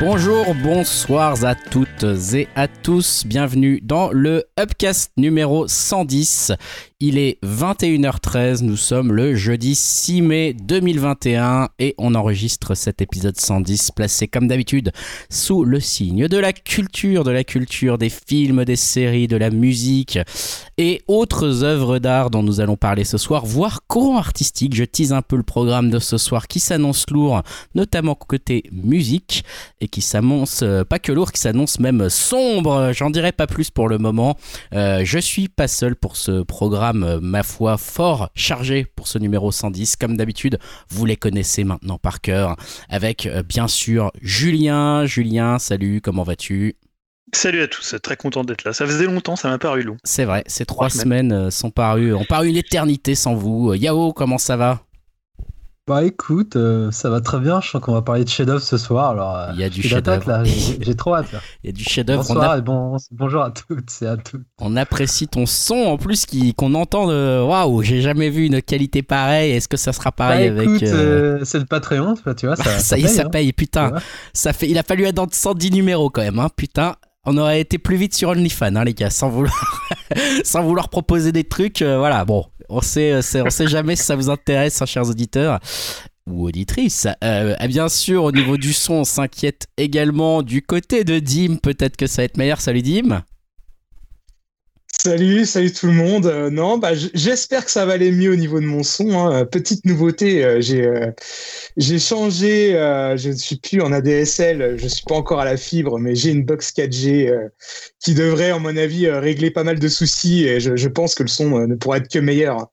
Bonjour, bonsoir à toutes et à tous. Bienvenue dans le Upcast numéro 110. Il est 21h13, nous sommes le jeudi 6 mai 2021 et on enregistre cet épisode 110 placé comme d'habitude sous le signe de la culture, de la culture des films, des séries, de la musique et autres œuvres d'art dont nous allons parler ce soir, voire courant artistique. Je tease un peu le programme de ce soir qui s'annonce lourd, notamment côté musique et qui s'annonce euh, pas que lourd, qui s'annonce même sombre. J'en dirai pas plus pour le moment. Euh, je suis pas seul pour ce programme euh, ma foi, fort chargé pour ce numéro 110. Comme d'habitude, vous les connaissez maintenant par cœur. Avec euh, bien sûr Julien. Julien, salut, comment vas-tu? Salut à tous, très content d'être là. Ça faisait longtemps, ça m'a paru long. C'est vrai, ces trois, semaines, euh, sont parues, ont paru une éternité sans vous. Yao, comment ça va? Bah écoute, euh, ça va très bien. Je sens qu'on va parler de chef-d'œuvre ce soir. Alors, euh, il y a du chef-d'œuvre. J'ai trop hâte. Il y a du chef-d'œuvre. Bonsoir et bon, bonjour à toutes et à tous. On apprécie ton son en plus qu'on entend de waouh, j'ai jamais vu une qualité pareille. Est-ce que ça sera pareil bah, avec euh, C'est le Patreon, tu vois. Ça, ça, y est, ça hein. paye. Putain, ça fait. Il a fallu être dans 110 numéros quand même. Hein, putain. On aurait été plus vite sur OnlyFans, hein, les gars, sans vouloir, sans vouloir proposer des trucs. voilà, bon, on sait, on sait jamais si ça vous intéresse, hein, chers auditeurs ou auditrice. Euh, bien sûr, au niveau du son, on s'inquiète également du côté de Dim. Peut-être que ça va être meilleur. Salut Dim. Salut, salut tout le monde. Euh, non, bah, j'espère que ça va aller mieux au niveau de mon son. Hein. Petite nouveauté, euh, j'ai changé. je ne suis plus en ADSL. Je suis pas encore à la fibre, mais j'ai une box 4G qui devrait, à mon avis, régler pas mal de soucis. Et je, je pense que le son ne pourra être que meilleur.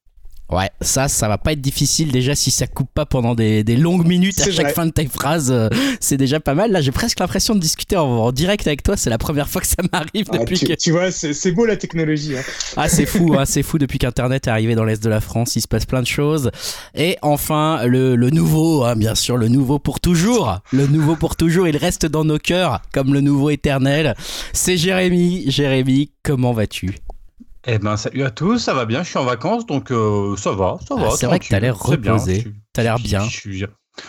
Ouais, ça, ça va pas être difficile déjà si ça coupe pas pendant des, longues minutes à chaque fin de ta phrase. Euh, c'est déjà pas mal. Là, j'ai presque l'impression de discuter en, direct avec toi. C'est la première fois que ça m'arrive ah, depuis tu, que. Tu vois, c'est beau la technologie. Hein. Ah, c'est fou, hein, c'est fou depuis qu'Internet est arrivé dans l'est de la France. Il se passe plein de choses. Et enfin, le, nouveau, hein, bien sûr, le nouveau pour toujours. Le nouveau pour toujours, il reste dans nos cœurs comme le nouveau éternel. C'est Jérémy. Jérémy, comment vas-tu? Eh ben salut à tous, ça va bien, je suis en vacances donc euh, ça va, ça va. Ah, c'est vrai que t'as l'air reposé, t'as l'air bien. Je suis,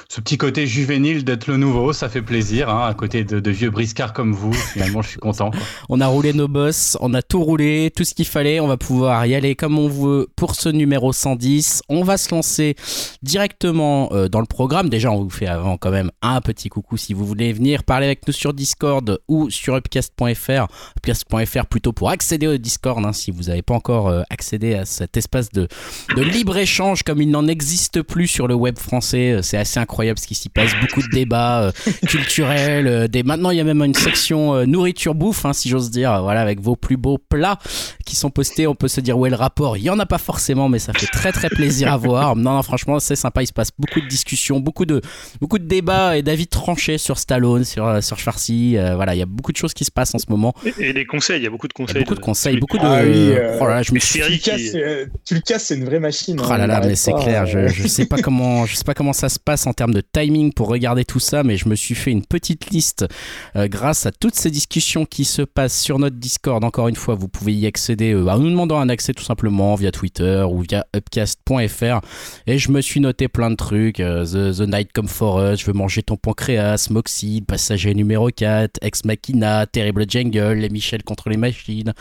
ce petit côté juvénile d'être le nouveau, ça fait plaisir. Hein, à côté de, vieux briscards comme vous, finalement, je suis content. on a roulé nos boss, on a tout roulé, tout ce qu'il fallait. On va pouvoir y aller comme on veut pour ce numéro 110. On va se lancer directement euh, dans le programme. Déjà, on vous fait avant quand même un petit coucou si vous voulez venir parler avec nous sur Discord ou sur upcast.fr. Upcast.fr plutôt pour accéder au Discord hein, si vous n'avez pas encore euh, accédé à cet espace de, de libre-échange comme il n'en existe plus sur le web français. Euh, c'est assez incroyable ce qui s'y passe. Beaucoup de débats euh, culturels. Euh, des... Maintenant, il y a même une section euh, nourriture bouffe, hein, si j'ose dire. Voilà, avec vos plus beaux plats qui sont postés. On peut se dire où est le rapport. Il y en a pas forcément, mais ça fait très très plaisir à voir. Non, non, franchement, c'est sympa. Il se passe beaucoup de discussions, beaucoup de beaucoup de débats et d'avis tranchés sur Stallone, sur sur Schwarzy. voilà, il y a beaucoup de choses qui se passent en ce moment. Et, des conseils. Il y a beaucoup de conseils. Beaucoup de, conseils, beaucoup de. Ah oh je me suis... tu le casses, c'est une vraie machine. Oh là là, mais c'est clair. Je, je sais pas comment, je sais pas comment ça se passe en termes de timing pour regarder tout ça, mais je me suis fait une petite liste euh, grâce à toutes ces discussions qui se passent sur notre Discord. Encore une fois, vous pouvez y accéder euh, en nous demandant un accès tout simplement via Twitter ou via upcast.fr. Et je me suis noté plein de trucs. Euh, the, Night Come For Us, Je veux manger ton pancréas, Moxie, Passager numéro 4, Ex Machina, Terrible Jungle, Les Michel contre les machines.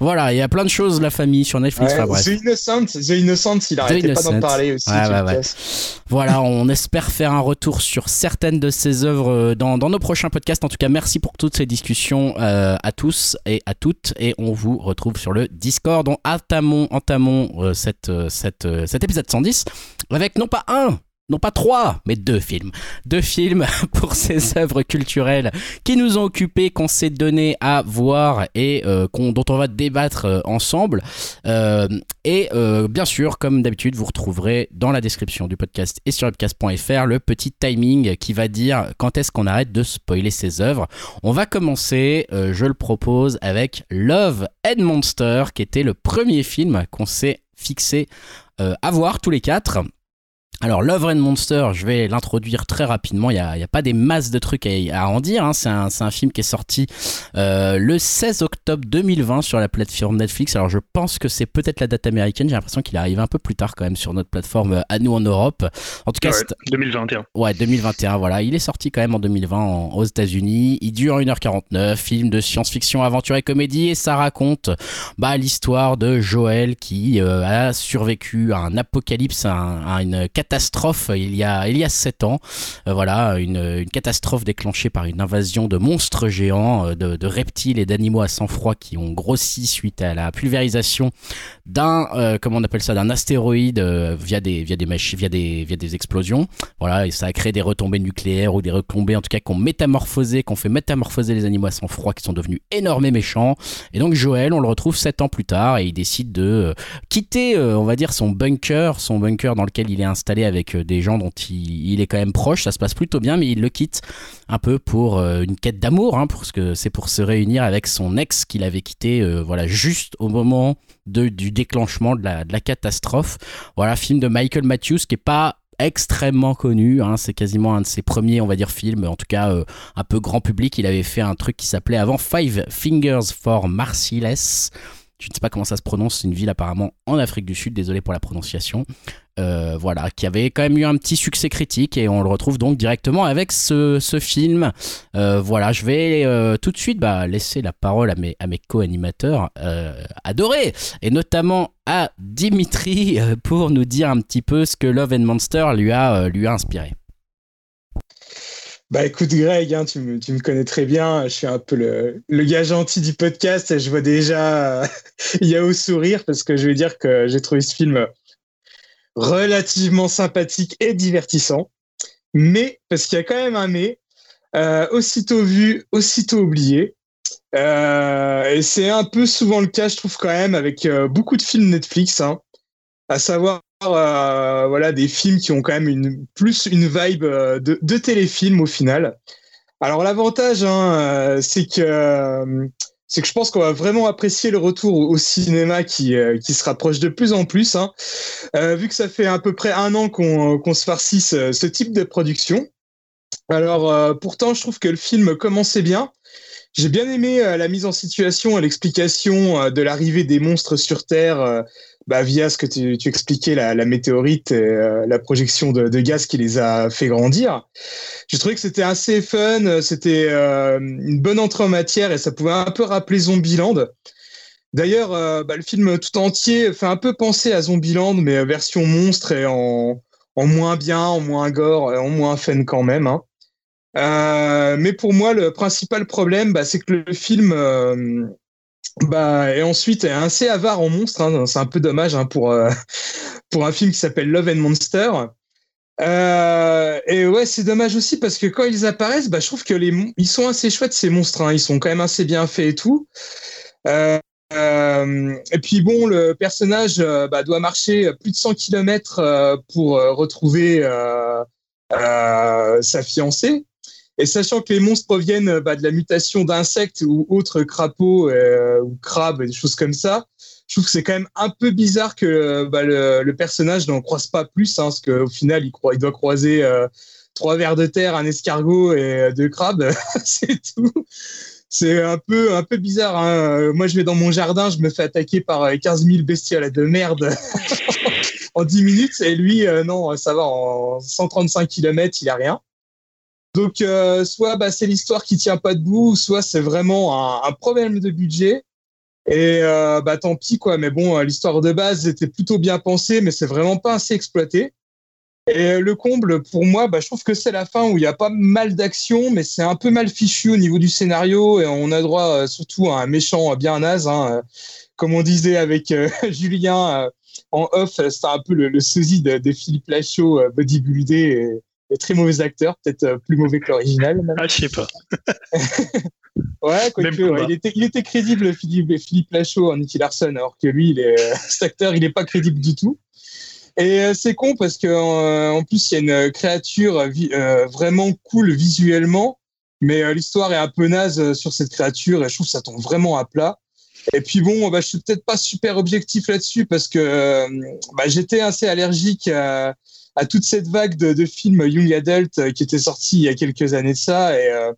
Voilà, il y a plein de choses, la famille sur Netflix. The Innocent, The Innocent, il arrêtait pas d'en parler aussi. voilà, on espère faire un retour sur certaines de ces œuvres euh, dans, nos prochains podcasts. En tout cas, merci pour toutes ces discussions euh, à tous et à toutes. Et on vous retrouve sur le Discord. On entamons, entamons euh, cette, cet épisode 110 avec non pas un, non pas trois, mais deux films. Deux films pour ces œuvres culturelles qui nous ont occupés, qu'on s'est donné à voir et euh, dont on va débattre euh, ensemble. Euh, et bien sûr, comme d'habitude, vous retrouverez dans la description du podcast et sur webcast.fr le petit timing qui va dire quand est-ce qu'on arrête de spoiler ces œuvres. On va commencer, je le propose, avec Love and Monster, qui était le premier film qu'on s'est fixé à voir tous les quatre. Alors, Love and Monster, je vais l'introduire très rapidement. Il n'y a, a, pas des masses de trucs à, à en dire. Hein. C'est un, un, film qui est sorti euh, le 16 octobre 2020 sur la plateforme Netflix. Alors, je pense que c'est peut-être la date américaine. J'ai l'impression qu'il arrive un peu plus tard quand même sur notre plateforme euh, à nous en Europe. En tout cas, ouais, 2021. Ouais, 2021. Voilà, il est sorti quand même en 2020 en, aux États-Unis. Il dure 1h49. Film de science-fiction, aventure et comédie. Et ça raconte bah, l'histoire de Joël qui euh, a survécu à un apocalypse, à une catastrophe catastrophe il y a il y a sept ans. Euh, voilà, une, catastrophe déclenchée par une invasion de monstres géants, euh, de, reptiles et d'animaux à sang froid qui ont grossi suite à la pulvérisation d'un euh, comment on appelle ça d'un astéroïde euh, via des via des machines via des via des explosions. Voilà, et ça a créé des retombées nucléaires ou des retombées en tout cas qui ont métamorphosé, qui ont fait métamorphoser les animaux à sang froid qui sont devenus énormes et méchants. Et donc Joël, on le retrouve sept ans plus tard et il décide de euh, quitter, on va dire son bunker, son bunker dans lequel il est installé avec des gens dont il, est quand même proche. Ça se passe plutôt bien, mais il le quitte un peu pour euh, une quête d'amour, hein, parce que c'est pour se réunir avec son ex qu'il avait quitté, euh, voilà, juste au moment du déclenchement de la, catastrophe. Voilà, film de Michael Matthews qui est pas extrêmement connu. Hein, c'est quasiment un de ses premiers, on va dire, films, en tout cas euh, un peu grand public. Il avait fait un truc qui s'appelait avant Five Fingers for Marciless. Je ne sais pas comment ça se prononce, c'est une ville apparemment en Afrique du Sud, désolé pour la prononciation. Euh, voilà, qui avait quand même eu un petit succès critique et on le retrouve donc directement avec ce, film. Euh, voilà, je vais euh, tout de suite bah, laisser la parole à mes, à mes co-animateurs adorés et notamment à Dimitri pour nous dire un petit peu ce que Love and Monster lui a, lui a inspiré. Bah écoute Greg, hein, tu, me, connais très bien, je suis un peu le, gars gentil du podcast je vois déjà Yao sourire parce que je vais dire que j'ai trouvé ce film relativement sympathique et divertissant. Mais, parce qu'il y a quand même un mais, euh, aussitôt vu, aussitôt oublié. Euh, et c'est un peu souvent le cas, je trouve quand même, avec euh, beaucoup de films Netflix, hein, à savoir euh, voilà des films qui ont quand même une plus une vibe de, de téléfilm au final. Alors l'avantage, hein, c'est que c'est que je pense qu'on va vraiment apprécier le retour au, cinéma qui, euh, qui se rapproche de plus en plus, hein. euh, vu que ça fait à peu près un an qu'on qu se farcisse ce, type de production. Alors euh, pourtant, je trouve que le film commençait bien. J'ai bien aimé euh, la mise en situation et l'explication euh, de l'arrivée des monstres sur Terre bah, via ce que tu, expliquais, la, météorite et euh, la projection de, gaz qui les a fait grandir. J'ai trouvé que c'était assez fun, c'était euh, une bonne entrée en matière et ça pouvait un peu rappeler Zombieland. D'ailleurs, euh, bah, le film tout entier fait un peu penser à Zombieland, mais version monstre et en, moins bien, en moins gore, en moins fun quand même. Hein. Mais pour moi, le principal problème, bah, c'est que le film bah, et ensuite, assez avare en monstre. Hein, c'est un peu dommage hein, pour, euh, pour un film qui s'appelle Love and Monster. Euh, et ouais, c'est dommage aussi parce que quand ils apparaissent, bah, je trouve que ils sont assez chouettes ces monstres. Hein, ils sont quand même assez bien faits et tout. Euh, et puis bon, le personnage bah, doit marcher plus de 100 km pour retrouver sa fiancée. Et sachant que les monstres proviennent bah, de la mutation d'insectes ou autres crapauds euh, ou crabes, des choses comme ça, je trouve que c'est quand même un peu bizarre que bah, le, le, personnage n'en croise pas plus, hein, parce qu'au final, il, croit, il doit croiser euh, trois vers de terre, un escargot et deux crabes, c'est tout. C'est un peu, un peu bizarre. Hein. Moi, je vais dans mon jardin, je me fais attaquer par 15 000 bestioles de merde en 10 minutes, et lui, euh, non, ça va, en 135 km, il a rien. Donc, euh, soit bah, c'est l'histoire qui tient pas debout, soit c'est vraiment un, un, problème de budget. Et euh, bah tant pis quoi. Mais bon, l'histoire de base était plutôt bien pensée, mais c'est vraiment pas assez exploité. Et le comble pour moi, bah, je trouve que c'est la fin où il y a pas mal d'action, mais c'est un peu mal fichu au niveau du scénario et on a droit euh, surtout à un méchant bien naze, hein, comme on disait avec euh, Julien en off, c'était un peu le, le sosie de, de Philippe Lachaud bodybuildé. Et très mauvais acteur, peut-être plus mauvais que l'original. Ah, je sais pas. ouais, quoi que, ouais, il, était, il était crédible, Philippe, Philippe Lachaud en Nicky Larson, alors que lui, il est, cet acteur, il n'est pas crédible du tout. Et euh, c'est con parce que euh, en plus, il y a une créature euh, vraiment cool visuellement, mais l'histoire est un peu naze sur cette créature et je trouve que ça tombe vraiment à plat. Et puis bon, bah, je suis peut-être pas super objectif là-dessus parce que bah, j'étais assez allergique à à toute cette vague de, de films young adult euh, qui était sorti il y a quelques années de ça. Et euh,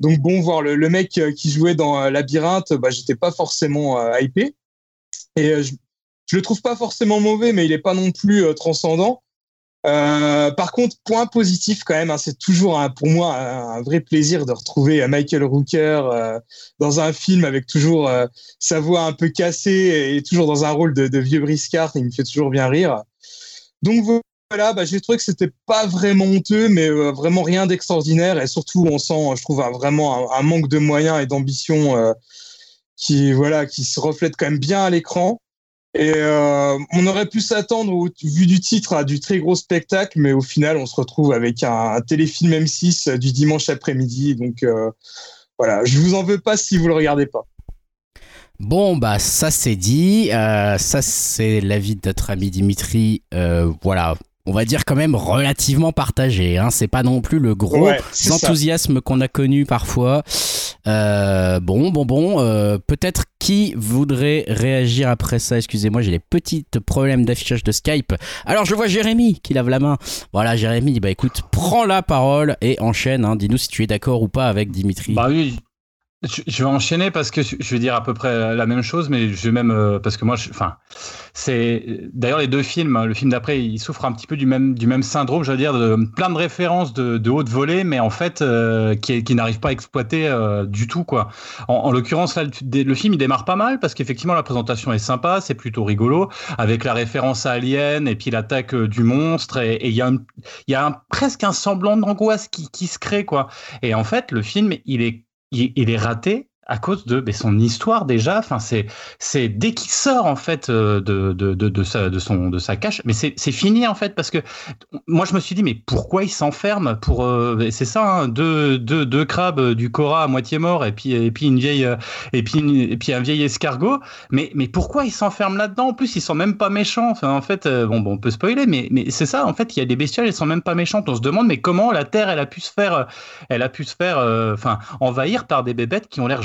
donc bon, voir le, le, mec qui jouait dans Labyrinthe, bah, j'étais pas forcément hypé. Et je, je le trouve pas forcément mauvais, mais il est pas non plus transcendant. Euh, par contre, point positif quand même, hein, c'est toujours pour moi un, vrai plaisir de retrouver Michael Rooker euh, dans un film avec toujours euh, sa voix un peu cassée et toujours dans un rôle de, de vieux briscard. Il me fait toujours bien rire. Donc voilà, bah, j'ai trouvé que c'était pas vraiment honteux, mais vraiment rien d'extraordinaire et surtout on sent, je trouve, vraiment un, manque de moyens et d'ambition qui voilà qui se reflète quand même bien à l'écran. Et euh, on aurait pu s'attendre, vu du titre, à du très gros spectacle, mais au final, on se retrouve avec un, téléfilm M6 du dimanche après-midi. Donc euh, voilà, je vous en veux pas si vous le regardez pas. Bon, bah ça c'est dit. Euh, ça c'est l'avis de notre ami Dimitri. voilà, on va dire quand même relativement partagé. Hein. C'est pas non plus le gros enthousiasme qu'on a connu parfois. Euh, bon, bon, bon. Euh, peut-être qui voudrait réagir après ça? Excusez-moi, j'ai des petits problèmes d'affichage de Skype. Alors je vois Jérémy qui lave la main. Voilà, Jérémy, bah écoute, prends la parole et enchaîne. Hein. Dis-nous si tu es d'accord ou pas avec Dimitri. Bah oui, je vais enchaîner parce que je vais dire à peu près la même chose, mais je vais même euh, parce que moi, enfin, c'est d'ailleurs les deux films. Le film d'après, il souffre un petit peu du même du même syndrome, je veux dire, de plein de références de, de haute volée, mais en fait, euh, qui, qui n'arrive pas à exploiter euh, du tout quoi. En, l'occurrence, le, film il démarre pas mal parce qu'effectivement la présentation est sympa, c'est plutôt rigolo avec la référence à Alien et puis l'attaque du monstre et il y a il y a presque un semblant d'angoisse qui, qui se crée quoi. Et en fait, le film il est il, est raté à cause de son histoire déjà. Enfin, c'est dès qu'il sort en fait euh, de sa, son cache, mais c'est fini en fait parce que moi je me suis dit mais pourquoi il s'enferme pour euh, c'est ça hein, deux, deux, crabes du Cora à moitié mort et puis et puis une vieille et puis un vieil escargot. Mais pourquoi il s'enferme là-dedans? En plus ils sont même pas méchants. En fait euh, bon, bon on peut spoiler mais c'est ça en fait il y a des bestioles elles sont même pas méchantes. On se demande mais comment la Terre elle a pu se faire elle a pu se faire envahir par des bébêtes qui ont l'air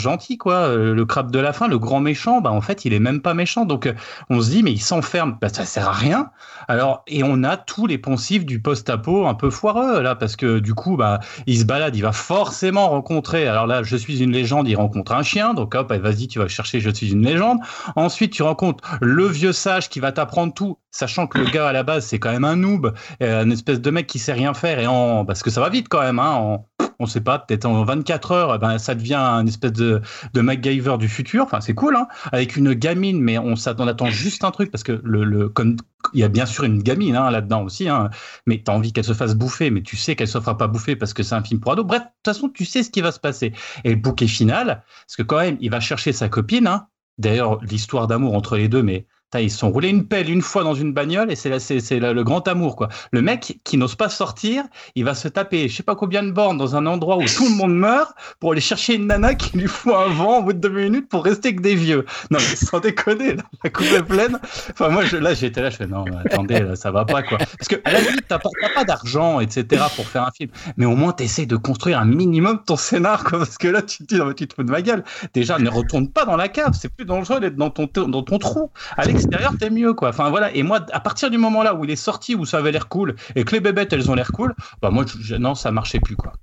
Euh, le crabe de la fin, le grand méchant, bah en fait, il est même pas méchant. Donc, euh, on se dit, mais il s'enferme, bah, ça sert à rien. Alors, et on a tous les poncifs du post-apo un peu foireux là, parce que du coup, bah, il se balade, il va forcément rencontrer. Alors là, je suis une légende, il rencontre un chien, donc hop, vas-y, tu vas chercher, je suis une légende. Ensuite, tu rencontres le vieux sage qui va t'apprendre tout, sachant que le gars à la base, c'est quand même un noob, euh, une espèce de mec qui sait rien faire et parce que ça va vite quand même, hein, on sait pas, peut-être en 24 heures, eh ben, ça devient un espèce de, de MacGyver du futur. Enfin, c'est cool, hein, avec une gamine, mais on attend juste un truc parce que le, comme il y a bien sûr une gamine hein, là-dedans aussi, hein, mais tu as envie qu'elle se fasse bouffer, mais tu sais qu'elle se fera pas bouffer parce que c'est un film pour ados. Bref, de toute façon, tu sais ce qui va se passer. Et le bouquet final, parce que quand même, il va chercher sa copine. Hein. D'ailleurs, l'histoire d'amour entre les deux, mais ils sont roulés une pelle une fois dans une bagnole et c'est le grand amour quoi. Le mec qui n'ose pas sortir, il va se taper je sais pas combien de bornes dans un endroit où tout le monde meurt pour aller chercher une nana qui lui faut un vent au bout de deux minutes pour rester que des vieux. Non mais sans déconner, la coupe est pleine. Enfin moi je, là j'étais là je fais non mais attendez là, ça va pas quoi. Parce que à la limite t'as pas, d'argent etc pour faire un film, mais au moins t'essayes de construire un minimum ton scénar quoi parce que là tu te dis tu te fous de ma gueule. Déjà ne retourne pas dans la cave, c'est plus dangereux d'être dans ton dans ton trou. Extérieur, t'es mieux, quoi. Enfin, voilà. Et moi, à partir du moment là où il est sorti, où ça avait l'air cool, et que les bébêtes, elles ont l'air cool, bah, moi, non, ça marchait plus, quoi.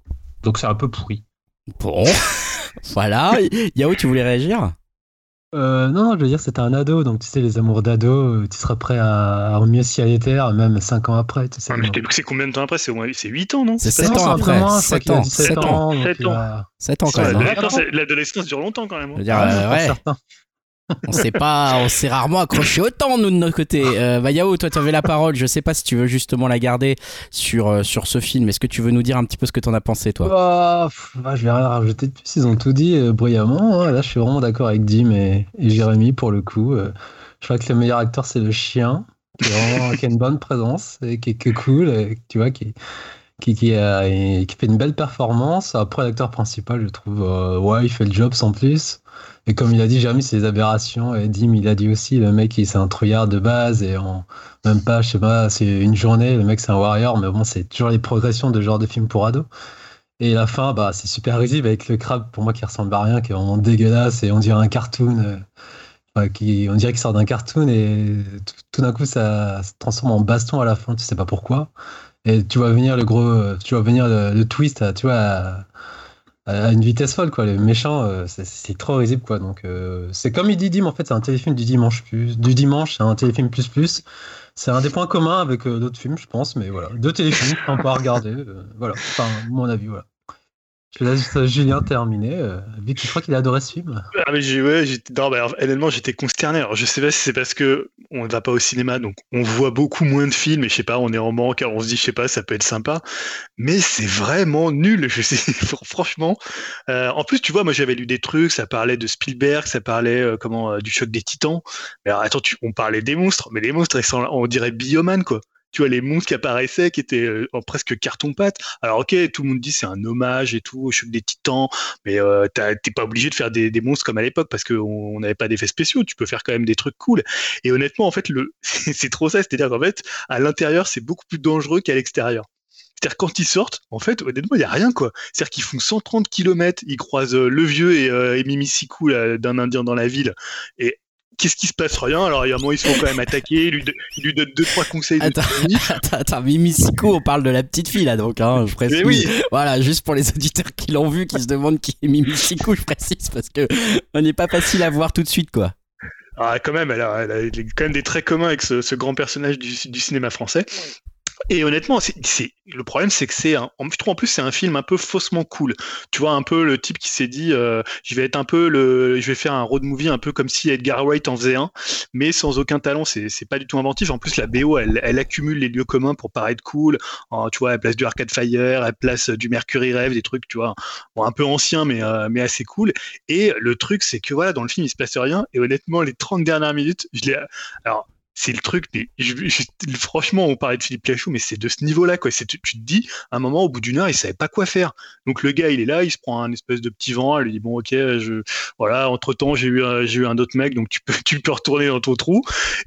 Donc, c'est un peu pourri. Bon. voilà. Yao, tu voulais réagir? Euh, non, non, je veux dire, c'était un ado, donc tu sais, les amours d'ado, euh, tu seras prêt à, remuer ciel et terre, même 5 ans après. Tu sais, c'est combien de temps après? C'est 8 ans, non? C'est 7 ans après. 7 ans. 7 ans. 7 ans. 7 ans quand même. L'adolescence dure longtemps quand même. Je veux dire, euh, ouais on s'est pas, on s'est rarement accroché autant nous de notre côté. Euh, toi tu avais la parole. Je sais pas si tu veux justement la garder sur euh, sur ce film. Est-ce que tu veux nous dire un petit peu ce que tu en as pensé toi? Bah, bah, Je vais rien rajouter de plus. Ils ont tout dit euh, brillamment. Hein. Là, je suis vraiment d'accord avec Dim et, Jérémy pour le coup. Euh, je crois que le meilleur acteur c'est le chien, qui, a une bonne présence et qui est cool. Tu vois qui qui, qui, qui, fait une belle performance. Après, l'acteur principal, je trouve, ouais, il fait le job sans plus. Et comme il a dit, Jérémy, c'est des aberrations. Et Dim, il a dit aussi, le mec, c'est un trouillard de base. Et en même pas, je sais pas, c'est une journée, le mec, c'est un warrior. Mais bon, c'est toujours les progressions de genre de film pour ados. Et la fin, bah, c'est super risible avec le crabe, pour moi, qui ressemble à rien, qui est vraiment dégueulasse. Et on dirait un cartoon. qui, on dirait qu'il sort d'un cartoon et tout, d'un coup ça se transforme en baston à la fin, tu sais pas pourquoi. Et tu vois venir le gros, tu venir le, twist, tu vois, à, une vitesse folle quoi. Les méchants, euh, c'est trop risible quoi. Donc euh, c'est comme il dit Dim en fait, c'est un téléfilm du dimanche plus, du dimanche, c'est un téléfilm plus plus. C'est un des points communs avec euh, d'autres films, je pense, mais voilà, deux téléfilms sympa à regarder. voilà, enfin mon avis voilà. Je laisse Julien terminer. Euh, Vic, je crois qu'il a adoré ce film? Ah, mais j'ai, ouais, j'étais, non, j'étais consterné. Alors, je sais pas si c'est parce que on ne va pas au cinéma, donc on voit beaucoup moins de films, et je sais pas, on est en manque, on se dit, je sais pas, ça peut être sympa. Mais c'est vraiment nul. Je sais, franchement. Euh, en plus, tu vois, moi, j'avais lu des trucs, ça parlait de Spielberg, ça parlait, euh, comment, euh, du choc des titans. Mais alors, attends, on parlait des monstres, mais les monstres, ils sont, on dirait Bioman, quoi tu vois les monstres qui apparaissaient qui étaient euh, en presque carton pâte alors ok tout le monde dit c'est un hommage et tout au choc des titans mais euh, t'es pas obligé de faire des, monstres comme à l'époque parce qu'on n'avait pas d'effets spéciaux. Tu peux faire quand même des trucs cool. Et honnêtement en fait c'est trop ça. C'est à dire qu'en fait à l'intérieur c'est beaucoup plus dangereux qu'à l'extérieur. C'est-à-dire quand ils sortent, en fait, honnêtement, il n'y a rien quoi. C'est-à-dire qu'ils font 130 km, ils croisent euh, le vieux et, euh, et d'un Indien dans la ville, et qu'est-ce qui se passe Rien. Alors, il y a un moment, ils se font quand même attaquer. Il lui, lui donne deux, trois conseils. Attends, attends, attends, Mimisico, on parle de la petite fille là, donc, hein, je précise. oui. Voilà, juste pour les auditeurs qui l'ont vu, qui se demandent qui est Mimisico, je précise, parce que on n'est pas facile à voir tout de suite, quoi. Ah, quand même, elle a, elle a, quand même des traits communs avec ce, ce grand personnage du, du cinéma français. Et honnêtement, c'est, le problème, c'est que c'est un, je trouve en plus c'est un film un peu faussement cool. Tu vois un peu le type qui s'est dit, euh, je vais être un peu le, je vais faire un road movie un peu comme si Edgar Wright en faisait un, mais sans aucun talent. C'est, pas du tout inventif. En plus, la BO, elle, accumule les lieux communs pour paraître cool. tu vois, elle place du Arcade Fire, elle place du Mercury Rêve, des trucs, tu vois, un peu anciens, mais euh, mais assez cool. Et le truc, c'est que voilà, dans le film, il se passe rien. Et honnêtement, les 30 dernières minutes, je l'ai, alors c'est le truc. Mais franchement, on parlait de Philippe Cachou, mais c'est de ce niveau-là, quoi. Tu, tu, te dis, à un moment, au bout d'une heure, il savait pas quoi faire. Donc le gars, il est là, il se prend un espèce de petit vent, elle lui dit bon, ok, je, voilà. Entre temps, j'ai eu, j'ai eu un autre mec, donc tu peux, tu peux retourner dans ton trou.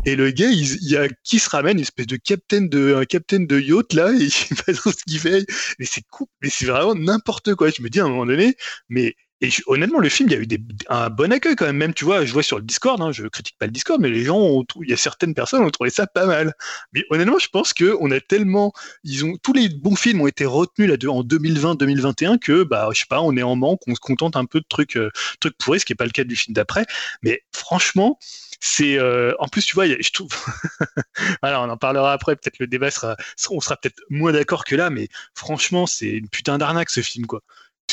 Et le gars, il, y a qui se ramène, une espèce de capitaine de, un capitaine de yacht là, et je sais pas trop ce qu'il fait. Mais c'est cool, mais c'est vraiment n'importe quoi. Je me dis à un moment donné, mais et honnêtement, le film, il y a eu des, un bon accueil quand même. Même, tu vois, je vois sur le Discord, hein, je critique pas le Discord, mais les gens, ont, il y a certaines personnes ont trouvé ça pas mal. Mais honnêtement, je pense que on a tellement, ils ont, tous les bons films ont été retenus là en 2020-2021 que, bah, je sais pas, on est en manque, on se contente un peu de trucs, euh, trucs pourris, ce qui est pas le cas du film d'après. Mais franchement, c'est euh, en plus tu vois je trouve on en parlera après peut-être le débat sera on sera peut-être moins d'accord que là mais franchement c'est une putain d'arnaque ce film quoi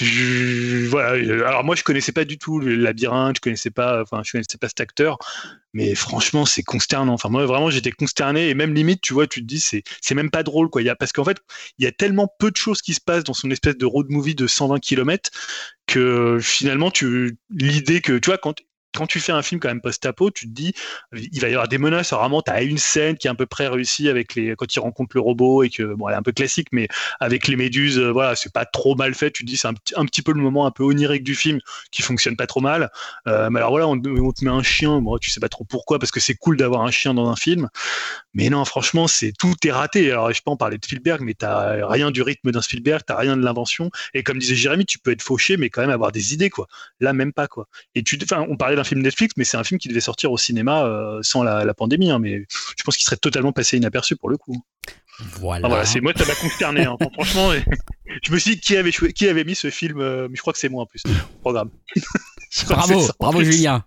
voilà. Alors moi, je connaissais pas du tout le labyrinthe, je connaissais pas, enfin, je connaissais pas cet acteur, mais franchement, c'est consternant. Enfin, moi, vraiment, j'étais consterné et même limite, tu vois, tu te dis, c'est, c'est même pas drôle, quoi. Y a, parce qu'en fait, il y a tellement peu de choses qui se passent dans son espèce de road movie de 120 km que finalement, tu, l'idée que, tu vois, quand quand tu fais un film quand même post-apo, tu te dis, il va y avoir des menaces. Alors, vraiment, tu as une scène qui est à peu près réussie avec les, quand il rencontre le robot et que, bon, elle est un peu classique, mais avec les méduses, euh, voilà, c'est pas trop mal fait. Tu te dis, c'est un, un, petit peu le moment un peu onirique du film qui fonctionne pas trop mal. Euh, mais alors voilà, on, te met un chien. Bon, tu sais pas trop pourquoi, parce que c'est cool d'avoir un chien dans un film. Mais non, franchement, c'est tout est raté. Alors, je peux en parler de Spielberg, mais t'as rien du rythme d'un Spielberg, t'as rien de l'invention. Et comme disait Jérémy, tu peux être fauché, mais quand même avoir des idées, quoi. Là, même pas, quoi. Et tu, enfin, on parlait d'un film Netflix, mais c'est un film qui devait sortir au cinéma euh, sans la, pandémie. Hein, mais je pense qu'il serait totalement passé inaperçu pour le coup. Voilà. voilà c'est moi, ça m'a consterné. Hein, franchement, je me suis dit qui avait, qui avait mis ce film, euh, mais je crois que c'est moi en plus, au programme. bravo, bravo Julien.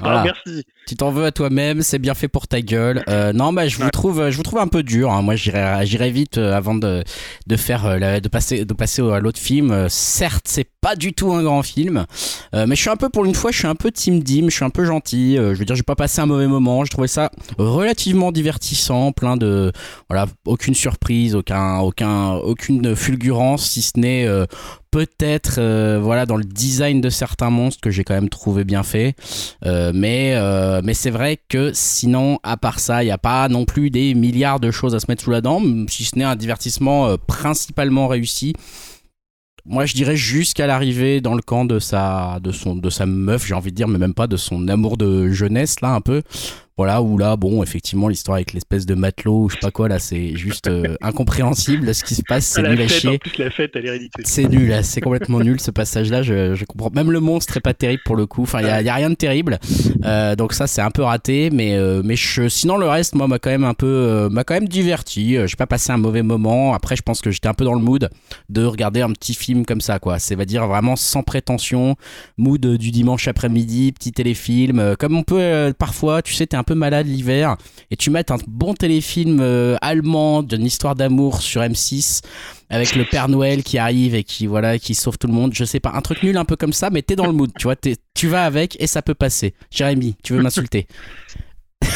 Voilà. merci. Tu t'en veux à toi-même, c'est bien fait pour ta gueule. Euh, non, bah, je vous trouve, je vous trouve un peu dur. Hein. Moi, j'irai, vite euh, avant de, de faire, de passer, de passer à l'autre film. certes, c'est pas du tout un grand film, mais je suis un peu, pour une fois, je suis un peu team dim, je suis un peu gentil. je veux dire, j'ai pas passé un mauvais moment. Je trouvais ça relativement divertissant, plein de, voilà, aucune surprise, aucun, aucun, aucune fulgurance, si ce n'est peut-être euh, voilà dans le design de certains monstres que j'ai quand même trouvé bien fait euh, mais euh, mais c'est vrai que sinon à part ça il n'y a pas non plus des milliards de choses à se mettre sous la dent si ce n'est un divertissement principalement réussi. Moi je dirais jusqu'à l'arrivée dans le camp de sa de de sa meuf j'ai envie de dire mais même pas de son amour de jeunesse là un peu Voilà, où là, bon, effectivement, l'histoire avec l'espèce de matelot ou je sais pas quoi, là, c'est juste euh, incompréhensible ce qui se passe, c'est nul à chier. En plus, la fête, elle est ridicule. C'est nul, c'est complètement nul ce passage-là, je, je, comprends. Même le monstre est pas terrible pour le coup, enfin, il y a, y a, rien de terrible. Euh, donc ça, c'est un peu raté, mais, euh, mais je, sinon, le reste, moi, m'a quand même un peu, euh, m'a quand même diverti. J'ai pas passé un mauvais moment. Après, je pense que j'étais un peu dans le mood de regarder un petit film comme ça, quoi. C'est, va dire, vraiment sans prétention, mood du dimanche après-midi, petit téléfilm. Comme on peut parfois, tu sais, t'es un peu malade l'hiver et tu mets un bon téléfilm euh, allemand d'une histoire d'amour sur M6 avec le Père Noël qui arrive et qui voilà qui sauve tout le monde je sais pas un truc nul un peu comme ça mais t'es dans le mood tu vois tu vas avec et ça peut passer Jérémy tu veux m'insulter?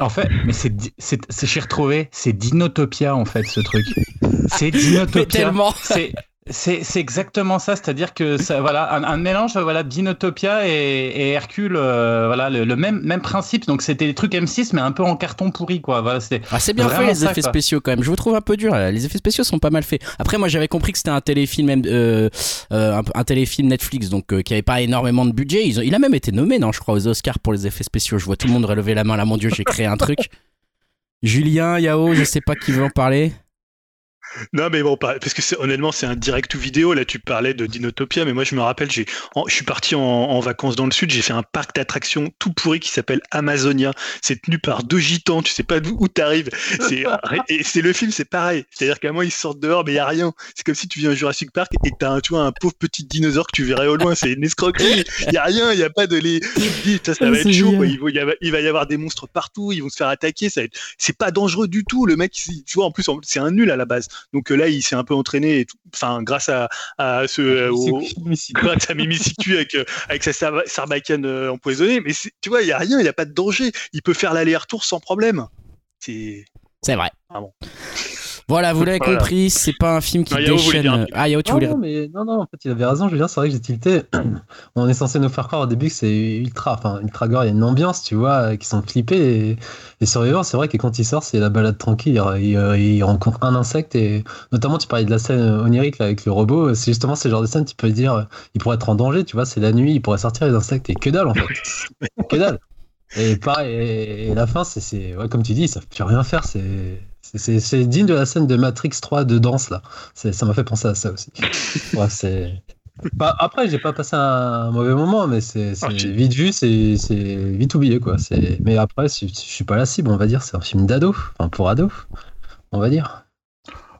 En fait, mais c'est, c'est, j'ai retrouvé, c'est Dinotopia en fait ce truc. C'est Dinotopia. tellement. C'est, c'est, exactement ça, c'est-à-dire que ça, voilà, un, mélange voilà, d'Inotopia et, Hercule, euh, voilà, le, même, même principe. Donc c'était des trucs M6, mais un peu en carton pourri, quoi. Voilà, c'est, ah, c'est bien fait les effets spéciaux quand même. Je vous trouve un peu dur. Les effets spéciaux sont pas mal faits. Après, moi j'avais compris que c'était un téléfilm, euh, euh, un, téléfilm Netflix, donc qui avait pas énormément de budget. il a même été nommé, non, je crois, aux Oscars pour les effets spéciaux. Je vois tout le monde relever la main là, mon dieu, j'ai créé un truc. Julien, Yao, je sais pas qui veut en parler. Non, mais bon, parce que honnêtement, c'est un direct ou vidéo. Là, tu parlais de Dinotopia, mais moi, je me rappelle, j'ai, je suis parti en, vacances dans le sud, j'ai fait un parc d'attractions tout pourri qui s'appelle Amazonia. C'est tenu par deux gitans, tu sais pas où t'arrives. C'est, et c'est le film, c'est pareil. C'est-à-dire qu'à moi, ils sortent dehors, mais il y a rien. C'est comme si tu viens à Jurassic Park et t'as un, tu vois, un pauvre petit dinosaure que tu verrais au loin. C'est une escroquerie. Il y a rien, il y a pas de les. ça, ça va être chaud. Il, va, il va y avoir des monstres partout, ils vont se faire attaquer. Ça C'est pas dangereux du tout. Le mec, tu vois, en plus, c'est un nul à la base. Donc là, il s'est un peu entraîné, enfin grâce à, à ce, euh, grâce à avec euh, avec sa sarbacane euh, empoisonnée. Mais tu vois, il y a rien, il n'y a pas de danger. Il peut faire l'aller-retour sans problème. C'est c'est vrai. Ah bon. Voilà, vous l'avez compris, c'est pas un film qui déchaîne. Ah, Yao, tu voulais. Non, mais non, non, en fait, il avait raison, Julien, c'est vrai que j'ai tilté. On est censé nous faire croire au début que c'est ultra, enfin, ultra gore, il y a une ambiance, tu vois, qui sont flippés. Et, et Survivor, c'est vrai que quand il sort, c'est la balade tranquille, il, rencontre un insecte et notamment, tu parlais de la scène onirique là, avec le robot, c'est justement ce genre de scène, tu peux dire, il pourrait être en danger, tu vois, c'est la nuit, il pourrait sortir les insectes et que dalle en fait. que dalle. Et pareil, et, la fin, c'est, ouais, comme tu dis, ça peut rien faire, c'est c'est digne de la scène de Matrix 3 de danse, là. Ça m'a fait penser à ça aussi. ouais, c'est. Bah, après, j'ai pas passé un mauvais moment, mais c'est ah, vite vu, c'est vite oublié, quoi. Mais après, je, je suis pas la cible, on va dire. C'est un film d'ado, enfin pour ado, on va dire.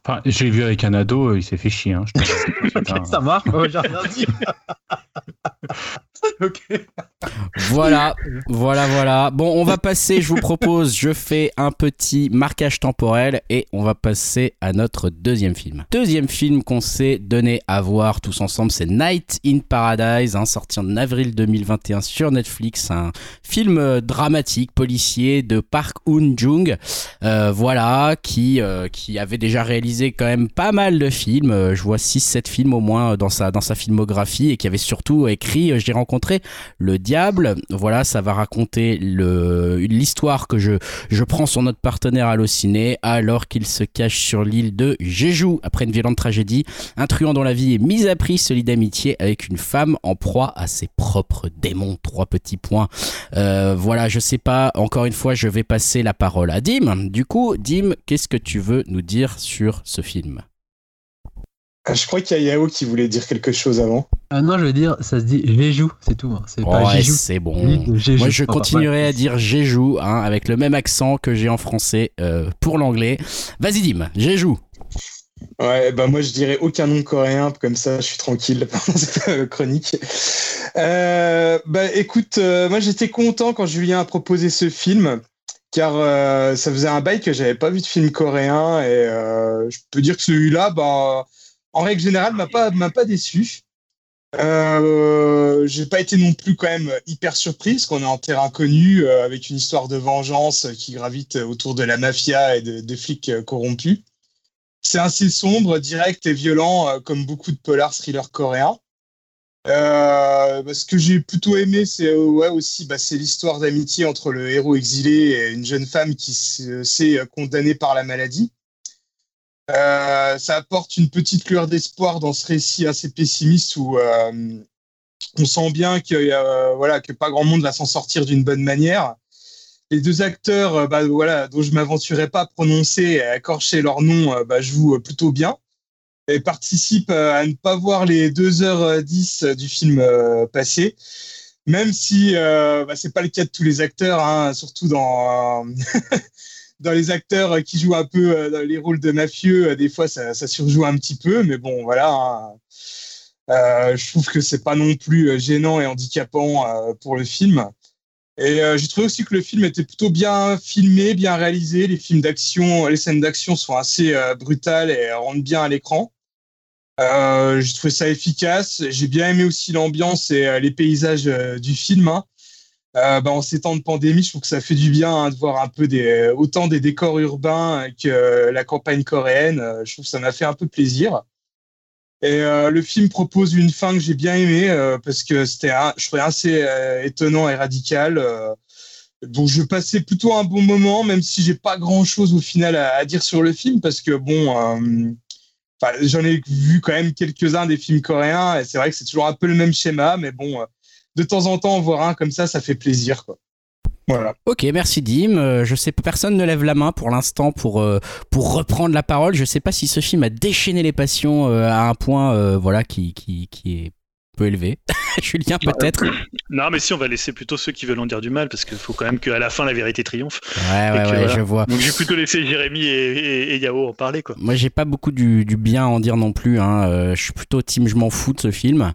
Enfin, j'ai vu avec un ado, il s'est fait chier. Hein, ça marche, j'ai rien dit. Voilà, voilà, voilà. Bon, on va passer, je vous propose, je fais un petit marquage temporel et on va passer à notre deuxième film. Deuxième film qu'on s'est donné à voir tous ensemble, c'est Night in Paradise, hein, sorti en avril 2021 sur Netflix, un film dramatique, policier de Park Hoon-jung, euh, voilà, qui, euh, qui avait déjà réalisé quand même pas mal de films, euh, je vois 6-7 films au moins dans sa, dans sa filmographie et qui avait surtout écrit, j'ai rencontré le diable. Voilà, ça va raconter l'histoire que je, prends sur notre partenaire Allociné alors qu'il se cache sur l'île de Jeju après une violente tragédie. Un truand dont la vie est mise à prix, solide d'amitié avec une femme en proie à ses propres démons. Trois petits points. Euh, voilà, je sais pas. Encore une fois, je vais passer la parole à Dim. Du coup, Dim, qu'est-ce que tu veux nous dire sur ce film? Je crois qu'il y a Yao qui voulait dire quelque chose avant. Ah non, je veux dire, ça se dit Jeju, c'est tout. Hein. C'est pas ouais, c'est bon. Moi, je continuerai à dire Jeju, hein, avec le même accent que j'ai en français euh, pour l'anglais. Vas-y, Dim, Jeju. Ouais, bah moi je dirais aucun nom coréen, comme ça je suis tranquille pendant cette chronique. Euh, bah écoute, euh, moi j'étais content quand Julien a proposé ce film, car ça faisait un bail que j'avais pas vu de film coréen, et je peux dire que celui-là, bah en règle générale, m'a pas m'a pas déçu. Euh, j'ai pas été non plus quand même hyper surprise qu'on est en terrain connu euh, avec une histoire de vengeance qui gravite autour de la mafia et de, flics euh, corrompus. C'est assez sombre, direct et violent euh, comme beaucoup de polars thrillers coréens. ce que j'ai plutôt aimé, c'est aussi bah, c'est l'histoire d'amitié entre le héros exilé et une jeune femme qui s'est condamnée par la maladie. Euh, ça apporte une petite lueur d'espoir dans ce récit assez pessimiste où euh, on sent bien que, euh, voilà, que pas grand monde va s'en sortir d'une bonne manière. les deux acteurs, bah, voilà, dont je m'aventurais pas à prononcer et à accorcher leur nom, bah, jouent plutôt bien et participent à ne pas voir les 2h10 du film passer même si euh, bah, c'est pas le cas de tous les acteurs, hein, surtout dans dans les acteurs qui jouent un peu euh, dans les rôles de mafieux, euh, des fois ça, surjoue un petit peu, mais bon voilà. Hein. Euh, je trouve que c'est pas non plus gênant et handicapant euh, pour le film. Et j'ai trouvé aussi que le film était plutôt bien filmé, bien réalisé. Les films d'action, les scènes d'action sont assez brutales et rentrent bien à l'écran. Euh, j'ai trouvé ça efficace. J'ai bien aimé aussi l'ambiance et euh, les paysages euh, du film. Hein. Euh, bah, en ces temps de pandémie, je trouve que ça fait du bien hein, de voir un peu des, autant des décors urbains que la campagne coréenne. je trouve que ça m'a fait un peu plaisir. Et le film propose une fin que j'ai bien aimée parce que c'était, je trouvais assez étonnant et radical. donc je passais plutôt un bon moment, même si j'ai pas grand chose au final à, dire sur le film parce que bon j'en ai vu quand même quelques-uns des films coréens et c'est vrai que c'est toujours un peu le même schéma, mais bon, euh, de temps en temps, en voir un comme ça, ça fait plaisir, quoi. Voilà. Ok, merci Dim. Euh, je sais, personne ne lève la main pour l'instant pour euh, pour reprendre la parole. Je sais pas si ce film a déchaîné les passions à un point, voilà, qui, qui qui est peu élevé. Julien, peut-être. Non, mais si, on va laisser plutôt ceux qui veulent en dire du mal, parce qu'il faut quand même qu'à la fin, la vérité triomphe. Ouais, ouais, ouais, je vois. Donc, j'ai plutôt laissé Jérémy et, et, Yao en parler, quoi. Moi, j'ai pas beaucoup du, du, bien à en dire non plus. Hein. Euh, je suis plutôt team, je m'en fous de ce film.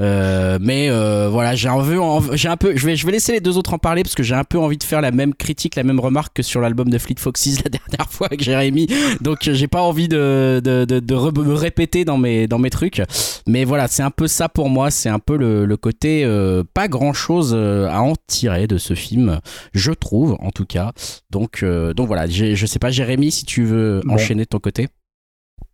Euh, mais euh, voilà, j'ai un peu, j'ai un peu, je vais, je vais laisser les deux autres en parler parce que j'ai un peu envie de faire la même critique, la même remarque que sur l'album de Fleet Foxes la dernière fois avec Jérémy. Donc j'ai pas envie de, de, de, de me répéter dans mes, dans mes trucs. Mais voilà, c'est un peu ça pour moi. C'est un peu le, le côté euh, pas grand chose euh, à en tirer de ce film, je trouve en tout cas. Donc, euh, donc voilà, je sais pas, Jérémy, si tu veux bon. enchaîner de ton côté.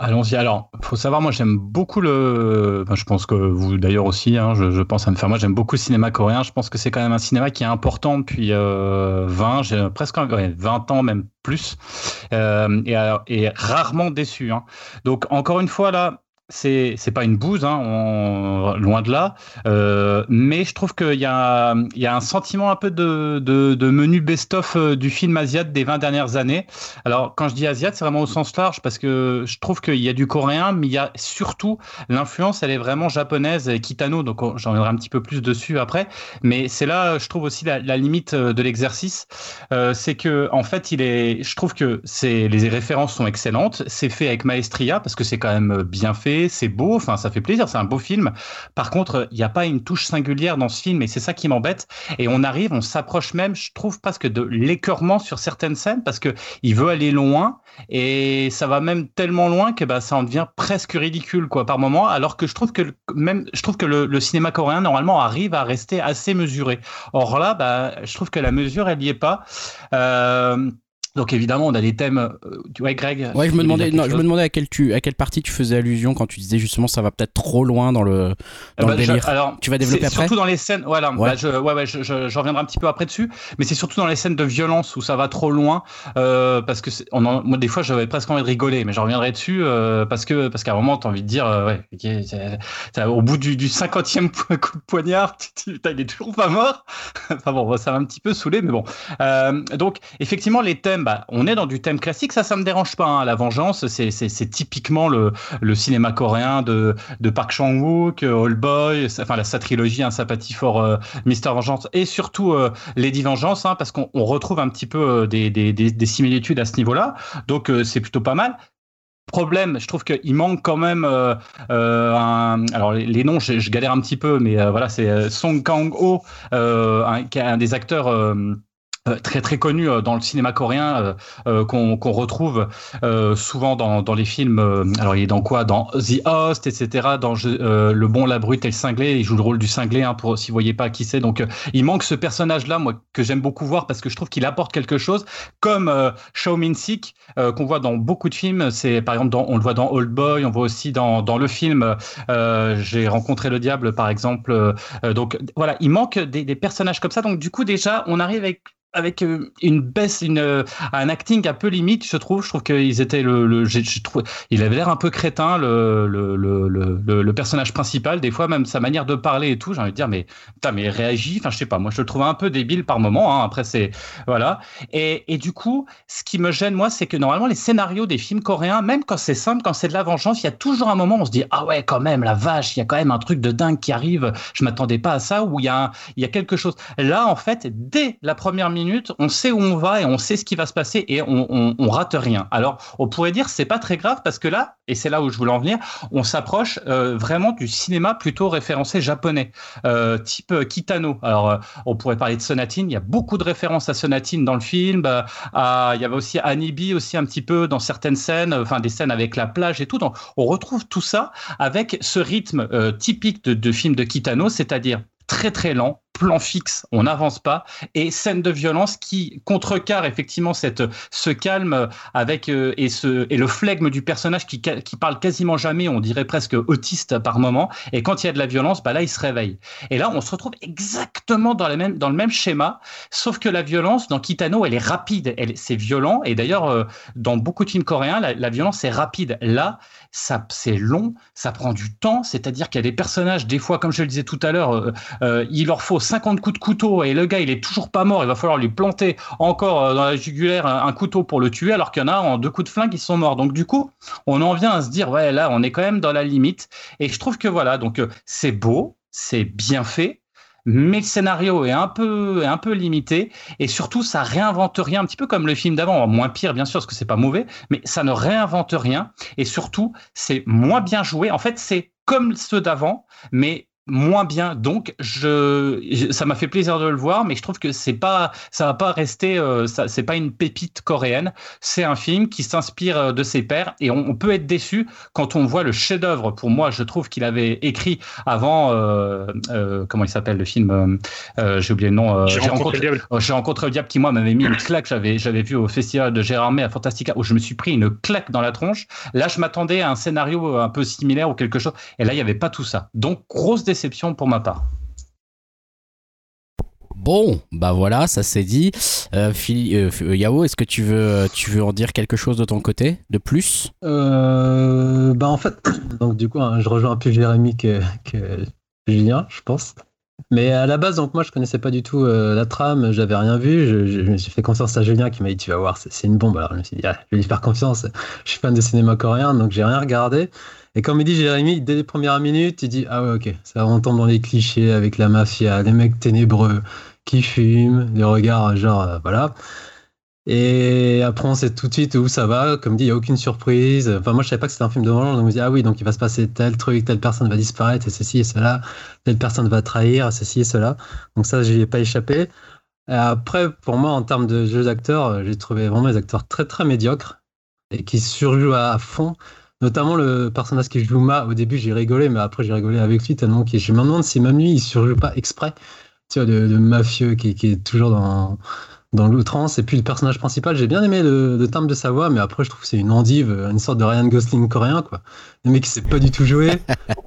Allons-y. Alors, faut savoir, moi, j'aime beaucoup le. Je pense que vous, d'ailleurs aussi, hein, je, pense à me faire. Moi, j'aime beaucoup le cinéma coréen. Je pense que c'est quand même un cinéma qui est important depuis euh, 20, j'ai presque ouais, 20 ans, même plus, euh, et, et, rarement déçu. Hein. Donc, encore une fois, là, c'est pas une bouse, hein, loin de là. Euh, mais je trouve qu'il y a y a un sentiment un peu de de, menu best-of euh, du film asiat des 20 dernières années. Alors quand je dis asiat, c'est vraiment au sens large parce que je trouve qu'il y a du coréen, mais il y a surtout l'influence, elle est vraiment japonaise et kitano. Donc j'en reviendrai un petit peu plus dessus après. Mais c'est là, je trouve aussi la, limite euh, de l'exercice, c'est que en fait il est, je trouve que c'est les références sont excellentes, c'est fait avec maestria parce que c'est quand même bien fait c'est beau, enfin ça fait plaisir, c'est un beau film. Par contre, il n'y a pas une touche singulière dans ce film et c'est ça qui m'embête. Et on arrive, on s'approche même, je trouve presque de l'écœurement sur certaines scènes parce que il veut aller loin et ça va même tellement loin que bah, ça en devient presque ridicule quoi par moment. Alors que je trouve que même, je trouve que le, le cinéma coréen normalement arrive à rester assez mesuré. Or là, bah, je trouve que la mesure elle n'y est pas. Euh, donc évidemment, on a des thèmes. Euh, ouais, Greg. Ouais, je me demandais, non, je me demandais à quelle tu, à quelle partie tu faisais allusion quand tu disais justement ça va peut-être trop loin dans le, dans bah, le délire. Je, alors, tu vas développer après. Surtout dans les scènes. Voilà. Ouais. Bah, je, ouais, ouais, je, reviendrai un petit peu après dessus. Mais c'est surtout dans les scènes de violence où ça va trop loin, euh, parce que on en, moi des fois j'avais presque envie de rigoler, mais je reviendrai dessus euh, parce que parce qu'à un moment t'as envie de dire euh, ouais, au bout du, du 50e coup de poignard, tu, il est toujours pas mort. enfin bon, ça m'a un petit peu saoulé, mais bon. Donc effectivement les thèmes, bah, on est dans du thème classique, ça, ça me dérange pas. Hein. La vengeance, c'est typiquement le, cinéma coréen de, Park Chan-wook, All Boy, enfin la, sa trilogie, hein, sympathie for euh, Mister Vengeance, et surtout euh, Lady Vengeance, hein, parce qu'on retrouve un petit peu euh, des, des, des, des similitudes à ce niveau-là. Donc euh, c'est plutôt pas mal problème, je trouve qu'il manque quand même euh, euh, un, alors les, noms, je, galère un petit peu, mais euh, voilà, c'est Song Kang-ho, qui est un des acteurs euh, très très connu euh, dans le cinéma coréen euh, qu'on qu retrouve souvent dans, les films alors il est dans quoi? Dans The Host etc dans le bon la brute et le cinglé. Il joue le rôle du cinglé hein, pour si vous voyez pas qui c'est. Donc il manque ce personnage là moi que j'aime beaucoup voir parce que je trouve qu'il apporte quelque chose. Comme euh, Shao Min Sik qu'on voit dans beaucoup de films c'est par exemple on le voit dans Old Boy on voit aussi dans, le film j'ai rencontré le diable par exemple donc voilà il manque des personnages comme ça. Donc du coup déjà on arrive avec avec euh, une baisse, euh, un acting un peu limite, je trouve. Je trouve qu'ils étaient le, le il avait l'air un peu crétin, le, le, le, personnage principal. Des fois, même sa manière de parler et tout, j'ai envie de dire, mais putain, mais réagit. Enfin, je sais pas. Moi, je le trouve un peu débile par moment. Hein. Après, c'est voilà. Et, et du coup, ce qui me gêne, moi, c'est que normalement, les scénarios des films coréens, même quand c'est simple, quand c'est de la vengeance, il y a toujours un moment où on se dit, ah ouais, quand même, la vache, il y a quand même un truc de dingue qui arrive. Je m'attendais pas à ça. Ou il y a, il y a quelque chose. Là, en fait, dès la première minute on sait où on va et on sait ce qui va se passer et on, rate rien. Alors, on pourrait dire c'est pas très grave parce que là, et c'est là où je voulais en venir, on s'approche euh, vraiment du cinéma plutôt référencé japonais, euh, type euh, Kitano. Alors, on pourrait parler de Sonatine. Il y a beaucoup de références à Sonatine dans le film. il y avait aussi Anibi aussi un petit peu dans certaines scènes, enfin des scènes avec la plage et tout. Donc, on retrouve tout ça avec ce rythme typique de, de film de Kitano, c'est-à-dire très très lent, plan fixe, on n'avance pas, et scène de violence qui contrecarre effectivement cette, ce calme avec euh, et, le flegme du personnage qui, parle quasiment jamais, on dirait presque autiste par moment, et quand il y a de la violence, bah là il se réveille. Et là on se retrouve exactement dans, le même schéma, sauf que la violence dans Kitano elle est rapide, c'est violent, et d'ailleurs euh, dans beaucoup de films coréens la violence est rapide. Là ça c'est long, ça prend du temps, c'est-à-dire qu'il y a des personnages, des fois, comme je le disais tout à l'heure, euh, euh, il leur faut 50 coups de couteau et le gars il est toujours pas mort, il va falloir lui planter encore euh, dans la jugulaire un, couteau pour le tuer, alors qu'il y en a en deux coups de flingue qui sont morts. Donc du coup, on en vient à se dire ouais là on est quand même dans la limite. Et je trouve que voilà, donc c'est beau, c'est bien fait, mais le scénario est un peu, un peu limité. Et surtout ça réinvente rien, un petit peu comme le film d'avant, moins pire bien sûr parce que c'est pas mauvais, mais ça ne réinvente rien. Et surtout c'est moins bien joué. En fait, c'est comme ceux d'avant, mais moins bien. Donc, je, ça m'a fait plaisir de le voir, mais je trouve que c'est pas, ça va pas rester, euh, c'est pas une pépite coréenne. C'est un film qui s'inspire euh, de ses pairs et on, peut être déçu quand on voit le chef-d'œuvre. Pour moi, je trouve qu'il avait écrit avant, euh, euh comment il s'appelle le film J'ai oublié le nom. J'ai rencontré, le diable. J'ai rencontré le diable qui moi m'avait mis une claque. J'avais, j'avais vu au festival de Gérard May à Fantastica où je me suis pris une claque dans la tronche. Là, je m'attendais à un scénario un peu similaire ou quelque chose, et là, il y avait pas tout ça. Donc, grosse déception pour ma part. Bon, bah voilà, ça c'est dit. Euh, euh, Yao, est-ce que tu veux, tu veux en dire quelque chose de ton côté, de plus? Euh, Bah en fait, donc du coup, hein, je rejoins un peu Jérémy que, Julien, je pense. Mais à la base, donc moi, je connaissais pas du tout la trame, j'avais rien vu. Je, me suis fait confiance à Julien qui m'a dit tu vas voir, c'est une bombe. Alors je me suis dit, ah, je vais lui faire confiance. Je suis fan de cinéma coréen, donc j'ai rien regardé. Et comme il dit Jérémy, dès les premières minutes, il dit Ah ouais, ok, ça rentre dans les clichés avec la mafia, les mecs ténébreux qui fument, les regards, genre, euh, voilà. Et après, on sait tout de suite où ça va. Comme dit, il n'y a aucune surprise. Enfin, moi, je savais pas que c'était un film de vengeance. Donc, je me dis, ah oui, donc il va se passer tel truc, telle personne va disparaître, et ceci et cela. Telle personne va trahir, ceci et cela. Donc, ça, je n'y ai pas échappé. Après, pour moi, en termes de jeu d'acteurs, j'ai trouvé vraiment les acteurs très, très médiocres et qui surjouent à fond. Notamment le personnage qui joue Ma, au début j'ai rigolé, mais après j'ai rigolé avec lui tellement que je me demande si même lui il surjoue pas exprès, tu vois, de, mafieux qui, est toujours dans, dans l'outrance. Et puis le personnage principal, j'ai bien aimé le, le, timbre de sa voix, mais après je trouve que c'est une endive, une sorte de Ryan Gosling coréen, quoi. Le mec qui sait pas du tout jouer,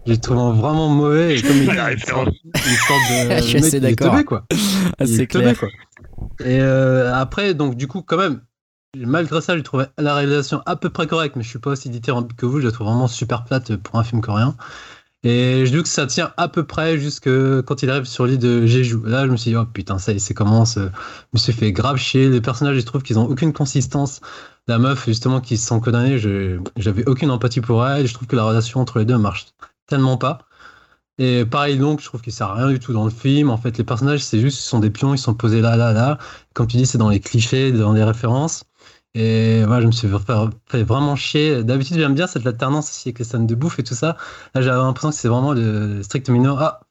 j'ai trouvé vraiment mauvais. Et comme il, une sorte de. je suis d'accord. quoi. C'est clair. quoi. Et euh, après, donc du coup, quand même, malgré ça, je trouvais la réalisation à peu près correcte, mais je suis pas aussi dithyrambique que vous. Je la trouve vraiment super plate pour un film coréen. Et je dis que ça tient à peu près jusque quand il arrive sur l'île de Jeju. Là, je me suis dit, oh putain, ça y est, c'est comment Je me suis fait grave chier. Les personnages, je trouve qu'ils ont aucune consistance. La meuf, justement, qui se sent condamnée, j'avais aucune empathie pour elle. Je trouve que la relation entre les deux marche tellement pas. Et pareil donc, je trouve qu'il sert à rien du tout dans le film. En fait, les personnages, c'est juste, ils sont des pions, ils sont posés là, là, là. Comme tu dis, c'est dans les clichés, dans les références. Et voilà, je me suis fait, vraiment chier. D'habitude, j'aime bien cette alternance aussi avec les scènes de bouffe et tout ça. Là, j'avais l'impression que c'est vraiment le strict minimum. Ah,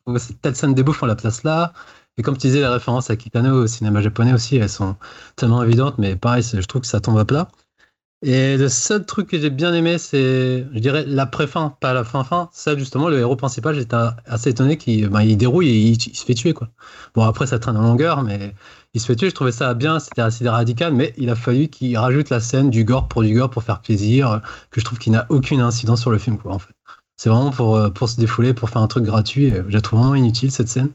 telle scène de bouffe, on la place là. Et comme tu disais, les références à Kitano au cinéma japonais aussi, elles sont tellement évidentes, mais pareil, je trouve que ça tombe à plat. Et le seul truc que j'ai bien aimé, c'est, je dirais, la pré-fin, pas la fin-fin. Ça, justement, le héros principal, j'étais assez étonné qu'il ben, il dérouille et il, se fait tuer, quoi. Bon, après, ça traîne en longueur, mais il se fait tuer. Je trouvais ça bien, c'était assez radical, mais il a fallu qu'il rajoute la scène du gore pour du gore pour faire plaisir, que je trouve qu'il n'a aucune incidence sur le film, quoi, en fait. C'est vraiment pour, euh, pour se défouler, pour faire un truc gratuit. Je la trouve vraiment inutile, cette scène.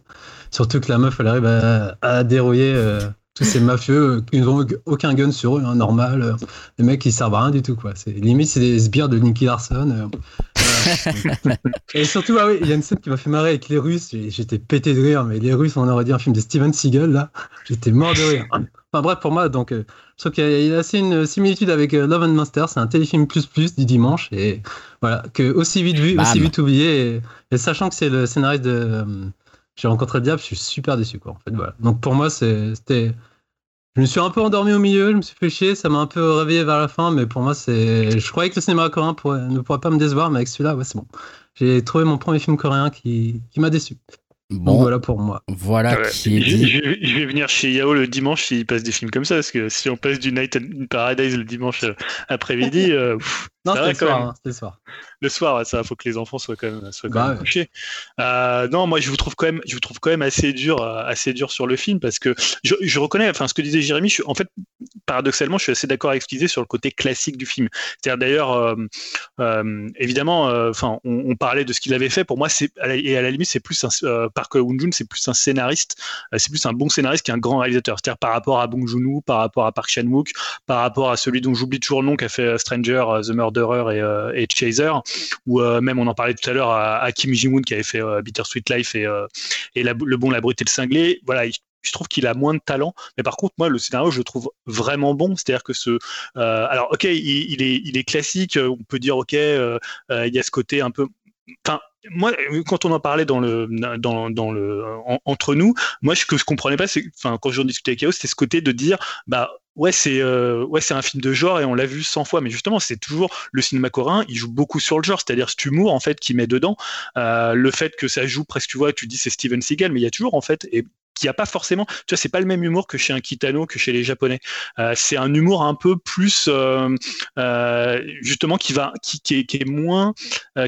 Surtout que la meuf, elle arrive à, à dérouiller. Euh, tous ces mafieux qui n'ont aucun gun sur eux, hein, normal. les mecs, ils servent à rien du tout, limite, c'est des sbires de Nicky Larson. et surtout, ah oui, il y a une scène qui m'a fait marrer avec les Russes. J'étais pété de rire, mais les Russes, on aurait dit un film de Steven Seagal, là. J'étais mort de rire. Enfin bref, pour moi, donc, euh, je trouve qu'il y a assez une similitude avec euh, Love and Monster. C'est un téléfilm plus plus du dimanche. Et voilà, que aussi vite vu, aussi vite oublié. Et, sachant que c'est le scénariste de euh, J'ai rencontré le diable, je suis super déçu, quoi. En fait, voilà. Donc pour moi, c'était. Je me suis un peu endormi au milieu, je me suis fait chier, ça m'a un peu réveillé vers la fin, mais pour moi, c'est. Je croyais que le cinéma coréen ne pourrait pas me décevoir, mais avec celui-là, ouais, c'est bon. J'ai trouvé mon premier film coréen qui, qui m'a déçu. Bon, voilà pour moi. Voilà qui est dit. Je, vais venir chez Yao le dimanche s'il passe des films comme ça, parce que si on passe du Night in Paradise le dimanche euh, après-midi, euh, non, c'est le, soir, hein, le soir. Le soir, ça, faut que les enfants soient quand même, soient quand bah même couchés. Euh, non, moi, je vous trouve quand même, je vous trouve quand même assez dur, assez dur sur le film parce que je, je reconnais, enfin, ce que disait Jérémy, je, en fait, paradoxalement, je suis assez d'accord avec ce qu'il disait sur le côté classique du film. C'est-à-dire d'ailleurs, évidemment, enfin, on, on, parlait de ce qu'il avait fait. Pour moi, c'est et à la limite, c'est plus un, Park Woon-jun, c'est plus un scénariste, c'est plus un bon scénariste qu'un grand réalisateur. C'est-à-dire par rapport à Bong Joon-ho, par rapport à Park Chan-wook, par rapport à celui dont j'oublie toujours le nom qui a fait Stranger, The Murderer et, et Chaser, ou même on en parlait tout à l'heure à, Kim Ji-woon qui avait fait Bittersweet Life et, et Le Bon, la Brute et le Cinglé. Voilà, je trouve qu'il a moins de talent, mais par contre, moi, le scénario, je le trouve vraiment bon. C'est-à-dire que ce, alors, ok, il, est, classique. On peut dire, ok, il y a ce côté un peu. Enfin, moi, quand on en parlait dans le, dans, le, entre nous, moi, ce que je comprenais pas, c'est, enfin, quand j'en discutais avec Chaos, c'était ce côté de dire, bah, ouais, c'est, euh, ouais, c'est un film de genre et on l'a vu 100 fois, mais justement, c'est toujours le cinéma coréen, il joue beaucoup sur le genre, c'est-à-dire cet humour, en fait, qui met dedans, euh, le fait que ça joue presque, tu vois, tu dis c'est Steven Seagal, mais il y a toujours, en fait, et qui a pas forcément, tu vois, c'est pas le même humour que chez un Kitano, que chez les Japonais. Euh, c'est un humour un peu plus, euh, euh, justement, qui va, qui, qui, est, moins,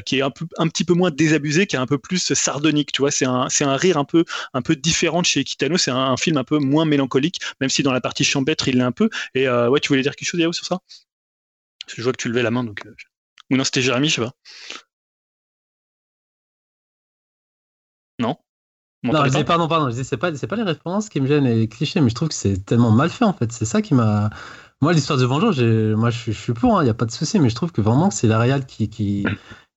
qui est un peu, un petit peu moins désabusé, qui est un peu plus sardonique. Tu vois, c'est un, c'est un rire un peu, un peu différent de chez Kitano. C'est un, film un peu moins mélancolique, même si dans la partie champêtre il l'est un peu. Et ouais, tu voulais dire quelque chose, Yao, sur ça? Je vois que tu levais la main, donc. Ou non, c'était Jérémy, je sais pas. Non, je disais, pardon, pardon, je disais, c'est pas, c'est pas les références qui me gênent et les clichés, mais je trouve que c'est tellement mal fait en fait. C'est ça qui m'a. Moi, l'histoire de Vengeance, moi je, suis pour, il hein, n'y a pas de souci, mais je trouve que vraiment c'est la réal qui, qui,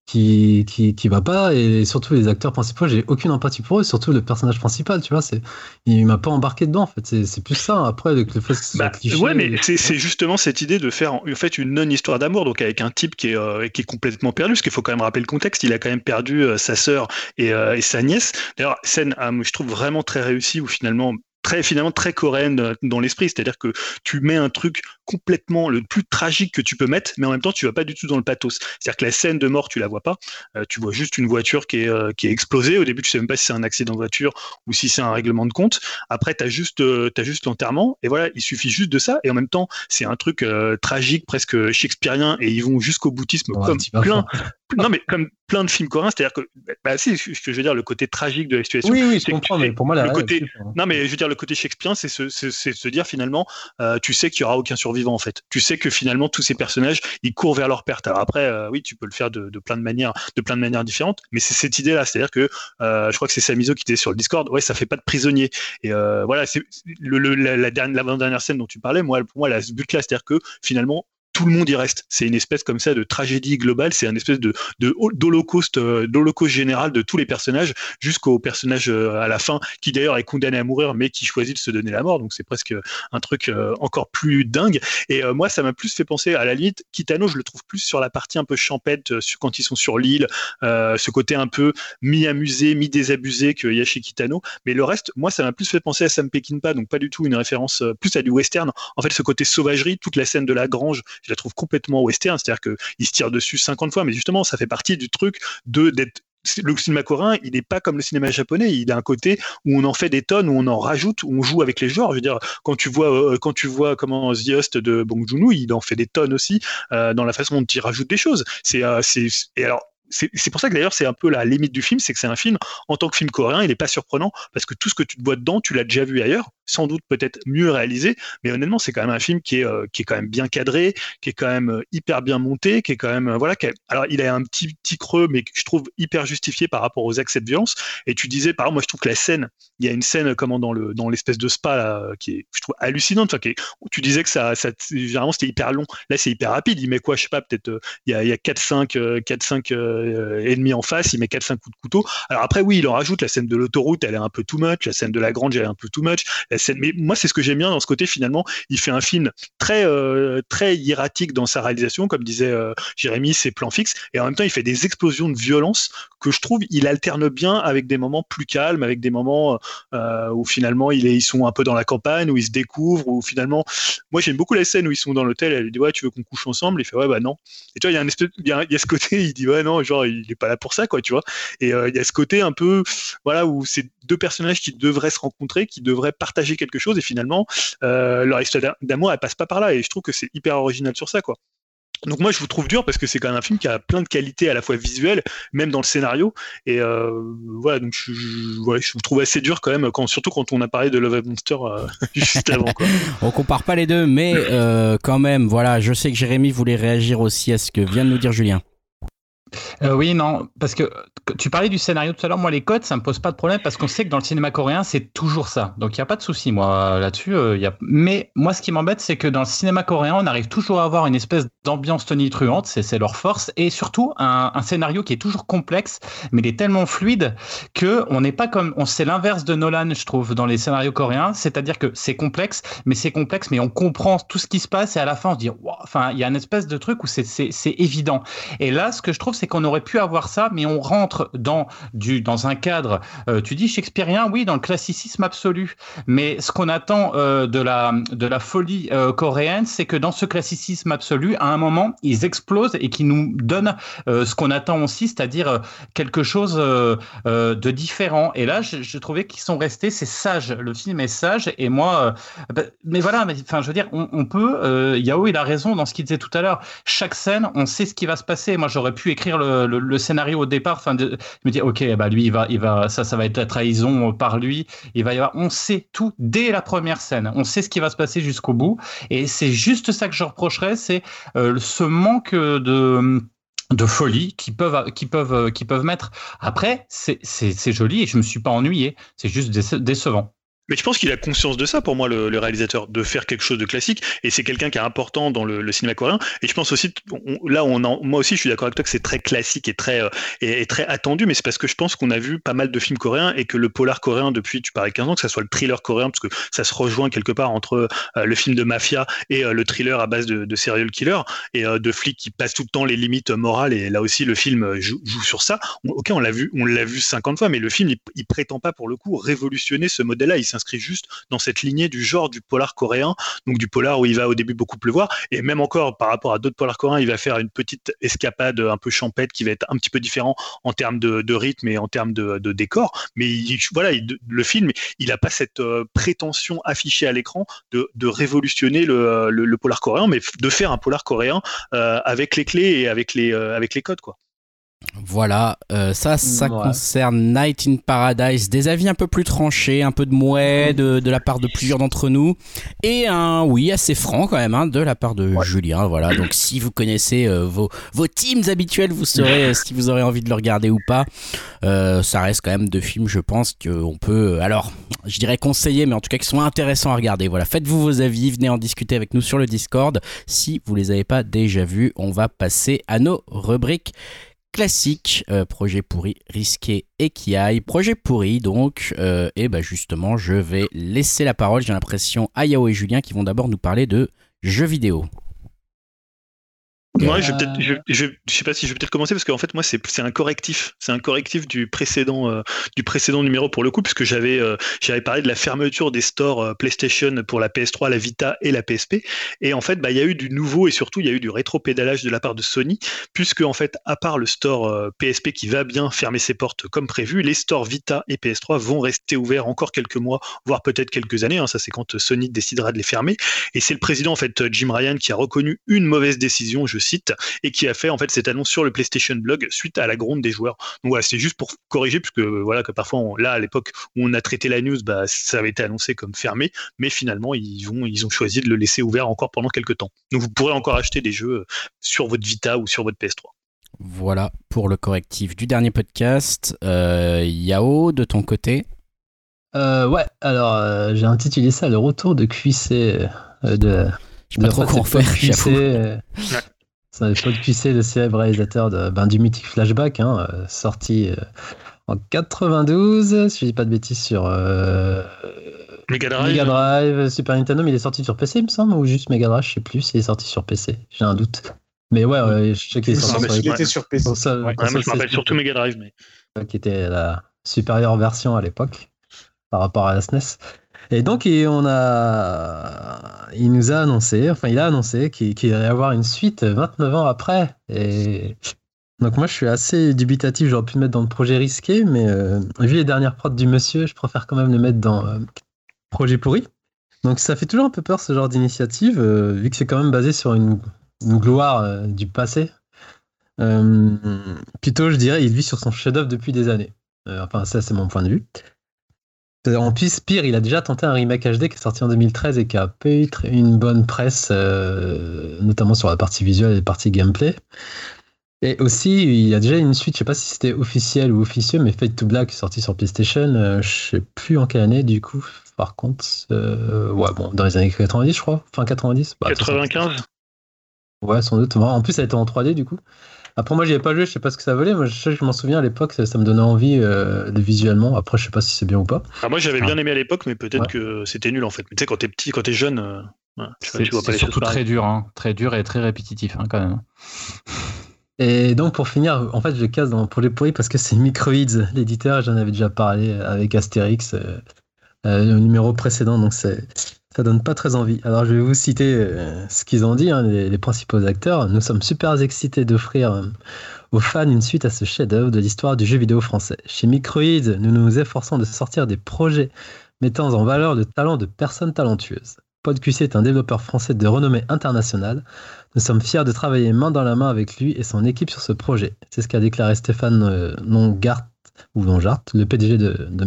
qui, qui, qui va pas et surtout les acteurs principaux j'ai aucune empathie pour eux surtout le personnage principal tu vois c'est il m'a pas embarqué dedans en fait. C'est plus ça après le fait que bah, ouais mais c'est justement cette idée de faire en fait une non histoire d'amour donc avec un type qui est euh, qui est complètement perdu parce qu'il faut quand même rappeler le contexte il a quand même perdu euh, sa sœur et, euh, et, sa nièce. D'ailleurs scène je trouve vraiment très réussie où finalement très finalement très coréenne dans l'esprit, c'est-à-dire que tu mets un truc complètement le plus tragique que tu peux mettre, mais en même temps tu vas pas du tout dans le pathos. C'est-à-dire que la scène de mort tu la vois pas, euh, tu vois juste une voiture qui est euh, qui est explosée. Au début tu sais même pas si c'est un accident de voiture ou si c'est un règlement de compte. Après tu as juste euh, as juste l'enterrement et voilà il suffit juste de ça et en même temps c'est un truc tragique presque shakespearien et ils vont jusqu'au boutisme comme plein non, mais comme plein de films coréens, c'est-à-dire que, bah, si, ce que je veux dire, le côté tragique de la situation. Oui, oui, je comprends, mais pour moi, le côté, non, mais je veux dire, le côté shakespearien, c'est se, se, dire finalement, euh, tu sais qu'il y aura aucun survivant en fait. Tu sais que finalement tous ces personnages, ils courent vers leur perte. Alors après, euh, oui, tu peux le faire de, plein de manières, de plein de manières différentes, mais c'est cette idée-là, c'est-à-dire que, euh, je crois que c'est Samizo qui était sur le Discord. Ouais, ça fait pas de prisonnier. Et voilà, c'est la, dernière, scène dont tu parlais. Moi, pour moi, la but là, c'est-à-dire que finalement, tout le monde y reste. C'est une espèce comme ça de tragédie globale, c'est un espèce de d'holocauste euh, d'holocauste général de tous les personnages jusqu'au personnage euh, à la fin qui d'ailleurs est condamné à mourir mais qui choisit de se donner la mort. Donc c'est presque un truc euh, encore plus dingue. Et moi ça m'a plus fait penser à la limite Kitano, je le trouve plus sur la partie un peu champêtre quand ils sont sur l'île, ce côté un peu mi-amusé, mi-désabusé qu'il y a chez Kitano. Mais le reste, moi ça m'a plus fait penser à Sam Peckinpah, donc pas du tout une référence plus à du western. En fait ce côté sauvagerie, toute la scène de la grange je la trouve complètement western, c'est-à-dire qu'il se tire dessus 50 fois, mais justement, ça fait partie du truc de d'être le cinéma coréen, il n'est pas comme le cinéma japonais. Il a un côté où on en fait des tonnes, où on en rajoute, où on joue avec les genres. Je veux dire, quand tu vois, euh, quand tu vois comment The Host de Bong Joon-ho, il en fait des tonnes aussi euh, dans la façon dont il rajoute des choses. C'est, euh, c'est, et alors. C'est pour ça que d'ailleurs c'est un peu la limite du film, c'est que c'est un film en tant que film coréen, il n'est pas surprenant parce que tout ce que tu te vois dedans, tu l'as déjà vu ailleurs sans doute peut-être mieux réalisé, mais honnêtement, c'est quand même un film qui est, qui est quand même bien cadré, qui est quand même hyper bien monté, qui est quand même, voilà, alors il a un petit, petit creux, mais que je trouve hyper justifié par rapport aux accès de violence. Et tu disais, par exemple, moi, je trouve que la scène, il y a une scène, comment dans le, dans l'espèce de spa, qui est, je trouve, hallucinante. Tu disais que ça, ça généralement, c'était hyper long. Là, c'est hyper rapide. Il met quoi, je sais pas, peut-être, il y a, il y a 4-5, 4-5 ennemis en face, il met 4-5 coups de couteau. Alors après, oui, il en rajoute. La scène de l'autoroute, elle est un peu too much. La scène de la grange, elle est un peu too much. Scène, mais moi, c'est ce que j'aime bien dans ce côté, finalement. Il fait un film très, très hiératique dans sa réalisation, comme disait Jérémy, ses plans fixes. Et en même temps, il fait des explosions de violence que je trouve, il alterne bien avec des moments plus calmes, avec des moments euh, où finalement il ils sont un peu dans la campagne, où ils se découvrent, où finalement, moi j'aime beaucoup la scène où ils sont dans l'hôtel, elle lui dit ouais tu veux qu'on couche ensemble, il fait ouais bah non. Et tu vois il y a un espèce, il y, a, ce côté, il dit ouais non genre il est pas là pour ça quoi, tu vois. Et euh, il y a ce côté un peu voilà où c'est deux personnages qui devraient se rencontrer, qui devraient partager quelque chose et finalement euh, leur histoire d'amour elle passe pas par là et je trouve que c'est hyper original sur ça quoi. Donc moi je vous trouve dur parce que c'est quand même un film qui a plein de qualités à la fois visuelles, même dans le scénario. Et euh, voilà, donc je, vous trouve assez dur quand même, quand, surtout quand on a parlé de Love and Monster euh, juste avant. Quoi. on compare pas les deux, mais euh, quand même, voilà, je sais que Jérémy voulait réagir aussi à ce que vient de nous dire Julien. Euh, oui, non, parce que tu parlais du scénario tout à l'heure. Moi, les codes, ça me pose pas de problème parce qu'on sait que dans le cinéma coréen, c'est toujours ça. Donc, il n'y a pas de souci, moi, là-dessus. Euh, a... Mais moi, ce qui m'embête, c'est que dans le cinéma coréen, on arrive toujours à avoir une espèce d'ambiance tonitruante. C'est leur force. Et surtout, un, scénario qui est toujours complexe, mais il est tellement fluide que on n'est pas comme. On C'est l'inverse de Nolan, je trouve, dans les scénarios coréens. C'est-à-dire que c'est complexe, mais c'est complexe, mais on comprend tout ce qui se passe et à la fin, on se dit, enfin, il y a une espèce de truc où c'est évident. Et là, ce que je trouve, c'est qu'on aurait pu avoir ça, mais on rentre dans, du, dans un cadre, euh, tu dis shakespearien, oui, dans le classicisme absolu. Mais ce qu'on attend euh, de, la, de la folie euh, coréenne, c'est que dans ce classicisme absolu, à un moment, ils explosent et qu'ils nous donnent ce qu'on attend aussi, c'est-à-dire quelque chose de différent. Et là, je, trouvais qu'ils sont restés, c'est sage. Le film est sage. Et moi, bah, mais voilà, enfin, je veux dire, on, peut, Yao, il a raison dans ce qu'il disait tout à l'heure. Chaque scène, on sait ce qui va se passer. Moi, j'aurais pu écrire le, scénario au départ. Enfin, je me dis, ok, bah lui, il va, il va, ça, ça va être la trahison par lui. Il va y avoir, on sait tout dès la première scène. On sait ce qui va se passer jusqu'au bout. Et c'est juste ça que je reprocherais, c'est euh, ce manque de de folie qui peuvent qui peuvent peuvent mettre après c'est joli et je me suis pas ennuyé c'est juste décevant mais je pense qu'il a conscience de ça, pour moi, le, réalisateur, de faire quelque chose de classique. Et c'est quelqu'un qui est important dans le, cinéma coréen. Et je pense aussi, là, on en, moi aussi, je suis d'accord avec toi que c'est très classique et très, euh, et, très attendu. Mais c'est parce que je pense qu'on a vu pas mal de films coréens et que le polar coréen, depuis, tu parlais 15 ans, que ça soit le thriller coréen, parce que ça se rejoint quelque part entre euh, le film de mafia et euh, le thriller à base de, de serial killer et de flics qui passent tout le temps les limites morales. Et là aussi, le film joue, sur ça. ok, on l'a vu, on l'a vu 50 fois, mais le film, il, il, prétend pas pour le coup révolutionner ce modèle-là. S'inscrit juste dans cette lignée du genre du polar coréen, donc du polar où il va au début beaucoup pleuvoir, et même encore par rapport à d'autres polars coréens, il va faire une petite escapade un peu champêtre qui va être un petit peu différent en termes de, rythme et en termes de, décor, mais voilà, le film, il n'a pas cette euh, prétention affichée à l'écran de, révolutionner le, polar coréen, mais de faire un polar coréen euh, avec les clés et avec les, euh, avec les codes, quoi. Voilà, euh, ça, ça concerne Night in Paradise. Des avis un peu plus tranchés, un peu de mouet de, de la part de plusieurs d'entre nous. Et un oui assez franc quand même hein, de la part de Julien. Voilà, donc si vous connaissez euh, vos, vos teams habituels, vous saurez euh, si vous aurez envie de le regarder ou pas. ça reste quand même deux films, je pense, qu'on peut, alors, je dirais conseiller, mais en tout cas qui sont intéressants à regarder. Voilà, faites-vous vos avis, venez en discuter avec nous sur le Discord. Si vous les avez pas déjà vus, on va passer à nos rubriques classique, euh, projet pourri, risqué et qui aille. Projet pourri donc, euh, et bah justement je vais laisser la parole, j'ai l'impression, à Yao et Julien qui vont d'abord nous parler de jeux vidéo. Moi, je, peut je, je, sais pas si je vais peut-être commencer parce qu'en fait, moi, c'est un correctif. C'est un correctif du précédent, euh, du précédent numéro pour le coup, puisque j'avais euh, j'avais parlé de la fermeture des stores euh, PlayStation pour la PS3, la Vita et la PSP. Et en fait, bah, il y a eu du nouveau et surtout, il y a eu du rétro-pédalage de la part de Sony, puisque en fait, à part le store PSP qui va bien fermer ses portes comme prévu, les stores Vita et PS3 vont rester ouverts encore quelques mois, voire peut-être quelques années. Hein, ça, c'est quand Sony décidera de les fermer. Et c'est le président, en fait, Jim Ryan, qui a reconnu une mauvaise décision. Je site et qui a fait en fait cette annonce sur le PlayStation Blog suite à la gronde des joueurs. Donc voilà, c'est juste pour corriger puisque voilà que parfois là à l'époque où on a traité la news, bah, ça avait été annoncé comme fermé, mais finalement ils vont ils ont choisi de le laisser ouvert encore pendant quelques temps. Donc vous pourrez encore acheter des jeux sur votre Vita ou sur votre PS3. Voilà pour le correctif du dernier podcast. Euh, Yao, de ton côté euh, Ouais, alors euh, j'ai intitulé ça Le retour de QC euh, de. Je sais pas trop quoi en faire, QC, C'est Paul QC, le célèbre réalisateur de, ben, du mythique Flashback, hein, sorti en 92, si je dis pas de bêtises, sur Mega Drive. Mega Drive, Super Nintendo, mais il est sorti sur PC, il me semble, ou juste Mega Drive, je sais plus s'il est sorti sur PC, j'ai un doute. Mais ouais, je sais qu'il est sorti sur, il était sur PC. Ça, ouais, moi, je me rappelle surtout Mega Drive. Mais... Qui était la supérieure version à l'époque par rapport à la SNES. Et donc, il, nous a annoncé, enfin, il a annoncé qu'il qu allait y avoir une suite 29 ans après. Donc, moi, je suis assez dubitatif. J'aurais pu le mettre dans le projet risqué, mais euh, vu les dernières prods du monsieur, je préfère quand même le mettre dans euh, projet pourri. Donc, ça fait toujours un peu peur ce genre d'initiative, euh, vu que c'est quand même basé sur une une gloire euh, du passé. Plutôt, je dirais, il vit sur son chef-d'œuvre depuis des années. Enfin, ça, c'est mon point de vue. En plus, pire, il a déjà tenté un remake HD qui est sorti en 2013 et qui a pas eu une bonne presse, notamment sur la partie visuelle et la partie gameplay. Et aussi, il y a déjà une suite, je sais pas si c'était officiel ou officieux, mais Fate to Black sorti sur PlayStation, je sais plus en quelle année du coup. Par contre, ouais, bon, dans les années 90, je crois, fin 90. 95 Ouais, sans doute. En plus, elle était en 3D du coup. Après, moi, j'y ai pas joué, je sais pas ce que ça valait. Moi, je, je m'en souviens à l'époque, ça, me donnait envie euh, de visuellement. Après, je sais pas si c'est bien ou pas. Ah, moi, j'avais bien aimé à l'époque, mais peut-être que c'était nul en fait. Mais tu sais, quand t'es petit, quand t'es jeune, euh, c'est surtout très dur, hein. très dur et très répétitif hein, quand même. Et donc, pour finir, en fait, je casse dans pour les pourris parce que c'est Microids, l'éditeur. J'en avais déjà parlé avec Astérix, euh, le numéro précédent. Donc, c'est ça donne pas très envie. Alors je vais vous citer euh, ce qu'ils ont dit, hein, les, principaux acteurs. Nous sommes super excités d'offrir euh, aux fans une suite à ce chef-d'œuvre de l'histoire du jeu vidéo français. Chez Microïd, nous nous efforçons de sortir des projets mettant en valeur le talent de personnes talentueuses. PodQC est un développeur français de renommée internationale. Nous sommes fiers de travailler main dans la main avec lui et son équipe sur ce projet. C'est ce qu'a déclaré Stéphane euh, Nongart, ou Nongart, le PDG de, de.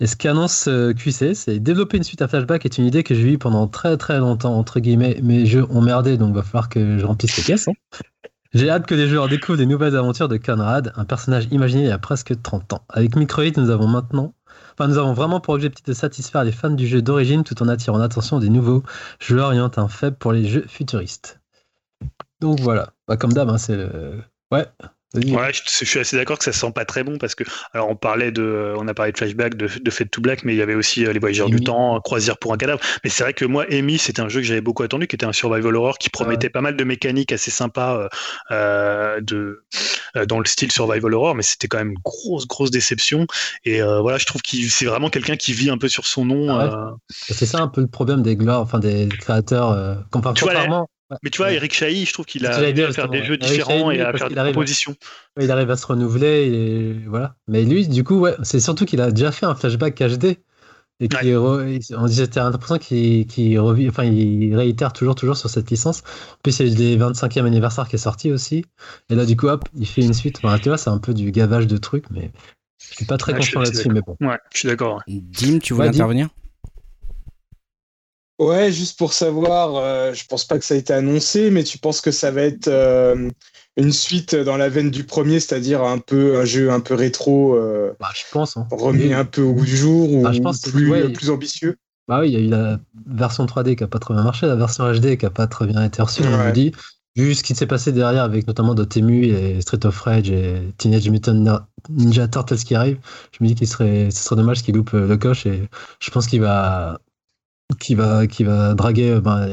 Et ce qu'annonce euh, QC, c'est développer une suite à flashback est une idée que j'ai eue pendant très très longtemps, entre guillemets. Mes jeux ont merdé, donc va falloir que je remplisse les caisses. Hein. J'ai hâte que les joueurs découvrent des nouvelles aventures de Conrad, un personnage imaginé il y a presque 30 ans. Avec Microhit, nous avons maintenant Enfin, nous avons vraiment pour objectif de satisfaire les fans du jeu d'origine tout en attirant l'attention des nouveaux joueurs ayant un faible pour les jeux futuristes. Donc voilà, bah, comme d'hab, hein, c'est le... Ouais, Ouais, je, suis assez d'accord que ça sent pas très bon parce que, alors on parlait de, on a parlé de flashback, de, de Fate to Black, mais il y avait aussi euh, les Voyageurs du Temps, Croisière pour un cadavre. Mais c'est vrai que moi, Amy, c'était un jeu que j'avais beaucoup attendu, qui était un survival horror qui promettait pas mal de mécaniques assez sympas euh, euh de, euh, dans le style survival horror, mais c'était quand même une grosse, grosse déception. Et voilà, je trouve qu'il c'est vraiment quelqu'un qui vit un peu sur son nom. Ah c'est ça un peu le problème des gloires, enfin des créateurs, contrairement. Mais tu vois, Eric Chahi, je trouve qu'il a à faire des jeux différents et à faire des propositions. il arrive à se renouveler, et voilà. Mais lui, du coup, ouais, c'est surtout qu'il a déjà fait un flashback HD. Et qui on disait, l'impression qu'il revit, enfin, il réitère toujours, toujours sur cette licence. Puis c'est le 25e anniversaire qui est sorti aussi. Et là, du coup, hop, il fait une suite. Enfin, tu vois, c'est un peu du gavage de trucs, mais je suis pas très confiant là-dessus, mais bon. Ouais, je suis d'accord. Dim, tu voulais intervenir? Ouais, juste pour savoir, euh, je pense pas que ça a été annoncé, mais tu penses que ça va être euh, une suite dans la veine du premier, c'est-à-dire un peu un jeu un peu rétro, euh, bah, je pense, hein. remis un peu au goût du jour ou bah, je pense plus, plus ambitieux? Bah oui, il y a eu la version 3D qui a pas très bien marché, la version HD qui a pas très bien été reçue, on me dit. Vu ce qui s'est passé derrière avec notamment Dotemu et Street of Rage et Teenage Mutant Ninja Turtles qui arrivent, je me dis qu'il serait, ce serait dommage qu'il loupe le coche et je pense qu'il va qui va, qui va draguer euh, ben,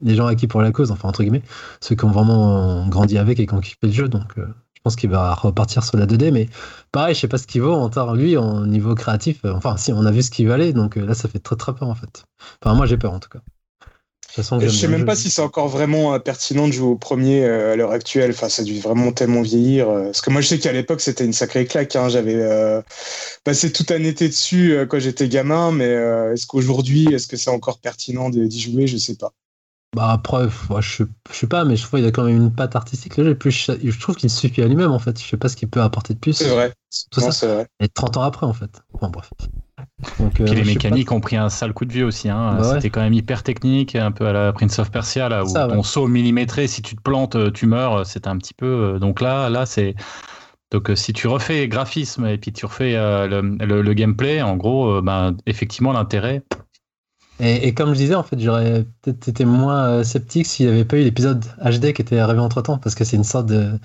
les, gens acquis pour la cause, enfin entre guillemets, ceux qui ont vraiment grandi avec et qui ont kiffé le jeu. Donc euh, je pense qu'il va repartir sur la 2D, mais pareil, je sais pas ce qu'il vaut en temps, lui, en niveau créatif. Euh, enfin, si, on a vu ce qu'il valait, donc là, ça fait très très peur en fait. Enfin, moi j'ai peur en tout cas. Je je sais même pas si c'est encore vraiment pertinent de jouer au premier à l'heure actuelle. Enfin, ça a dû vraiment tellement vieillir. Parce que moi, je sais qu'à l'époque, c'était une sacrée claque. Hein. J'avais passé tout un été dessus quand j'étais gamin, mais est-ce qu'aujourd'hui, est-ce que c'est encore pertinent d'y jouer? Je sais pas. Bah après, moi, je, je sais pas, mais je trouve qu'il a quand même une patte artistique. Là, plus, je trouve qu'il suffit à lui-même en fait. Je sais pas ce qu'il peut apporter de plus. C'est vrai. Tout Non, ça. vrai. Et 30 ans après en fait. Bon, bref. Donc, euh, Puis les mécaniques ont pris un sale coup de vieux aussi. Hein. Bah ouais. C'était quand même hyper technique, un peu à la Prince of Persia, là, où Ça, ouais. ton saut millimétré, si tu te plantes, euh, tu meurs. C'était un petit peu. euh, Donc là, là c'est. Donc euh, si tu refais graphisme et puis tu refais euh, le, le- le gameplay, en gros, euh, ben, effectivement, l'intérêt. Et, comme je disais, en fait, j'aurais peut-être été moins euh, sceptique s'il n'y avait pas eu l'épisode HD qui était arrivé entre temps, parce que c'est une sorte de.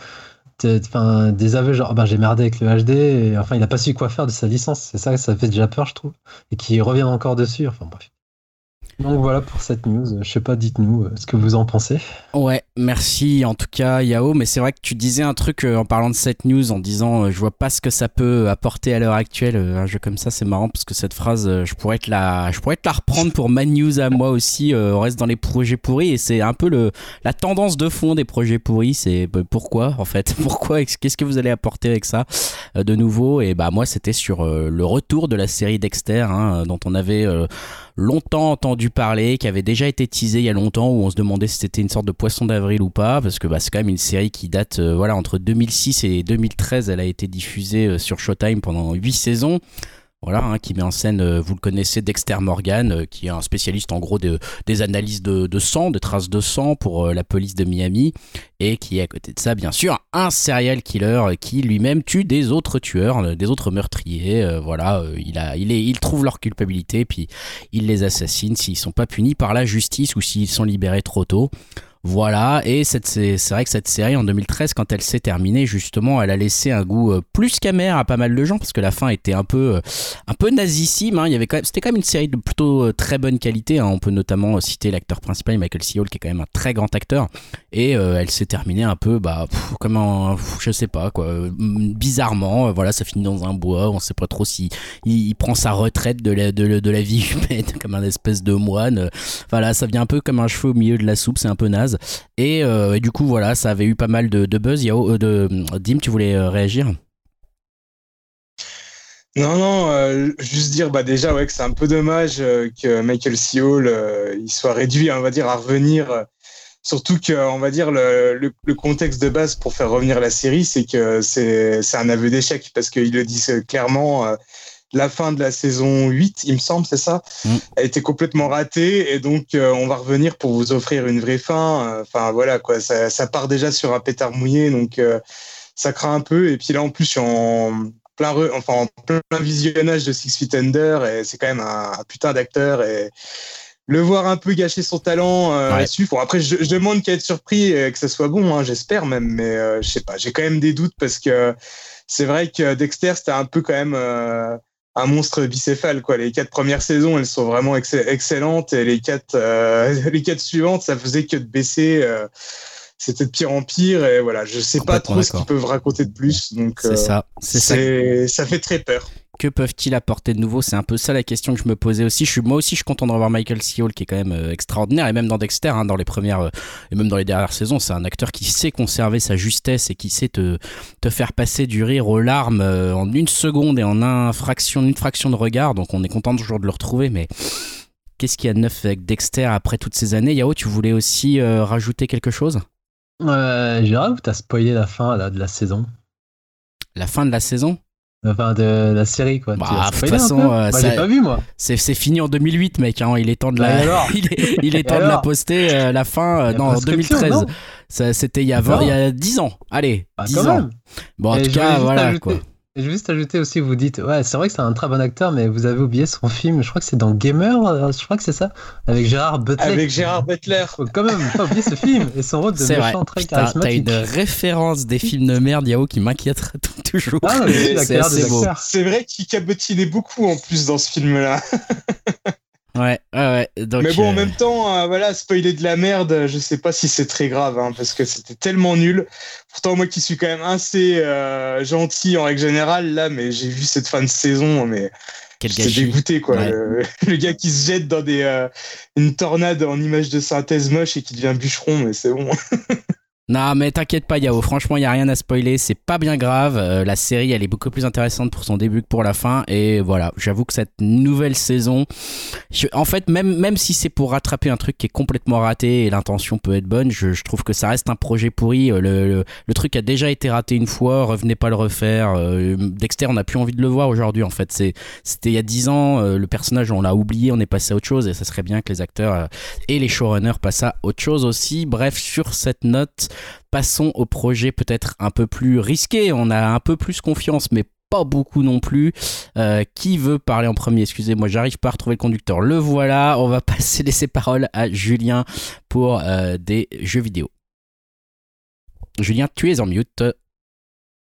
de- des aveux genre, Ah ben, j'ai merdé avec le HD, et enfin, il n'a pas su quoi faire de sa licence. C'est ça, ça fait déjà peur, je trouve. Et qu'il revienne encore dessus, enfin, bref. Donc voilà pour cette news. Je sais pas, dites-nous euh, ce que vous en pensez. Ouais, merci en tout cas Yao, mais c'est vrai que tu disais un truc euh, en parlant de cette news, en disant euh, je vois pas ce que ça peut apporter à l'heure actuelle, un jeu comme ça, c'est marrant parce que cette phrase, je pourrais te la, je pourrais te la reprendre pour ma news à moi aussi, on reste dans les projets pourris et c'est un peu le, la tendance de fond des projets pourris, c'est bah, pourquoi en fait, pourquoi, qu'est-ce que vous allez apporter avec ça de nouveau? Et bah moi c'était sur le retour de la série Dexter hein, dont on avait longtemps entendu parler, qui avait déjà été teasé il y a longtemps, où on se demandait si c'était une sorte de poisson d'avril ou pas, parce que bah, c'est quand même une série qui date euh, voilà entre 2006 et 2013. Elle a été diffusée euh, sur Showtime pendant 8 saisons. Voilà, hein, qui met en scène, euh, vous le connaissez, Dexter Morgan, euh, qui est un spécialiste en gros de- des analyses de, sang, de traces de sang pour euh, la police de Miami, et qui est à côté de ça, bien sûr, un serial killer qui lui-même tue des autres tueurs, des autres meurtriers. voilà, il, a, il, il trouve leur culpabilité, puis il les assassine s'ils sont pas punis par la justice ou s'ils sont libérés trop tôt. Voilà, et c'est vrai que cette série en 2013, quand elle s'est terminée, justement, elle a laissé un goût euh, plus qu'amer à pas mal de gens parce que la fin était un peu, euh, un peu nazissime. hein. C'était quand même une série de plutôt euh, très bonne qualité. hein. On peut notamment citer l'acteur principal, Michael C. Hall, qui est quand même un très grand acteur. Et elle s'est terminée un peu, bah, pff, comme un, je sais pas quoi, euh, bizarrement. voilà, ça finit dans un bois. On sait pas trop si il, prend sa retraite de la, de, la- de la vie humaine comme un espèce de moine. Voilà, ça vient un peu comme un cheveu au milieu de la soupe, c'est un peu naze. Et, euh, et du coup, voilà, ça avait eu pas mal de, de buzz. Euh, de, Dim, tu voulais euh, réagir? Non, non, euh, juste dire bah déjà ouais que c'est un peu dommage euh, que Michael C. Euh, il soit réduit, on va dire, à revenir. euh, surtout que va dire le, contexte de base pour faire revenir la série, c'est que c'est un aveu d'échec parce qu'il le dit euh, clairement. La fin de la saison 8, il me semble, c'est ça, Mm. a été complètement ratée et donc euh, on va revenir pour vous offrir une vraie fin. Euh, Enfin voilà quoi, ça, ça part déjà sur un pétard mouillé donc euh, ça craint un peu et puis là en plus je suis en plein re- enfin en plein visionnage de Six Feet Under et c'est quand même un, un putain d'acteur et le voir un peu gâcher son talent euh, Ouais. là-dessus. Bon, après je, je demande qu'à être surpris et que ça soit bon hein, j'espère même mais euh, je sais pas j'ai quand même des doutes parce que c'est vrai que Dexter c'était un peu quand même euh, un monstre bicéphale quoi. Les quatre premières saisons elles sont vraiment ex- excellentes et les quatre euh, les quatre suivantes ça faisait que de baisser euh, c'était de pire en pire et voilà je sais pas trop ce qu'ils peuvent raconter de plus donc C'est euh, ça, c'est ça. ça fait très peur Que peuvent-ils apporter de nouveau? C'est un peu ça la question que je me posais aussi. Je suis, moi aussi, je suis content de revoir Michael C. Hall, qui est quand même euh, extraordinaire, et même dans Dexter, hein, dans les premières euh, et même dans les dernières saisons, c'est un acteur qui sait conserver sa justesse et qui sait te, te faire passer du rire aux larmes euh, en une seconde et en un fraction, une fraction de regard. Donc, on est content toujours de le retrouver, mais. Qu'est-ce qu'il y a de neuf avec Dexter après toutes ces années? Yao, tu voulais aussi euh, rajouter quelque chose? Gérard, t'as spoilé la fin là, de la saison La fin de la saison? Enfin, de la série, quoi. Bah, de toute façon, euh, Moi, ça- pas vu, moi. C'est fini en 2008, mec. hein, Il est temps de la, alors il est, il est temps de la poster. euh, la fin, euh, non, en prescription, 2013. non Ça, C'était il y a 20, Non. il y a 10 ans. Allez, Bah, 10 quand ans. même. Bon, en Et tout cas, voilà quoi. Et je vais juste ajouter aussi, vous dites, ouais, c'est vrai que c'est un très bon acteur, mais vous avez oublié son film, je crois que c'est dans Gamer, euh, je crois que c'est ça, avec Gérard Butler. avec Gérard Butler Faut quand même pas oublier ce film et son rôle de C'est vrai. méchant très Putain, T'as une référence des films de merde, Yao, qui m'inquiète toujours. Ah, C'est vrai qu'il cabotinait beaucoup en plus dans ce film là Ouais, ouais, ouais. Donc, mais bon en euh, même temps euh, voilà spoiler de la merde je sais pas si c'est très grave hein, parce que c'était tellement nul pourtant moi qui suis quand même assez euh, gentil en règle générale là mais j'ai vu cette fin de saison mais gâchis. dégoûté quoi. Ouais. Le, le gars qui se jette dans des euh, une tornade en image de synthèse moche et qui devient bûcheron, mais c'est bon. Non, mais t'inquiète pas, Yao. Franchement, il a rien à spoiler. C'est pas bien grave. Euh, la série, elle est beaucoup plus intéressante pour son début que pour la fin. Et voilà, j'avoue que cette nouvelle saison, en fait, même même si c'est pour rattraper un truc qui est complètement raté et l'intention peut être bonne, je, trouve que ça reste un projet pourri. Euh, le, le, truc a déjà été raté une fois. Revenez pas le refaire. Euh, Dexter, on n'a plus envie de le voir aujourd'hui. En fait, c'était il y a dix ans. le personnage, on l'a oublié. On est passé à autre chose. Et ça serait bien que les acteurs et les showrunners passent à autre chose aussi. Bref, sur cette note passons au projet peut-être un peu plus risqué. On a un peu plus confiance, mais pas beaucoup non plus. Euh, qui veut parler en premier? Excusez-moi, j'arrive pas à retrouver le conducteur. Le voilà, on va passer laisser parole à Julien pour euh, des jeux vidéo. Julien, tu es en mute.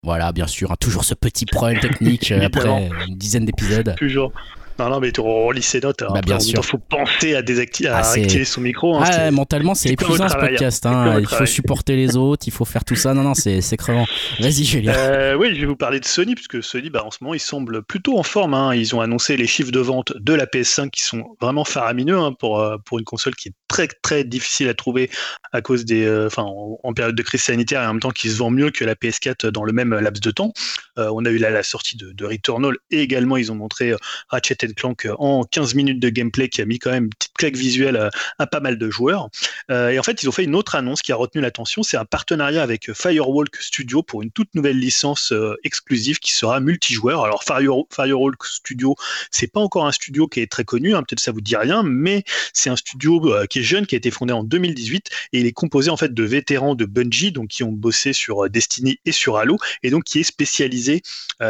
Voilà, bien sûr, hein, toujours ce petit problème technique euh, après une dizaine d'épisodes. Toujours. Non, non, mais tu relis ses notes. Bah, bien sûr. Il faut penser à, désactiver, à ah, son micro. Hein, ah, mentalement, c'est épuisant ce podcast. Hein. Il faut supporter les autres, il faut faire tout ça. Non, non, c'est crevant. Vas-y, Julien. Euh, oui, je vais vous parler de Sony, puisque Sony, bah, en ce moment, ils semblent plutôt en forme. Hein. Ils ont annoncé les chiffres de vente de la PS5 qui sont vraiment faramineux hein, pour, euh, pour une console qui est très, très difficile à trouver à cause des. Euh, en, période de crise sanitaire et en même temps qui se vend mieux que la PS4 dans le même laps de temps. on a eu là la sortie de, de Returnal et également, ils ont montré Ratchet Clank en 15 minutes de gameplay qui a mis quand même une petite claque visuelle à, pas mal de joueurs. Euh, et en fait, ils ont fait une autre annonce qui a retenu l'attention, c'est un partenariat avec Firewalk Studio pour une toute nouvelle licence euh, exclusive qui sera multijoueur. Alors Firewalk Studio, c'est pas encore un studio qui est très connu, hein, peut-être ça vous dit rien, mais c'est un studio euh, qui est jeune, qui a été fondé en 2018 et il est composé en fait de vétérans de Bungie, donc qui ont bossé sur Destiny et sur Halo, et donc qui est spécialisé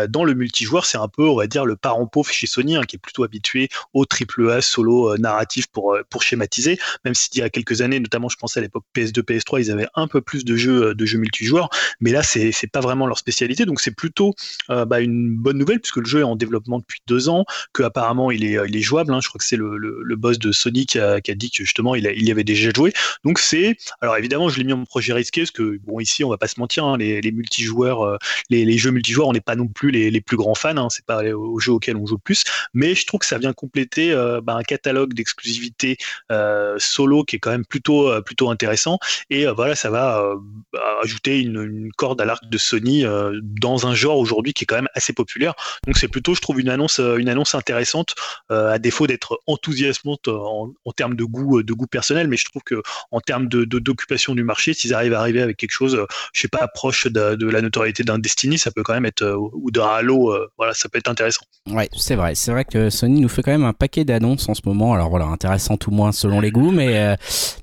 dans le multijoueur. C'est un peu, on va dire, le parent pauvre chez Sony, hein, qui est plutôt habitué au triple A solo euh, narratif pour, euh, pour schématiser, même s'il y a quelques années, notamment je pense à l'époque PS2, PS3, ils avaient un peu plus de jeux, euh, de jeux multijoueurs, mais là c'est pas vraiment leur spécialité, donc c'est plutôt bah, une bonne nouvelle puisque le jeu est en développement depuis deux ans, que apparemment il est, il est jouable, hein. je crois que c'est le, le, boss de Sony qui a, qui a, dit que justement il, il y avait déjà joué, donc c'est, alors évidemment je l'ai mis en projet risqué parce que bon ici on va pas se mentir, hein, les, les, multijoueurs, les, les, jeux multijoueurs on n'est pas non plus les, les plus grands fans, hein, c'est pas aux jeux auxquels on joue le plus, mais je trouve que ça vient compléter euh, bah, un catalogue d'exclusivité euh, solo qui est quand même plutôt euh, plutôt intéressant. Et voilà, ça va bah, ajouter une, corde à l'arc de Sony dans un genre aujourd'hui qui est quand même assez populaire. Donc c'est plutôt, je trouve, une annonce une annonce intéressante à défaut d'être enthousiasmante en, termes de goût de goût personnel, mais je trouve que en termes de d'occupation du marché, s'ils arrivent à arriver avec quelque chose, je sais pas, proche de, la notoriété d'un Destiny, ça peut quand même être ou d'un Halo, voilà, ça peut être intéressant. Ouais, c'est vrai, c'est vrai que Sony nous fait quand même un paquet d'annonces en ce moment. Alors voilà, intéressant tout moins selon les goûts, mais euh,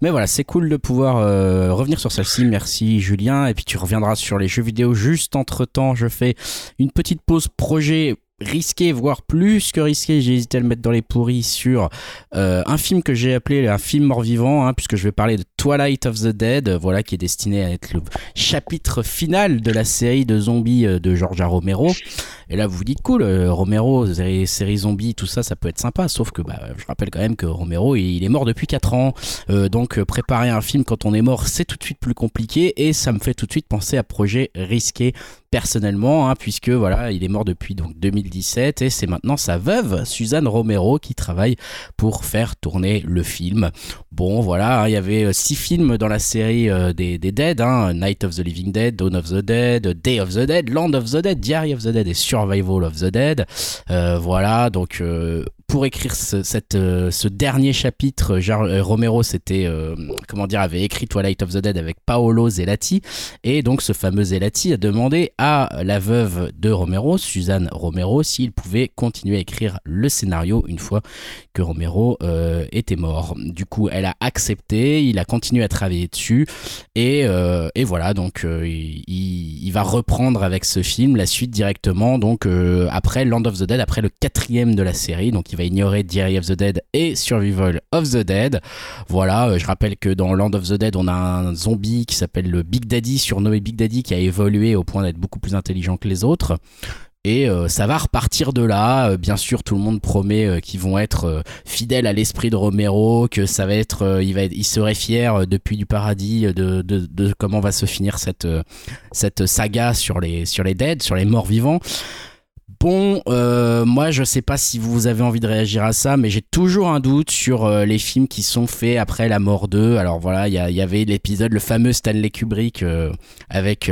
mais voilà, c'est cool de pouvoir euh, revenir sur celle-ci. Merci Julien. Et puis tu reviendras sur les jeux vidéo juste entre temps. Je fais une petite pause projet risqué, voire plus que risqué, j'ai hésité à le mettre dans les pourris sur euh, un film que j'ai appelé un film mort-vivant, hein, puisque je vais parler de Twilight of the Dead, voilà qui est destiné à être le chapitre final de la série de zombies de George Romero. Et là, vous vous dites, cool, euh, Romero, série, zombie, tout ça, ça peut être sympa. Sauf que bah, je rappelle quand même que Romero, il est mort depuis 4 ans. Euh, donc, euh, préparer un film quand on est mort, c'est tout de suite plus compliqué. Et ça me fait tout de suite penser à projet risqué personnellement, hein, puisque voilà, il est mort depuis donc 2017 et c'est maintenant sa veuve, Suzanne Romero, qui travaille pour faire tourner le film. Bon, voilà, hein, il y avait six films dans la série des, Dead, hein, Night of the Living Dead, Dawn of the Dead, Day of the Dead, Land of the Dead, Diary of the Dead et sur Survival of the Dead. Euh, voilà, donc euh, pour écrire ce, euh, dernier chapitre, euh, Romero euh, dire avait écrit Twilight of the Dead avec Paolo Zelati. Et donc ce fameux Zelati a demandé à la veuve de Romero, Suzanne Romero, s'il pouvait continuer à écrire le scénario une fois que Romero était mort. Du coup, elle a accepté, il a continué à travailler dessus. Et, voilà donc il, va reprendre avec ce film la suite directement donc après Land of the Dead, après le quatrième de la série va ignorer Diary of the Dead et Survival of the Dead. Voilà, euh, je rappelle que dans Land of the Dead, on a un zombie qui s'appelle le Big Daddy, surnommé Big Daddy, qui a évolué au point d'être beaucoup plus intelligent que les autres. Et euh, ça va repartir de là. Euh, bien sûr, tout le monde promet qu'ils vont être fidèles à l'esprit de Romero, que ça va être, il va, il serait fier depuis du paradis de, comment va se finir cette cette saga sur les sur les dead, sur les morts vivants. Euh, moi je sais pas si vous avez envie de réagir à ça, mais j'ai toujours un doute sur euh, les films qui sont faits après la mort d'eux. Alors voilà, il y, avait l'épisode, le fameux Stanley Kubrick euh, avec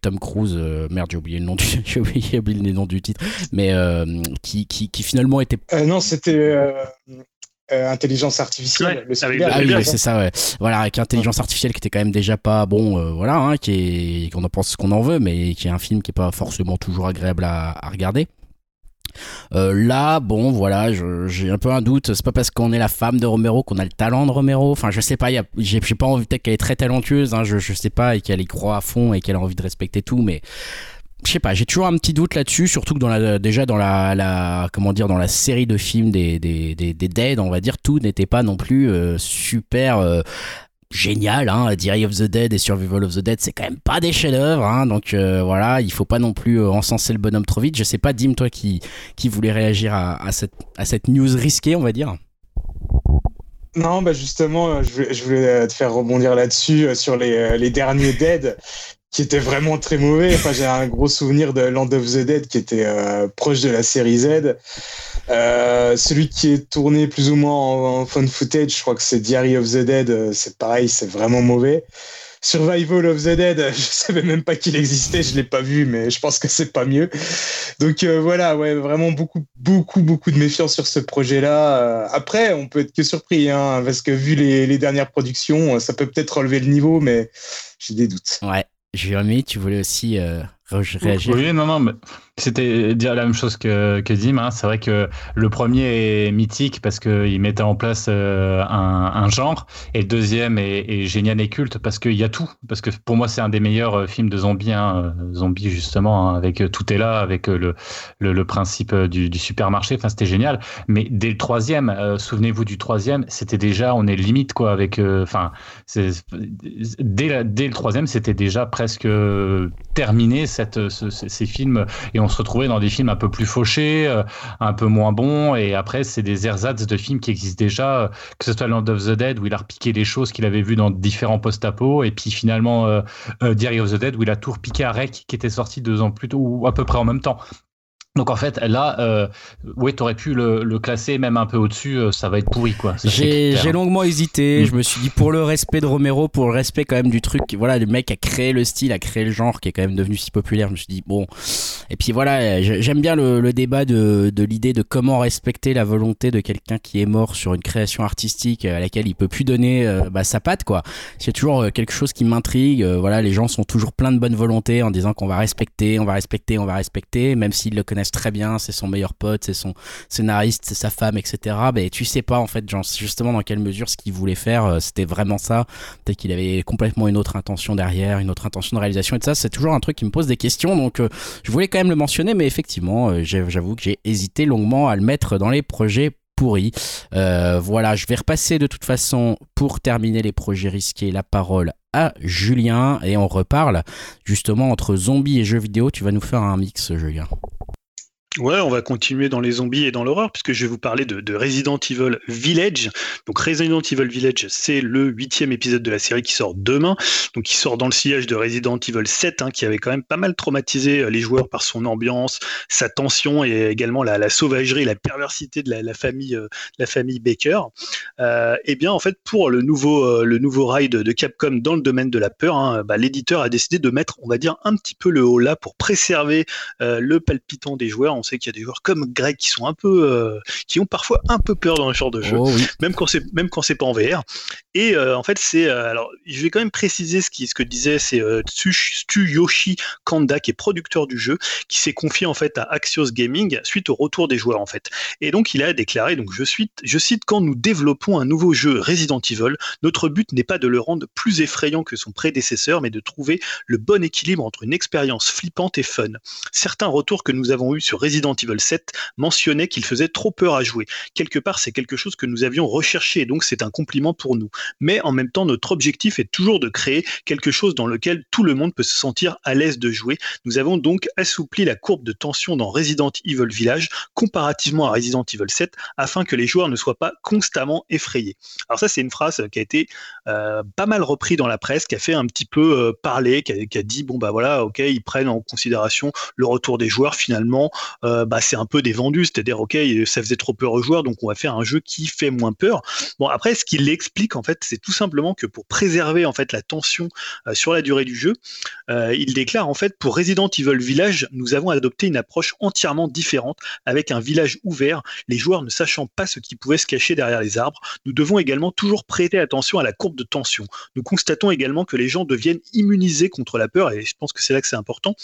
Tom Cruise. merde, j'ai oublié le nom du, oublié, nom du titre, mais qui finalement était. non, c'était. Intelligence artificielle. le ah oui, c'est ça, ouais. Voilà, avec intelligence artificielle qui était quand même déjà pas bon, voilà, hein, qui est, qu'on en pense ce qu'on en veut, mais qui est un film qui est pas forcément toujours agréable à, à regarder. Euh, là, bon, voilà, j'ai un peu un doute. C'est pas parce qu'on est la femme de Romero qu'on a le talent de Romero. Enfin, je sais pas, j'ai pas envie, peut-être qu'elle est très talentueuse, hein, je, je sais pas, et qu'elle y croit à fond et qu'elle a envie de respecter tout, mais je sais pas, j'ai toujours un petit doute là-dessus, surtout que dans la, déjà dans la, dire, dans la série de films des, Dead, on va dire, tout n'était pas non plus euh, super euh, génial. Hein, Diary of the Dead et Survival of the Dead, c'est quand même pas des chefs-d'œuvre. Hein, donc euh, voilà, il faut pas non plus encenser le bonhomme trop vite. Je sais pas, Dim, toi qui, qui voulait réagir à, cette, news risquée, on va dire. Non, bah justement, je voulais, te faire rebondir là-dessus sur les, les derniers Dead qui était vraiment très mauvais. Enfin, j'ai un gros souvenir de Land of the Dead qui était proche de la série Z. Euh, celui qui est tourné plus ou moins en, en fun footage, je crois que c'est Diary of the Dead. Euh, c'est pareil, c'est vraiment mauvais. Survival of the Dead, je savais même pas qu'il existait, je l'ai pas vu, mais je pense que c'est pas mieux. Donc euh, voilà, ouais, vraiment beaucoup, beaucoup, beaucoup de méfiance sur ce projet-là. après, on peut être que surpris, hein, parce que vu les, les dernières productions, ça peut peut-être relever le niveau, mais j'ai des doutes. Ouais, Jérémy, tu voulais aussi réagir Oui, non, non, mais c'était dire la même chose que, que Dim. Hein. C'est vrai que le premier est mythique parce qu'il mettait en place euh, un, un, genre, et le deuxième est, génial et culte parce qu'il y a tout. Parce que pour moi, c'est un des meilleurs euh, films de zombies, hein, euh, zombies justement, hein, avec tout est là, avec le, le, principe du, supermarché. Enfin, c'était génial. Mais dès le troisième, souvenez-vous du troisième, c'était déjà, on est limite quoi, avec, enfin, dès, dès le troisième, c'était déjà presque terminé cette, ces films se retrouvait dans des films un peu plus fauchés, euh, un peu moins bons. Et après, c'est des ersatz de films qui existent déjà, euh, que ce soit Land of the Dead, où il a repiqué les choses qu'il avait vues dans différents post-apo, et puis finalement euh, Diary of the Dead, où il a tout repiqué à Rec, qui était sorti deux ans plus tôt, ou à peu près en même temps. Donc en fait, là, euh, oui, tu aurais pu le, classer même un peu au-dessus, euh, ça va être pourri quoi. J'ai longuement hésité, mm. je me suis dit pour le respect de Romero, pour le respect quand même du truc, voilà, le mec a créé le style, a créé le genre qui est quand même devenu si populaire, je me suis dit bon. Et puis voilà, j'aime bien le, débat de, l'idée de comment respecter la volonté de quelqu'un qui est mort sur une création artistique à laquelle il peut plus donner euh, bah, sa patte quoi. C'est toujours euh, quelque chose qui m'intrigue, voilà, les gens sont toujours plein de bonne volonté en disant qu'on va respecter, on va respecter, on va respecter, même s'ils le connaissent très bien, c'est son meilleur pote, c'est son scénariste, c'est sa femme, etc. Mais tu sais pas en fait, genre, justement dans quelle mesure ce qu'il voulait faire, euh, c'était vraiment ça. Peut-être qu'il avait complètement une autre intention derrière, une autre intention de réalisation et ça. C'est toujours un truc qui me pose des questions, donc euh, je voulais quand même le mentionner, mais effectivement, euh, j'avoue que j'ai hésité longuement à le mettre dans les projets pourris. voilà, je vais repasser de toute façon pour terminer les projets risqués la parole à Julien et on reparle justement entre zombies et jeux vidéo. Tu vas nous faire un mix, Julien. Ouais, on va continuer dans les zombies et dans l'horreur, puisque je vais vous parler de, Resident Evil Village. Donc Resident Evil Village, c'est le huitième épisode de la série qui sort demain, donc qui sort dans le sillage de Resident Evil 7, hein, qui avait quand même pas mal traumatisé euh, les joueurs par son ambiance, sa tension et également la, sauvagerie, la perversité de la, famille, euh, la famille Baker. Euh, et bien en fait, pour le nouveau, euh, le nouveau ride de Capcom dans le domaine de la peur, hein, bah, l'éditeur a décidé de mettre, on va dire, un petit peu le haut là pour préserver le palpitant des joueurs sait qu'il y a des joueurs comme Greg qui sont un peu, euh, qui ont parfois un peu peur dans le genre de jeu, oh même quand c'est même quand c'est pas en VR. Et euh, en fait, c'est euh, alors, je vais quand même préciser ce qui ce que disait c'est Tsuyoshi Kanda qui est producteur du jeu, qui s'est confié en fait à Axios Gaming suite au retour des joueurs en fait. Et donc il a déclaré donc je cite je cite quand nous développons un nouveau jeu Resident Evil, notre but n'est pas de le rendre plus effrayant que son prédécesseur, mais de trouver le bon équilibre entre une expérience flippante et fun. Certains retours que nous avons eus sur Resident Resident Evil 7 mentionnait qu'il faisait trop peur à jouer. Quelque part, c'est quelque chose que nous avions recherché donc c'est un compliment pour nous. Mais en même temps, notre objectif est toujours de créer quelque chose dans lequel tout le monde peut se sentir à l'aise de jouer. Nous avons donc assoupli la courbe de tension dans Resident Evil Village comparativement à Resident Evil 7 afin que les joueurs ne soient pas constamment effrayés. Alors ça, c'est une phrase qui a été euh, pas mal reprise dans la presse, qui a fait un petit peu euh, parler, qui a, dit bon bah voilà, ok, ils prennent en considération le retour des joueurs finalement. Bah, c'est un peu des vendus, c'est-à-dire ok, ça faisait trop peur aux joueurs, donc on va faire un jeu qui fait moins peur. Bon après, ce qu'il explique en fait, c'est tout simplement que pour préserver en fait la tension sur la durée du jeu, il déclare en fait pour Resident Evil Village, nous avons adopté une approche entièrement différente avec un village ouvert, les joueurs ne sachant pas ce qui pouvait se cacher derrière les arbres. Nous devons également toujours prêter attention à la courbe de tension. Nous constatons également que les gens deviennent immunisés contre la peur, et je pense que c'est là que c'est important,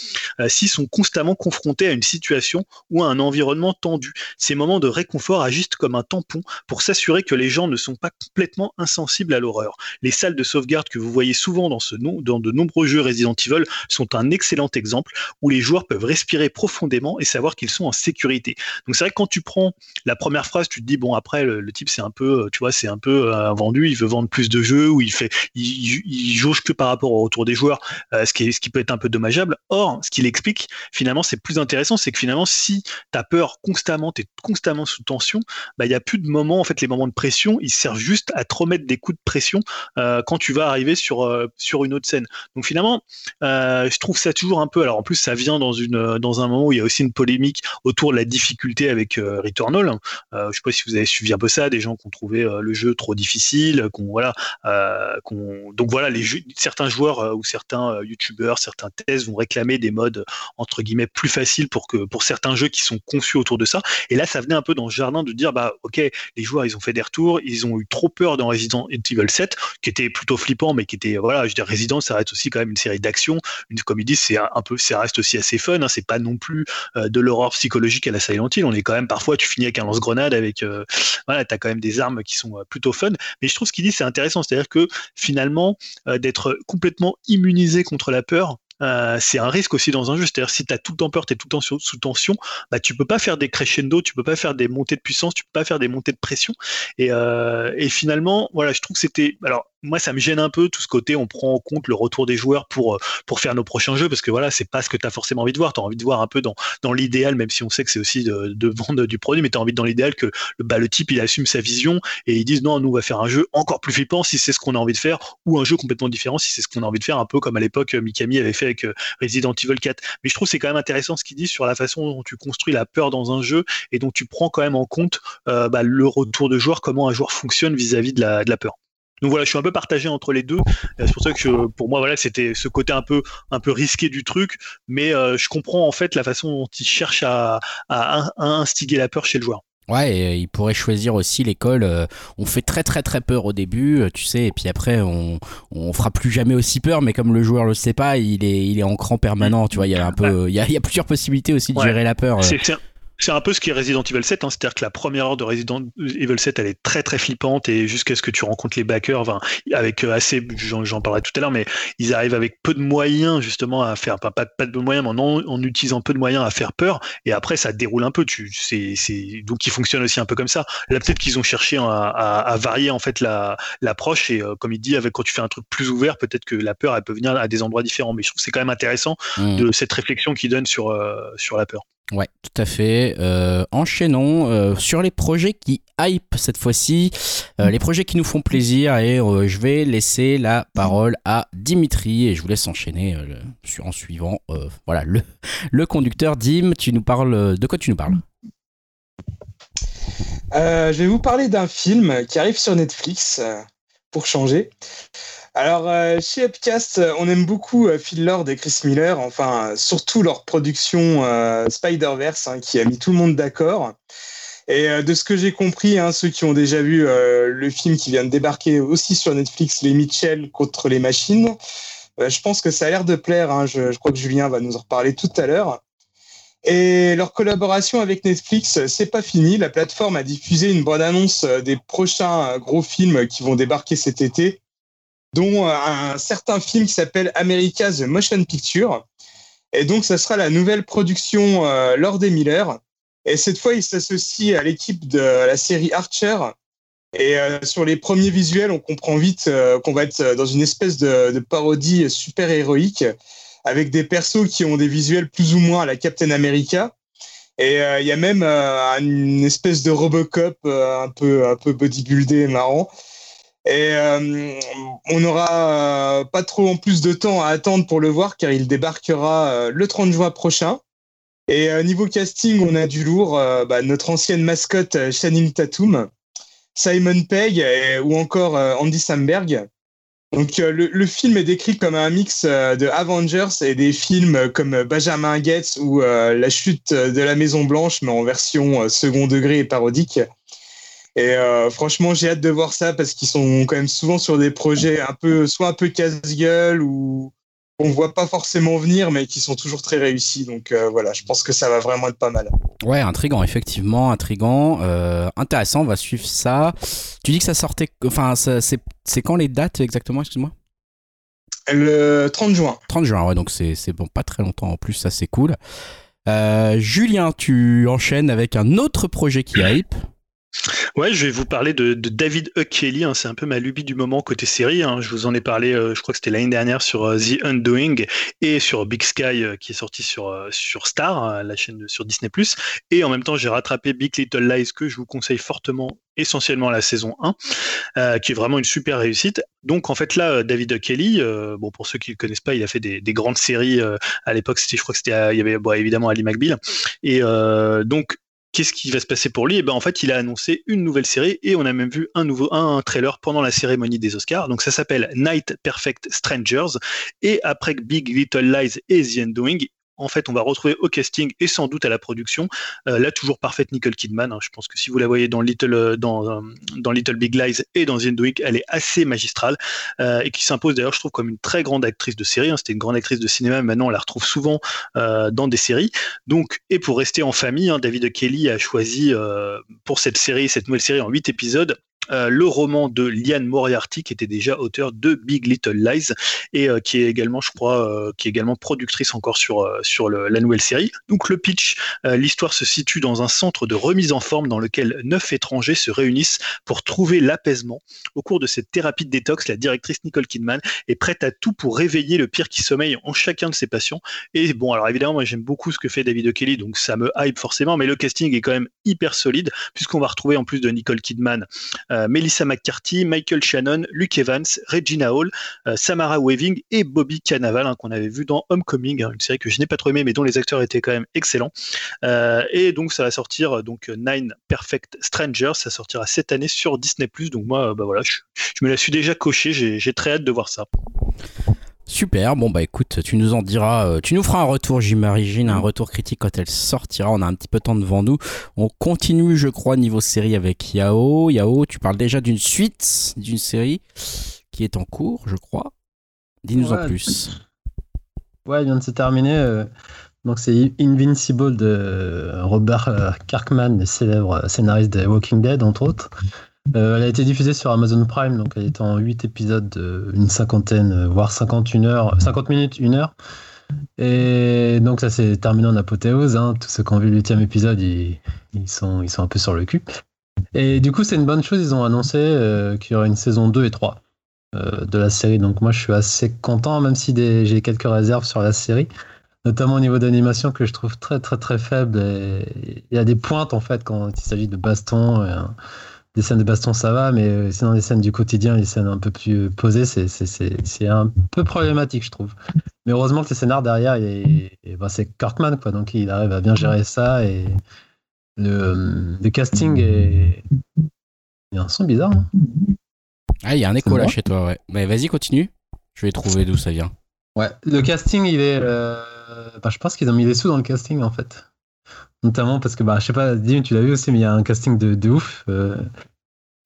euh, s'ils sont constamment confrontés à une situation ou à un environnement tendu. Ces moments de réconfort agissent comme un tampon pour s'assurer que les gens ne sont pas complètement insensibles à l'horreur. Les salles de sauvegarde que vous voyez souvent dans, de nombreux jeux Resident Evil sont un excellent exemple où les joueurs peuvent respirer profondément et savoir qu'ils sont en sécurité. Donc c'est vrai que quand tu prends la première phrase, tu te dis bon après le, type c'est un peu, tu vois, c'est un peu euh, vendu, il veut vendre plus de jeux ou il fait, il, jauge que par rapport au retour des joueurs, euh, ce qui est, ce qui peut être un peu dommageable. Or, ce qu'il explique finalement, c'est plus intéressant, c'est que finalement si tu as peur constamment, tu es constamment sous tension, bah il y a plus de moments en fait les moments de pression, ils servent juste à te remettre des coups de pression euh, quand tu vas arriver sur sur une autre scène. Donc finalement, je trouve ça toujours un peu. Alors en plus, ça vient dans une dans un moment où il y a aussi une polémique autour de la difficulté avec Returnal. Euh, je sais pas si vous avez suivi un peu ça, des gens qui ont trouvé euh, le jeu trop difficile, qu'on voilà, euh, donc voilà, certains joueurs ou certains youtubeurs, certains tests vont réclamer des modes entre guillemets plus faciles pour que pour certains jeux qui sont conçus autour de ça. Et là, ça venait un peu dans ce jardin de dire bah ok, les joueurs ils ont fait des retours, ils ont eu trop peur dans Resident Evil 7, qui était plutôt flippant, mais qui était voilà, je veux dire Resident, ça reste aussi quand même une série d'action, une disent, c'est un peu, ça reste aussi assez fun. Hein, c'est pas non plus de l'horreur psychologique à la Silent Hill. On est quand même parfois, tu finis avec un lance-grenade, avec euh, voilà, t'as quand même des armes qui sont euh, plutôt fun. Mais je trouve ce qu'il dit c'est intéressant, c'est-à-dire que finalement euh, d'être complètement immunisé contre la peur, c'est un risque aussi dans un jeu. C'est-à-dire si tu as tout le temps peur, tu es tout le temps sous, tension, bah, tu peux pas faire des crescendo, tu peux pas faire des montées de puissance, tu peux pas faire des montées de pression. Et, et finalement, voilà, je trouve que c'était. Alors, moi ça me gêne un peu tout ce côté on prend en compte le retour des joueurs pour euh, pour faire nos prochains jeux parce que voilà c'est pas ce que tu as forcément envie de voir. Tu as envie de voir un peu dans dans l'idéal même si on sait que c'est aussi de, vendre du produit mais tu as envie dans l'idéal que le bah, le type il assume sa vision et ils disent non nous on va faire un jeu encore plus flippant si c'est ce qu'on a envie de faire ou un jeu complètement différent si c'est ce qu'on a envie de faire un peu comme à l'époque Mikami avait fait avec euh, Resident Evil 4 mais je trouve c'est quand même intéressant ce qu'il dit sur la façon dont tu construis la peur dans un jeu et dont tu prends quand même en compte euh, bah, le retour de joueur comment un joueur fonctionne vis-à-vis de la, de la peur donc voilà, je suis un peu partagé entre les deux. C'est pour ça que pour moi, voilà, c'était ce côté un peu, un peu risqué du truc, mais euh, je comprends en fait la façon dont il cherche à, à, instiguer la peur chez le joueur. Ouais, et il pourrait choisir aussi l'école. Euh, on fait très très très peur au début, euh, tu sais, et puis après on, on fera plus jamais aussi peur. Mais comme le joueur le sait pas, il est il est en cran permanent. Tu vois, il y a un peu, il y a, il y a plusieurs possibilités aussi de gérer la peur. C'est c'est un peu ce qui est Resident Evil 7, hein. c'est-à-dire que la première heure de Resident Evil 7, elle est très très flippante et jusqu'à ce que tu rencontres les backers, enfin, avec euh, assez, j'en parlerai tout à l'heure, mais ils arrivent avec peu de moyens justement à faire, pas, pas, pas de moyens, mais en, en, utilisant peu de moyens à faire peur, et après ça déroule un peu, tu, c'est, donc ils fonctionnent aussi un peu comme ça. Là peut-être qu'ils ont cherché à, à, varier en fait la, l'approche et euh, comme il dit, avec quand tu fais un truc plus ouvert, peut-être que la peur elle peut venir à des endroits différents, mais je trouve que c'est quand même intéressant mmh. de cette réflexion qu'il donne sur, euh, sur la peur. Ouais, tout à fait. Euh, enchaînons euh, sur les projets qui hype cette fois-ci, euh, les projets qui nous font plaisir et je vais laisser la parole à Dimitri et je vous laisse enchaîner en suivant voilà le, le conducteur Dim. Tu nous parles de quoi tu nous parles? Je vais vous parler d'un film qui arrive sur Netflix pour changer. Alors, euh, chez Upcast, euh, on aime beaucoup euh, Phil Lord et Chris Miller, enfin, surtout leur production Spider-Verse, hein, qui a mis tout le monde d'accord. Et de ce que j'ai compris, hein, ceux qui ont déjà vu le film qui vient de débarquer aussi sur Netflix, Les Mitchell contre les machines, je pense que ça a l'air de plaire. Hein. je, crois que Julien va nous en reparler tout à l'heure. Et leur collaboration avec Netflix, c'est pas fini. La plateforme a diffusé une bonne annonce des prochains gros films qui vont débarquer cet été dont euh, un certain film qui s'appelle America's Motion Picture. Et donc, ça sera la nouvelle production euh, Lord et Miller. Et cette fois, il s'associe à l'équipe de la série Archer. Et euh, sur les premiers visuels, on comprend vite qu'on va être dans une espèce de, de parodie super héroïque avec des persos qui ont des visuels plus ou moins à la Captain America. Et il y a même une espèce de Robocop un peu un peu bodybuildé marrant. Et euh, on n'aura euh, pas trop en plus de temps à attendre pour le voir car il débarquera euh, le 30 juin prochain. Et niveau casting, on a du lourd. Bah, notre ancienne mascotte Channing Tatum, Simon Pegg ou encore Andy Samberg. Donc le, film est décrit comme un mix de Avengers et des films comme Benjamin Gates ou La chute de la Maison Blanche, mais en version second degré et parodique. Et euh, franchement, j'ai hâte de voir ça parce qu'ils sont quand même souvent sur des projets un peu, soit un peu casse-gueule ou on voit pas forcément venir, mais qui sont toujours très réussis. Donc euh, voilà, je pense que ça va vraiment être pas mal. Ouais, intrigant, effectivement, intrigant, euh, intéressant. On va suivre ça. Tu dis que ça sortait, enfin, c'est quand les dates exactement Excuse-moi? Le 30 juin. 30 juin, ouais, donc c'est bon, pas très longtemps en plus, ça c'est cool. Julien, tu enchaînes avec un autre projet qui hype. Ouais, je vais vous parler de, David E. Hein. c'est un peu ma lubie du moment côté série. Hein. je vous en ai parlé, euh, je crois que c'était l'année dernière sur euh, The Undoing et sur Big Sky euh, qui est sorti sur, sur Star, la chaîne sur Disney+. Et en même temps, j'ai rattrapé Big Little Lies que je vous conseille fortement essentiellement la saison 1, qui est vraiment une super réussite. Donc en fait là, David. Kelly, bon pour ceux qui ne le connaissent pas, il a fait des, grandes séries à l'époque. Je crois que c'était, il y avait évidemment Ali McBeal. Et donc Qu'est-ce qui va se passer pour lui? Et eh ben en fait, il a annoncé une nouvelle série et on a même vu un nouveau un, trailer pendant la cérémonie des Oscars. Donc ça s'appelle Night Perfect Strangers et après Big Little Lies et The Undoing, en fait, on va retrouver au casting et sans doute à la production euh, la toujours parfaite Nicole Kidman. Hein. Je pense que si vous la voyez dans Little, euh, euh, Big Lies et dans The elle est assez magistrale et qui s'impose d'ailleurs, je trouve, comme une très grande actrice de série. Hein. C'était une grande actrice de cinéma, maintenant on la retrouve souvent dans des séries. Et pour rester en famille, hein, David Kelly a choisi pour cette série, cette nouvelle série en huit épisodes, euh, le roman de Liane Moriarty qui était déjà auteur de Big Little Lies et euh, qui est également je crois euh, qui est également productrice encore sur sur la nouvelle série. Donc le pitch l'histoire se situe dans un centre de remise en forme dans lequel neuf étrangers se réunissent pour trouver l'apaisement. Au cours de cette thérapie de détox, la directrice Nicole Kidman est prête à tout pour réveiller le pire qui sommeille en chacun de ses patients et bon alors évidemment moi j'aime beaucoup ce que fait David O'Kelly donc ça me hype forcément mais le casting est quand même hyper solide puisqu'on va retrouver en plus de Nicole Kidman Melissa McCarthy, Michael Shannon, Luke Evans, Regina Hall, euh, Samara Weaving et Bobby Cannavale hein, qu'on avait vu dans Homecoming, hein, une série que je n'ai pas trop aimée mais dont les acteurs étaient quand même excellents. Euh, et donc ça va sortir donc Nine Perfect Strangers, ça sortira cette année sur Disney+. Donc moi, bah voilà, je, je me la suis déjà coché, j'ai très hâte de voir ça. Super, bon bah écoute, tu nous en diras, euh, tu nous feras un retour, j'imagine, un retour critique quand elle sortira, on a un petit peu de temps devant nous. On continue, je crois, niveau série avec Yao. Yao, tu parles déjà d'une suite d'une série qui est en cours, je crois. Dis-nous en plus. Ouais, il vient de se terminer. Euh, donc c'est Invincible de Robert euh, Kirkman, le célèbre scénariste de Walking Dead, entre autres. Euh, elle a été diffusée sur Amazon Prime, donc elle est en 8 épisodes, une cinquantaine, euh, voire 51 heures, 50 minutes, 1 heure. Et donc ça s'est terminé en apothéose. Hein. Tous ceux qui ont vu 8 épisode, ils, sont, ils sont un peu sur le cul. Et du coup, c'est une bonne chose, ils ont annoncé euh, qu'il y aurait une saison 2 et 3 de la série. Donc moi, je suis assez content, même si j'ai quelques réserves sur la série notamment au niveau d'animation que je trouve très très très faible. Il y a des pointes en fait quand il s'agit de baston des scènes de baston, ça va, mais euh, sinon, les scènes du quotidien, les scènes un peu plus posées, c'est un peu problématique, je trouve. Mais heureusement que le scénar derrière, ben, c'est Kirkman, quoi, donc il arrive à bien gérer ça. Et le, le casting est. Il y a un son bizarre. Hein. ah, il y a un écho là chez toi, ouais. Mais vas-y, continue. Je vais trouver d'où ça vient. Ouais, le casting, il est. Euh, ben, je pense qu'ils ont mis des sous dans le casting, en fait. Notamment parce que, bah, je sais pas, Dim, tu l'as vu aussi, mais il y a un casting de, de ouf. Euh,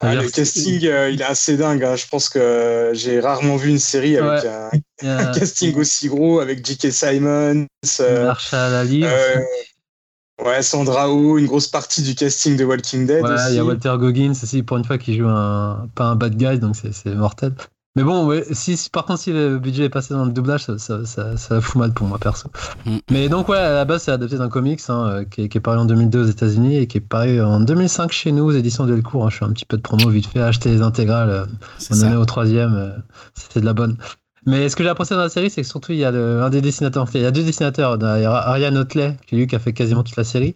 ah, le casting, euh, il est assez dingue. Hein. Je pense que j'ai rarement vu une série avec un, casting aussi gros, avec J.K. Simons, euh, Marshall Ali. ouais, Sandra Oh, une grosse partie du casting de Walking Dead. Ouais, il y a Walter Goggins aussi, pour une fois, qui joue un, pas un bad guy, donc c'est mortel. Mais bon, si, par contre, si le budget est passé dans le doublage, ça, ça, ça, fout mal pour moi, perso. Mm. Mais donc, ouais, à la base, c'est adapté d'un comics hein, euh, qui, est, qui, est, paru en 2002 aux États-Unis et qui est paru en 2005 chez nous aux éditions Delcourt. Hein. Je fais un petit peu de promo vite fait, acheter les intégrales. Euh, on en est au troisième, euh, c'est de la bonne. Mais ce que j'ai apprécié dans la série, c'est que surtout, il y a un des dessinateurs. Il y a deux dessinateurs. Il y a Ariane Otley, qui lui qui a fait quasiment toute la série,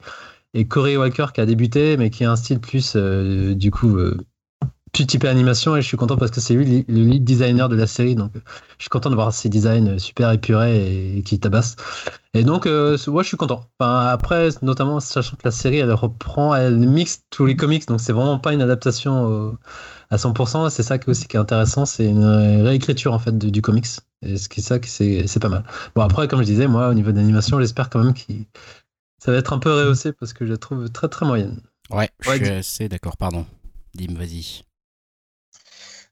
et Corey Walker qui a débuté, mais qui a un style plus, du coup plus typé animation et je suis content parce que c'est lui le lead designer de la série. Donc je suis content de voir ses designs super épurés et, qui tabassent. Et donc, euh, ouais, je suis content. Enfin, après, notamment sachant que la série, elle reprend, elle mixe tous les comics, donc c'est vraiment pas une adaptation à 100%. C'est ça qui aussi qui est intéressant, c'est une réécriture en fait du comics. Et ce qui est ça, c'est pas mal. Bon, après, comme je disais, moi, au niveau d'animation, j'espère quand même que ça va être un peu rehaussé parce que je la trouve très très moyenne. Ouais, je suis assez d'accord, pardon. Dim, vas-y.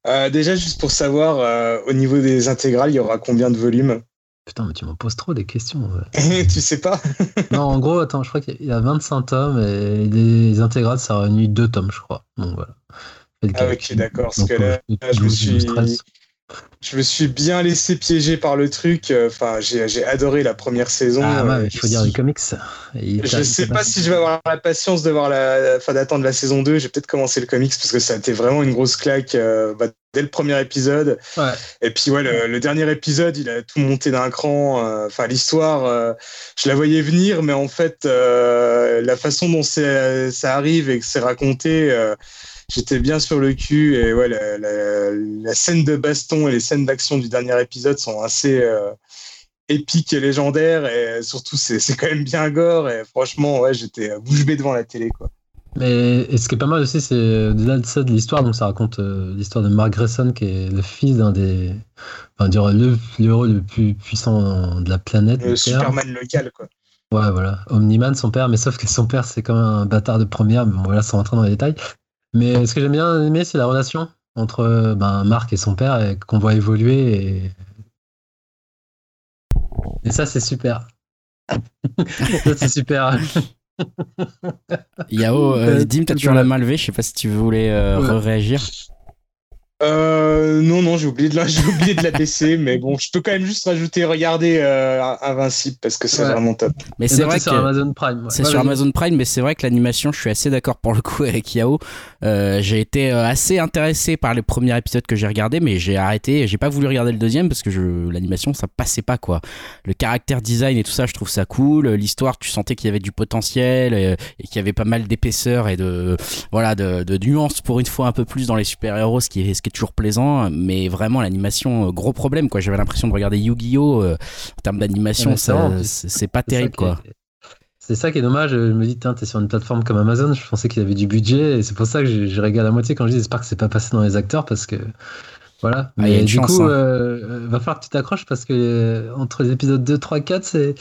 Euh, déjà, juste pour savoir, euh, au niveau des intégrales, il y aura combien de volumes Putain, mais tu me poses trop des questions. tu sais pas? Non, en gros, attends, je crois qu'il y a 25 tomes et les intégrales, ça réunit deux tomes, je crois. Donc voilà. Ah, ok, d'accord. Parce que là, je me suis je me suis bien laissé piéger par le truc. Enfin, j'ai adoré la première saison. Ah ouais, il faut dire les comics. je sais pas si je vais avoir la patience de voir la, fin d'attendre la saison 2. J'ai peut-être commencé le comics parce que ça a été vraiment une grosse claque euh, bah, dès le premier épisode. Ouais. Et puis ouais, le, dernier épisode, il a tout monté d'un cran. Euh, enfin, l'histoire, euh, je la voyais venir, mais en fait, la façon dont ça arrive et que c'est raconté j'étais bien sur le cul et ouais, la, scène de baston et les scènes d'action du dernier épisode sont assez euh, épiques et légendaires et surtout c'est, quand même bien gore et franchement ouais, j'étais bouche bée devant la télé quoi. Mais ce qui est pas mal aussi, c'est de ça de l'histoire. Donc ça raconte euh, l'histoire de Mark Grayson, qui est le fils d'un des, enfin, le, héros le plus puissant de la planète. Le Superman local, quoi. Ouais, voilà. Omniman, son père, mais sauf que son père, c'est comme un bâtard de première. Mais bon, voilà, sans rentrer dans les détails. Mais ce que j'aime bien aimer, c'est la relation entre ben, Marc et son père et qu'on voit évoluer. Et, et ça, c'est super. ça, c'est super. Yao, euh, Dim, t'as toujours la main levée. Je sais pas si tu voulais euh, réagir. Euh, non, non, j'ai oublié de la, j'ai oublié de la baisser, mais bon, je peux quand même juste rajouter, regarder euh, Invincible parce que c'est vraiment top. Mais c'est vrai que c'est sur Amazon Prime. C'est sur Amazon Prime, mais c'est vrai que l'animation, je suis assez d'accord pour le coup avec Yao. Euh, j'ai été euh, assez intéressé par les premiers épisodes que j'ai regardés, mais j'ai arrêté, j'ai pas voulu regarder le deuxième parce que je, l'animation, ça passait pas quoi. Le caractère design et tout ça, je trouve ça cool. L'histoire, tu sentais qu'il y avait du potentiel et, qu'il y avait pas mal d'épaisseur et de, voilà, de, de nuances pour une fois un peu plus dans les super-héros, ce qui est, ce qui toujours plaisant, mais vraiment l'animation, euh, gros problème quoi. J'avais l'impression de regarder Yu-Gi-Oh! Euh, en termes d'animation, c'est pas terrible quoi. C'est ça qui est dommage. Je me dis, t'es sur une plateforme comme Amazon, je pensais qu'il y avait du budget, et c'est pour ça que j'ai regardé à moitié quand je dis, j'espère que c'est pas passé dans les acteurs, parce que voilà. Ah, mais du coup, hein. euh, va falloir que tu t'accroches, parce que entre les épisodes 2, 3, 4, c'est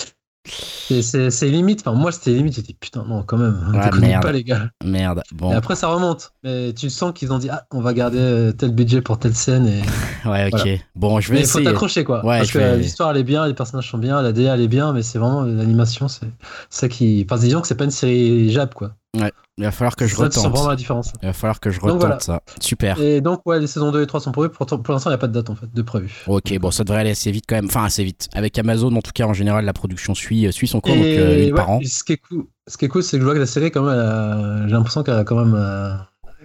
c'est limite. Enfin, moi, c'était limite. J'étais putain, non, quand même. Ah, merde. pas, les gars. Merde. Bon. Et après, ça remonte. Mais tu sens qu'ils ont dit, ah, on va garder euh, tel budget pour telle scène. Et... ouais, ok. Bon, je vais mais essayer. Il faut t'accrocher, quoi. Ouais, Parce que l'histoire, elle est bien, les personnages sont bien, la DA, elle est bien, mais c'est vraiment l'animation, c'est ça qui. Enfin, disons que c'est pas une série Jap, quoi. Ouais, il va falloir que je retente. vraiment la différence. Il va falloir que je retente ça. Super. Et donc, ouais, les saisons 2 et 3 sont prévues. Pour, pour l'instant, il n'y a pas de date en fait, de prévu. Ok, bon, ça devrait aller assez vite quand même. Enfin, assez vite. Avec Amazon, en tout cas, en général, la production suit, euh, suit son cours, donc euh, une par an. Ce qui est cool, ce qui est cool c'est que je vois que la série, quand même, j'ai l'impression qu'elle a quand même.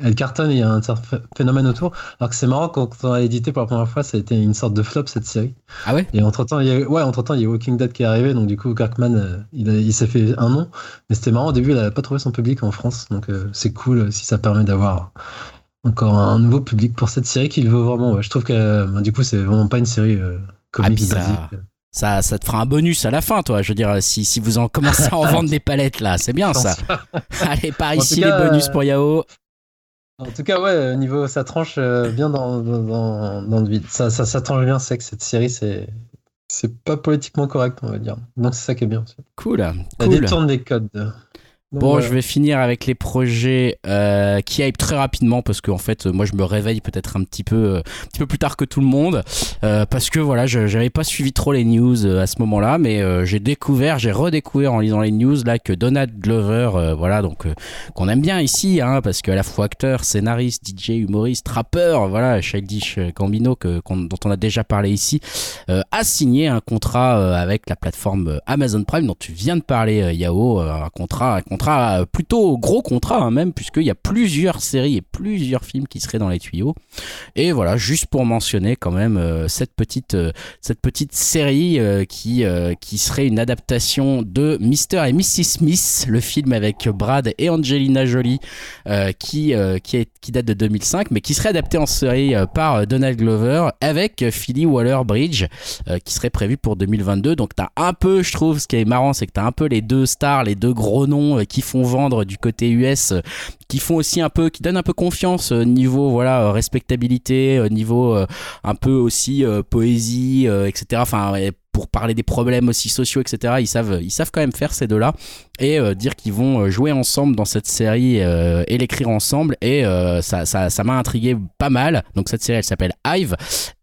Euh, elle cartonne, il y a un certain phénomène autour. Alors que c'est marrant, quand on a édité pour la première fois, ça a été une sorte de flop cette série. Ah ouais? Et entre temps, il y a, ouais, entre il y a Walking Dead qui est arrivé, donc du coup, Kirkman, euh, il, il s'est fait un nom. Mais c'était marrant, au début, il n'avait pas trouvé son public en France, donc euh, c'est cool si ça permet d'avoir encore un nouveau public pour cette série qu'il veut vraiment. Je trouve que bah, du coup, c'est vraiment pas une série euh, ah, bizarre. Ça, ça te fera un bonus à la fin, toi. Je veux dire, si, si vous en commencez à en vendre des palettes là, c'est bien ça. Allez, par ici les bonus pour Yao. En tout cas, ouais, niveau ça tranche euh, bien dans, dans, dans, le vide. Ça, ça, ça tranche bien, c'est que cette série, c'est c'est pas politiquement correct, on va dire. Donc c'est ça qui est bien. Cool. Ça cool. détourne des codes bon, je vais finir avec les projets euh, qui hype très rapidement parce que en fait, moi, je me réveille peut-être un petit peu, euh, un petit peu plus tard que tout le monde euh, parce que voilà, je j'avais pas suivi trop les news à ce moment-là, mais j'ai découvert, j'ai redécouvert en lisant les news là que Donald Glover, voilà, donc qu'on aime bien ici, hein, parce qu'à la fois acteur, scénariste, DJ, humoriste, rappeur, voilà, Childish Gambino que dont on a déjà parlé ici, a signé un contrat avec la plateforme Amazon Prime dont tu viens de parler, Yao, un contrat, un contrat plutôt gros contrat hein, même, puisqu'il y a plusieurs séries et plusieurs films qui seraient dans les tuyaux. Et voilà, juste pour mentionner quand même cette petite cette petite série qui qui serait une adaptation de Mr et Mrs Smith, le film avec Brad et Angelina Jolie, qui qui, est, qui date de 2005, mais qui serait adapté en série par Donald Glover avec Philly Waller-Bridge, qui serait prévu pour 2022. Donc t'as un peu, je trouve, ce qui est marrant, c'est que t'as un peu les deux stars, les deux gros noms euh, qui font vendre du côté US, euh, qui font aussi un peu, qui donnent un peu confiance euh, niveau voilà respectabilité, niveau un peu aussi poésie, etc. Enfin pour parler des problèmes aussi sociaux, etc. Ils savent, ils savent quand même faire ces deux-là et euh, dire qu'ils vont euh, jouer ensemble dans cette série euh, et l'écrire ensemble. Et ça, ça, m'a intrigué pas mal. Donc cette série, elle s'appelle Hive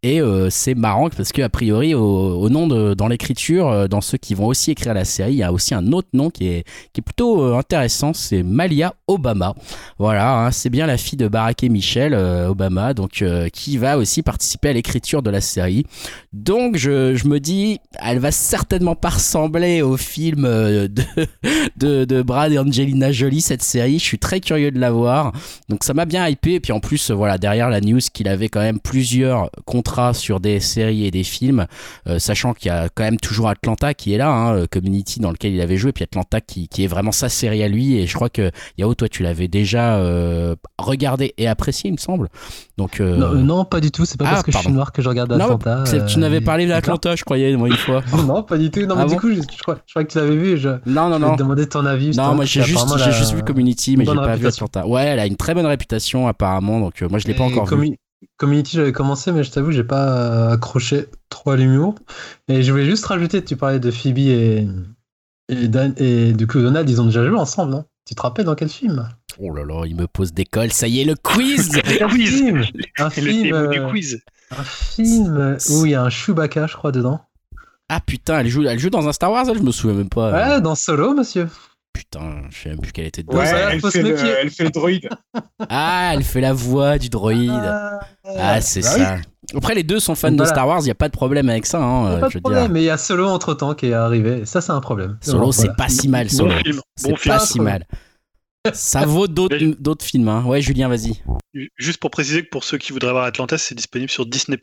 et c'est marrant parce que a priori, au, nom de dans l'écriture, dans ceux qui vont aussi écrire la série, il y a aussi un autre nom qui est qui est plutôt intéressant. C'est Malia Obama. Voilà, hein, c'est bien la fille de Barack et Michelle Obama, donc qui va aussi participer à l'écriture de la série. Donc je, je me dis elle va certainement pas ressembler au film euh, de, de, Brad et Angelina Jolie, cette série. Je suis très curieux de la voir. Donc ça m'a bien hypé. Et puis en plus, voilà, derrière la news qu'il avait quand même plusieurs contrats sur des séries et des films, euh, sachant qu'il y a quand même toujours Atlanta qui est là, hein, euh, Community dans lequel il avait joué, puis Atlanta qui, qui est vraiment sa série à lui. Et je crois que Yao, toi, tu l'avais déjà regardé et apprécié, il me semble. Donc, non, pas du tout. C'est pas ah, parce que je suis noir que je regarde Atlanta. tu n'avais parlé d'Atlanta, je croyais, moi, une fois. non, pas du tout. Non, mais ah du coup, je, crois, que tu l'avais vu. Je, non, non, non. Je demandé ton avis. Non, moi, j'ai juste, j'ai juste vu Community, mais j'ai pas vu Atlanta. Ouais, elle a une très bonne réputation, apparemment. Donc, euh, moi, je l'ai pas encore vu. Community, j'avais commencé, mais je t'avoue, j'ai pas accroché trop à l'humour. Et je voulais juste rajouter, tu parlais de Phoebe et, et, Dan, et du coup, Donald, ils ont déjà joué ensemble, non? Tu te rappelles dans quel film? Oh là là, il me pose des cols. Ça y est, le quiz Un film Un film, du quiz. Un film où il y a un Chewbacca, je crois, dedans. Ah putain, elle joue, elle joue dans un Star Wars, elle Je me souviens même pas. Ouais, dans Solo, monsieur. Putain, je sais même plus qu'elle était dedans. Ouais, elle, fait le, elle, fait le, droïde. ah, elle fait la voix du droïde. Ah, ah c'est bah ça. Après, les deux sont fans de Star Wars, il n'y a pas de problème avec ça. Hein, a pas de problème, mais il y a Solo entre temps qui est arrivé. Ça, c'est un problème. Solo, c'est pas si mal. Solo. Bon. C'est pas si mal. Ça vaut d'autres films. Hein. Ouais, Julien, vas-y. Juste pour préciser que pour ceux qui voudraient voir Atlantis, c'est disponible sur Disney,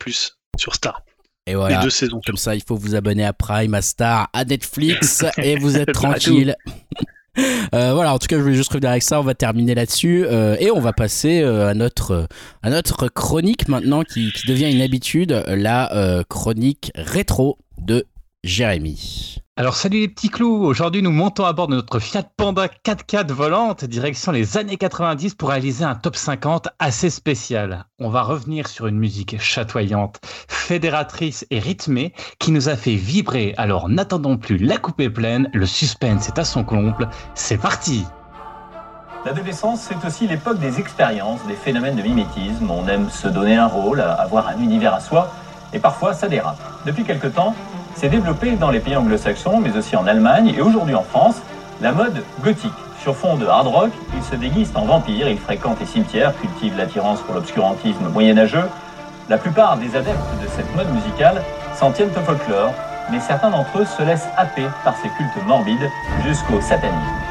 sur Star. Et voilà. deux saisons. Comme ça, il faut vous abonner à Prime, à Star, à Netflix et vous êtes tranquille. Euh, voilà, en tout cas, je voulais juste revenir avec ça. On va terminer là-dessus euh, et on va passer euh, à notre à notre chronique maintenant qui, qui devient une habitude, la chronique rétro de Jérémy. Alors salut les petits clous, aujourd'hui nous montons à bord de notre Fiat Panda 4x4 volante direction les années 90 pour réaliser un top 50 assez spécial. On va revenir sur une musique chatoyante, fédératrice et rythmée qui nous a fait vibrer. Alors n'attendons plus la coupée pleine, le suspense est à son comble, c'est parti L'adolescence, c'est aussi l'époque des expériences, des phénomènes de mimétisme. On aime se donner un rôle, avoir un univers à soi, et parfois ça dérape. Depuis quelque temps, s'est développée dans les pays anglo-saxons, mais aussi en Allemagne et aujourd'hui en France, la mode gothique. Sur fond de hard rock, il se déguise en vampire, il fréquente les cimetières, cultive l'attirance pour l'obscurantisme moyenâgeux. La plupart des adeptes de cette mode musicale s'en tiennent au folklore, mais certains d'entre eux se laissent happer par ces cultes morbides jusqu'au satanisme.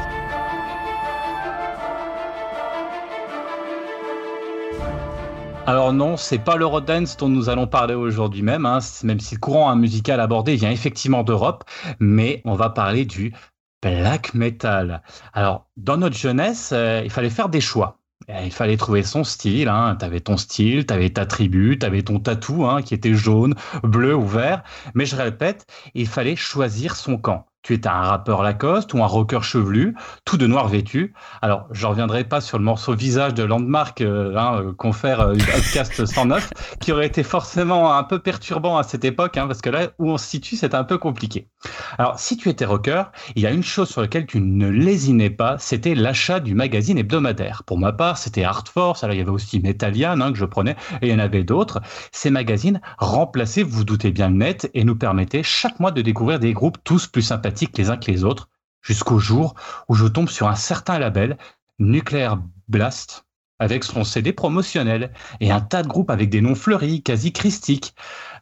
Alors non, c'est pas l'Eurodance dont nous allons parler aujourd'hui même, hein, même si le courant musical abordé vient effectivement d'Europe, mais on va parler du black metal. Alors, dans notre jeunesse, euh, il fallait faire des choix. Il fallait trouver son style. Hein. Tu ton style, tu avais ta tribu, tu avais ton tatou hein, qui était jaune, bleu ou vert. Mais je répète, il fallait choisir son camp tu étais un rappeur Lacoste ou un rocker chevelu, tout de noir vêtu. Alors, je reviendrai pas sur le morceau visage de Landmark, euh, hein, euh, euh, podcast 109, qui aurait été forcément un peu perturbant à cette époque, hein, parce que là où on se situe, c'est un peu compliqué. Alors, si tu étais rocker, il y a une chose sur laquelle tu ne lésinais pas, c'était l'achat du magazine hebdomadaire. Pour ma part, c'était Art Force, alors il y avait aussi Metallian hein, que je prenais, et il y en avait d'autres. Ces magazines remplaçaient, vous, vous doutez bien, le net et nous permettaient chaque mois de découvrir des groupes tous plus sympathiques les uns que les autres, jusqu'au jour où je tombe sur un certain label, Nuclear Blast, avec son CD promotionnel et un tas de groupes avec des noms fleuris, quasi christiques.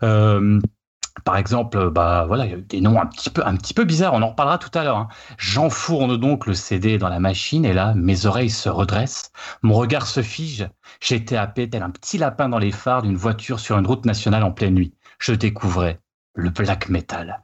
Euh, par exemple, bah voilà, des noms un petit peu, un petit peu bizarres. On en reparlera tout à l'heure. Hein. J'enfourne donc le CD dans la machine et là, mes oreilles se redressent, mon regard se fige. J'étais happé tel un petit lapin dans les phares d'une voiture sur une route nationale en pleine nuit. Je découvrais le black metal.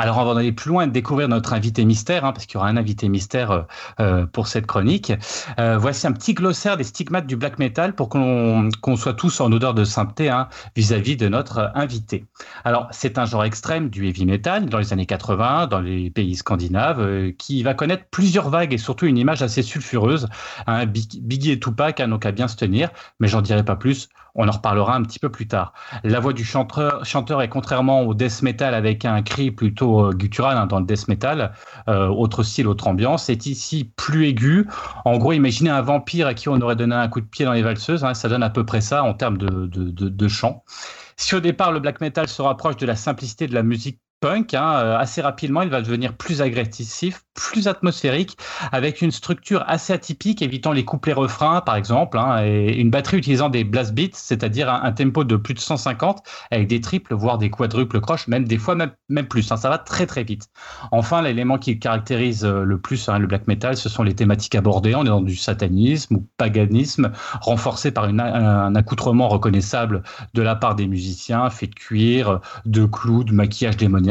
Alors, on va aller plus loin et découvrir notre invité mystère, hein, parce qu'il y aura un invité mystère euh, euh, pour cette chronique. Euh, voici un petit glossaire des stigmates du black metal pour qu'on soit tous en odeur de sainteté hein, vis-à-vis de notre invité. Alors, c'est un genre extrême du heavy metal dans les années 80, dans les pays scandinaves, qui va connaître plusieurs vagues et surtout une image assez sulfureuse. Hein, Biggie et Tupac, hein, donc à bien se tenir, mais j'en dirai pas plus. On en reparlera un petit peu plus tard. La voix du chanteur, est contrairement au death metal avec un cri plutôt euh, guttural hein, dans le death metal, euh, autre style, autre ambiance, est ici plus aigu. En gros, imaginez un vampire à qui on aurait donné un coup de pied dans les valseuses, hein, ça donne à peu près ça en termes de, de, de chant. Si au départ le black metal se rapproche de la simplicité de la musique punk, hein, euh, assez rapidement, il va devenir plus agressif, plus atmosphérique, avec une structure assez atypique, évitant les couplets-refrains, par exemple, hein, et une batterie utilisant des blast beats, c'est-à-dire un, tempo de plus de 150, avec des triples, voire des quadruples croches, même des fois même, même plus. Hein, ça va très très vite. Enfin, l'élément qui caractérise euh, le plus le black metal, ce sont les thématiques abordées. On est dans du satanisme ou paganisme, renforcé par un accoutrement reconnaissable de la part des musiciens, fait de cuir, de clous, de maquillage démoniaque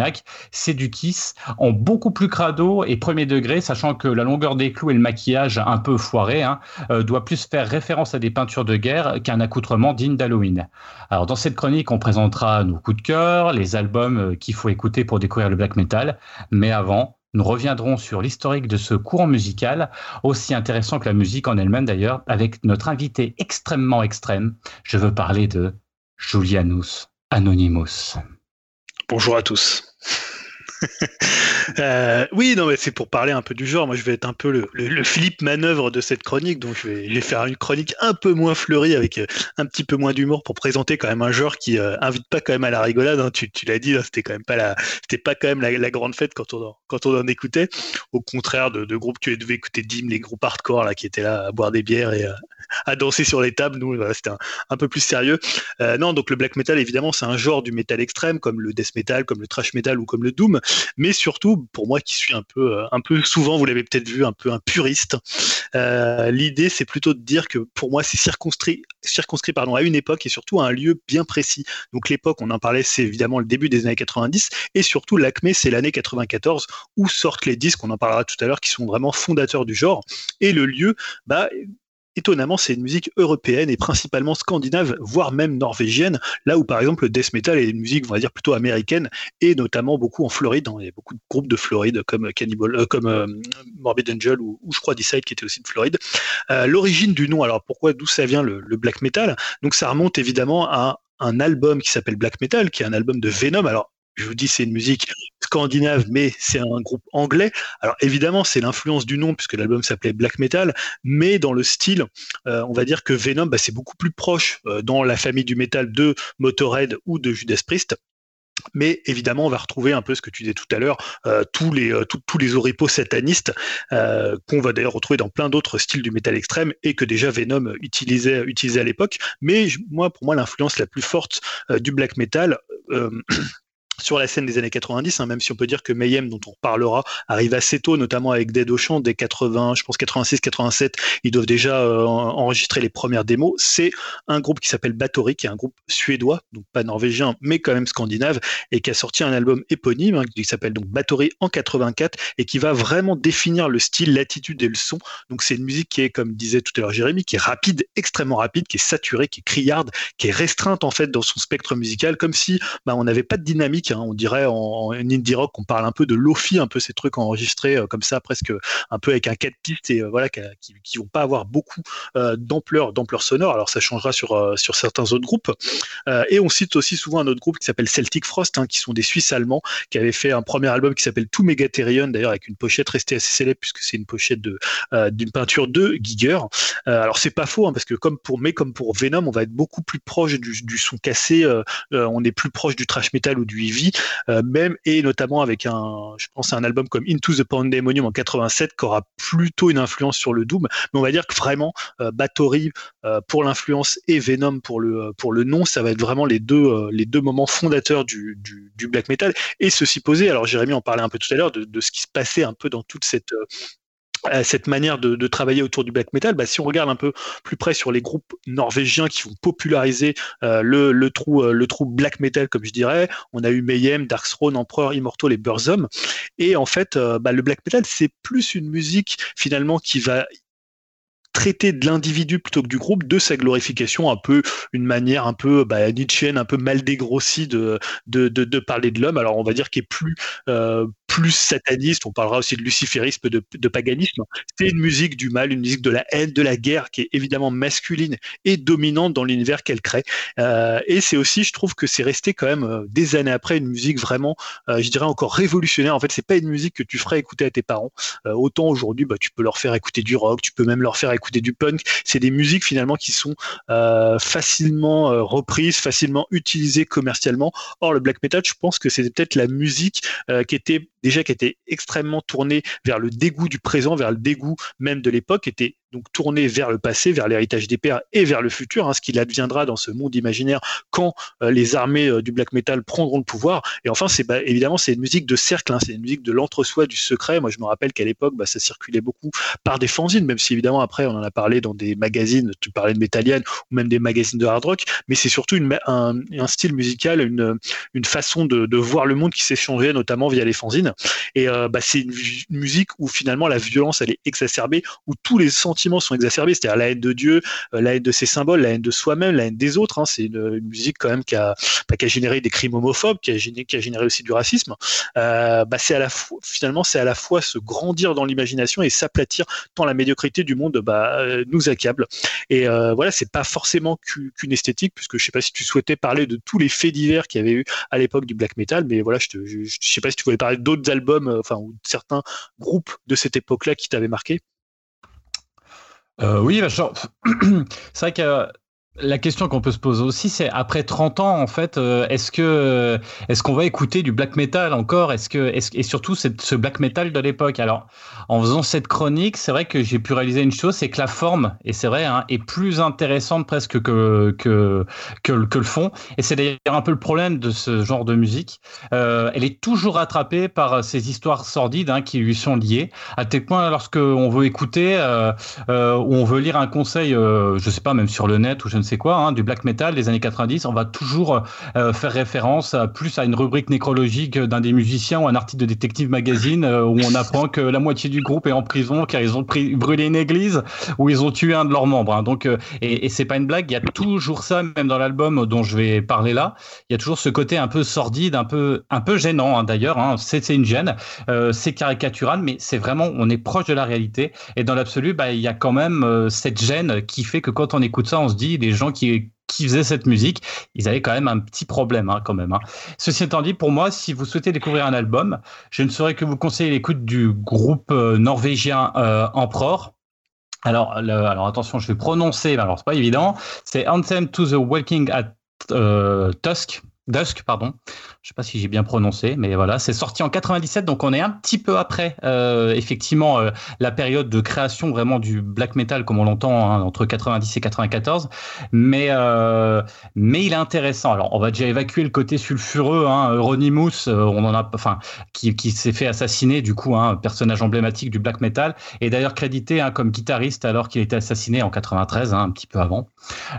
c'est du Kiss en beaucoup plus crado et premier degré, sachant que la longueur des clous et le maquillage un peu foiré hein, euh, doit plus faire référence à des peintures de guerre qu'un accoutrement digne d'Halloween. Alors dans cette chronique, on présentera nos coups de cœur, les albums euh, qu'il faut écouter pour découvrir le black metal, mais avant, nous reviendrons sur l'historique de ce courant musical, aussi intéressant que la musique en elle-même d'ailleurs, avec notre invité extrêmement extrême. Je veux parler de Julianus Anonymous. Bonjour à tous. euh, oui, non, mais c'est pour parler un peu du genre. Moi, je vais être un peu le, le, Philippe manœuvre de cette chronique, donc je vais, je faire une chronique un peu moins fleurie avec euh, un petit peu moins d'humour pour présenter quand même un genre qui euh, invite pas quand même à la rigolade. Hein. Tu, tu l'as dit, c'était quand même pas la, c'était pas quand même la, grande fête quand on en, quand on en écoutait. Au contraire de, groupes, tu devais écouter Dim, les groupes hardcore là qui étaient là à boire des bières et à danser sur les tables. Nous, c'était un, peu plus sérieux. Euh, non, donc le black metal, évidemment, c'est un genre du metal extrême comme le death metal, comme le trash metal ou comme le doom mais surtout pour moi qui suis un peu, euh, un peu souvent, vous l'avez peut-être vu, un peu un puriste. Euh, l'idée, c'est plutôt de dire que pour moi, c'est circonscrit, circonscrit pardon, à une époque et surtout à un lieu bien précis. Donc l'époque, on en parlait, c'est évidemment le début des années 90 et surtout l'acmé, c'est l'année 94 où sortent les disques, on en parlera tout à l'heure, qui sont vraiment fondateurs du genre. Et le lieu, bah, étonnamment, c'est une musique européenne et principalement scandinave, voire même norvégienne, là où par exemple le death metal est une musique, on va dire, plutôt américaine, et notamment beaucoup en Floride. Il y a beaucoup de groupes de Floride comme Cannibal, euh, comme euh, Morbid Angel ou, je crois Decide qui était aussi de Floride. Euh, l'origine du nom, alors pourquoi, d'où ça vient le, le black metal? Donc ça remonte évidemment à un album qui s'appelle Black Metal, qui est un album de Venom. Alors je vous dis, c'est une musique scandinave, mais c'est un groupe anglais. Alors évidemment, c'est l'influence du nom, puisque l'album s'appelait Black Metal, mais dans le style, euh, on va dire que Venom, bah, c'est beaucoup plus proche euh, dans la famille du métal de Motorhead ou de Judas Priest. Mais évidemment, on va retrouver un peu ce que tu disais tout à l'heure, euh, tous les oripeaux satanistes qu'on va d'ailleurs retrouver dans plein d'autres styles du métal extrême et que déjà Venom utilisait utilisait à l'époque. Mais moi, pour moi, l'influence la plus forte du black metal sur la scène des années 90, hein, même si on peut dire que Mayhem, dont on reparlera, arrive assez tôt, notamment avec Dead Ocean, dès 80, je pense 86, 87, ils doivent déjà euh, enregistrer les premières démos. C'est un groupe qui s'appelle Bathory, qui est un groupe suédois, donc pas norvégien, mais quand même scandinave, et qui a sorti un album éponyme, hein, qui s'appelle donc Bathory en 84, et qui va vraiment définir le style, l'attitude et le son. Donc c'est une musique qui est, comme disait tout à l'heure Jérémy, qui est rapide, extrêmement rapide, qui est saturée, qui est criarde, qui est restreinte en fait dans son spectre musical, comme si bah, on n'avait pas de dynamique Hein. on dirait en, indie rock, on parle un peu de lofi, un peu ces trucs enregistrés euh, comme ça, presque un peu avec un quatre pistes et euh, voilà qui, vont pas avoir beaucoup euh, d'ampleur, d'ampleur sonore. Alors ça changera sur certains autres groupes. et on cite aussi souvent un autre groupe qui s'appelle Celtic Frost, hein, qui sont des Suisses allemands, qui avaient fait un premier album qui s'appelle To Megatherion, d'ailleurs avec une pochette restée assez célèbre puisque c'est une pochette d'une peinture de Giger. alors c'est pas faux hein, parce que comme pour mais comme pour Venom, on va être beaucoup plus proche du, du son cassé. on est plus proche du trash metal ou du vie, même et notamment avec un, je pense un album comme Into the Pandemonium en 87 qui aura plutôt une influence sur le doom. Mais on va dire que vraiment Bathory pour l'influence et Venom pour le pour le nom, ça va être vraiment les deux les deux moments fondateurs du, black metal. Et ceci posé, alors Jérémy en parlait un peu tout à l'heure de, ce qui se passait un peu dans toute cette cette manière de, travailler autour du black metal, bah, si on regarde un peu plus près sur les groupes norvégiens qui vont populariser euh, le, le, trou, euh, le trou black metal, comme je dirais, on a eu Mayhem, Darkthrone, Empereur, Immortal et Burzum. Et en fait, euh, bah, le black metal, c'est plus une musique finalement qui va traiter de l'individu plutôt que du groupe, de sa glorification, un peu une manière un peu bah, Nietzscheenne, un peu mal dégrossie de, de, de, parler de l'homme. Alors on va dire qu'il est plus plus sataniste, on parlera aussi de luciférisme, de, paganisme. C'est une musique du mal, une musique de la haine, de la guerre, qui est évidemment masculine et dominante dans l'univers qu'elle crée. Euh, et c'est aussi, je trouve que c'est resté quand même euh, des années après une musique vraiment, euh, je dirais encore révolutionnaire. En fait, c'est pas une musique que tu ferais écouter à tes parents. autant aujourd'hui, bah, tu peux leur faire écouter du rock, tu peux même leur faire écouter du punk. C'est des musiques finalement qui sont facilement reprises, facilement utilisées commercialement. Or, le black metal, je pense que c'était peut-être la musique qui était déjà qui était extrêmement tourné vers le dégoût du présent, vers le dégoût même de l'époque, était donc tourné vers le passé, vers l'héritage des pères et vers le futur, hein, ce qu'il adviendra dans ce monde imaginaire quand euh, les armées euh, du black metal prendront le pouvoir. Et enfin, c'est bah, évidemment c'est une musique de cercle, hein, c'est une musique de l'entre-soi, du secret. Moi, je me rappelle qu'à l'époque, bah, ça circulait beaucoup par des fanzines, même si évidemment après on en a parlé dans des magazines. Tu parlais de Metallian ou même des magazines de hard rock, mais c'est surtout une, un, un, style musical, une, une façon de, de voir le monde qui s'échangeait notamment via les fanzines. Et euh, bah, c'est une, musique où finalement la violence elle est exacerbée, où tous les sentiments sont exacerbés, c'est-à-dire la haine de Dieu, euh, la haine de ses symboles, la haine de soi-même, la haine des autres. Hein. C'est une, musique quand même qui a, bah, qui a généré des crimes homophobes, qui a généré, qui a généré aussi du racisme. Euh, bah, c'est à la fois, finalement, c'est à la fois se grandir dans l'imagination et s'aplatir tant la médiocrité du monde bah, euh, nous accable. Et voilà, c'est pas forcément qu'une esthétique, puisque je sais pas si tu souhaitais parler de tous les faits divers qu'il y avait eu à l'époque du black metal, mais voilà, je, je sais pas si tu voulais parler d'autres albums, enfin, ou certains groupes de cette époque-là qui t'avaient marqué? Euh, oui, bah, c'est vrai que la question qu'on peut se poser aussi, c'est après 30 ans, en fait, euh, est-ce que est-ce qu'on va écouter du black metal encore? Est-ce que et surtout ce black metal de l'époque Alors, en faisant cette chronique, c'est vrai que j'ai pu réaliser une chose, c'est que la forme, et c'est vrai, hein, est plus intéressante presque que que le fond. Et c'est d'ailleurs un peu le problème de ce genre de musique. Euh, elle est toujours rattrapée par ces histoires sordides hein, qui lui sont liées. À tel point, lorsque on veut écouter euh, ou on veut lire un conseil, je sais pas, même sur le net ou je ne c'est quoi, hein, du black metal des années 90, on va toujours euh, faire référence à, plus à une rubrique nécrologique d'un des musiciens ou un article de Detective Magazine euh, où on apprend que la moitié du groupe est en prison car ils ont brûlé une église ou ils ont tué un de leurs membres. Hein. Donc, euh, et, et c'est pas une blague, il y a toujours ça, même dans l'album dont je vais parler là, il y a toujours ce côté un peu sordide, un peu, un peu gênant hein, d'ailleurs. C'est une gêne, c'est caricatural, mais c'est vraiment, on est proche de la réalité. Et dans l'absolu, bah, il y a quand même cette gêne qui fait que quand on écoute ça, on se dit, les gens qui, faisaient cette musique, ils avaient quand même un petit problème hein, quand même. Hein. Ceci étant dit, pour moi, si vous souhaitez découvrir un album, je ne saurais que vous conseiller l'écoute du groupe euh, norvégien euh, Emperor. Alors, attention, je vais prononcer, alors c'est pas évident. C'est Anthem to the Walking at euh, Tusk. Dusk, pardon. Je sais pas si j'ai bien prononcé, mais voilà, c'est sorti en 97, donc on est un petit peu après, euh, effectivement, euh, la période de création vraiment du black metal comme on l'entend hein, entre 90 et 94. Mais euh, mais il est intéressant. Alors, on va déjà évacuer le côté sulfureux. Hein, Euronymous, on en a, enfin, qui, qui s'est fait assassiner du coup, hein, personnage emblématique du black metal, et d'ailleurs crédité hein, comme guitariste alors qu'il a été assassiné en 93, hein, un petit peu avant.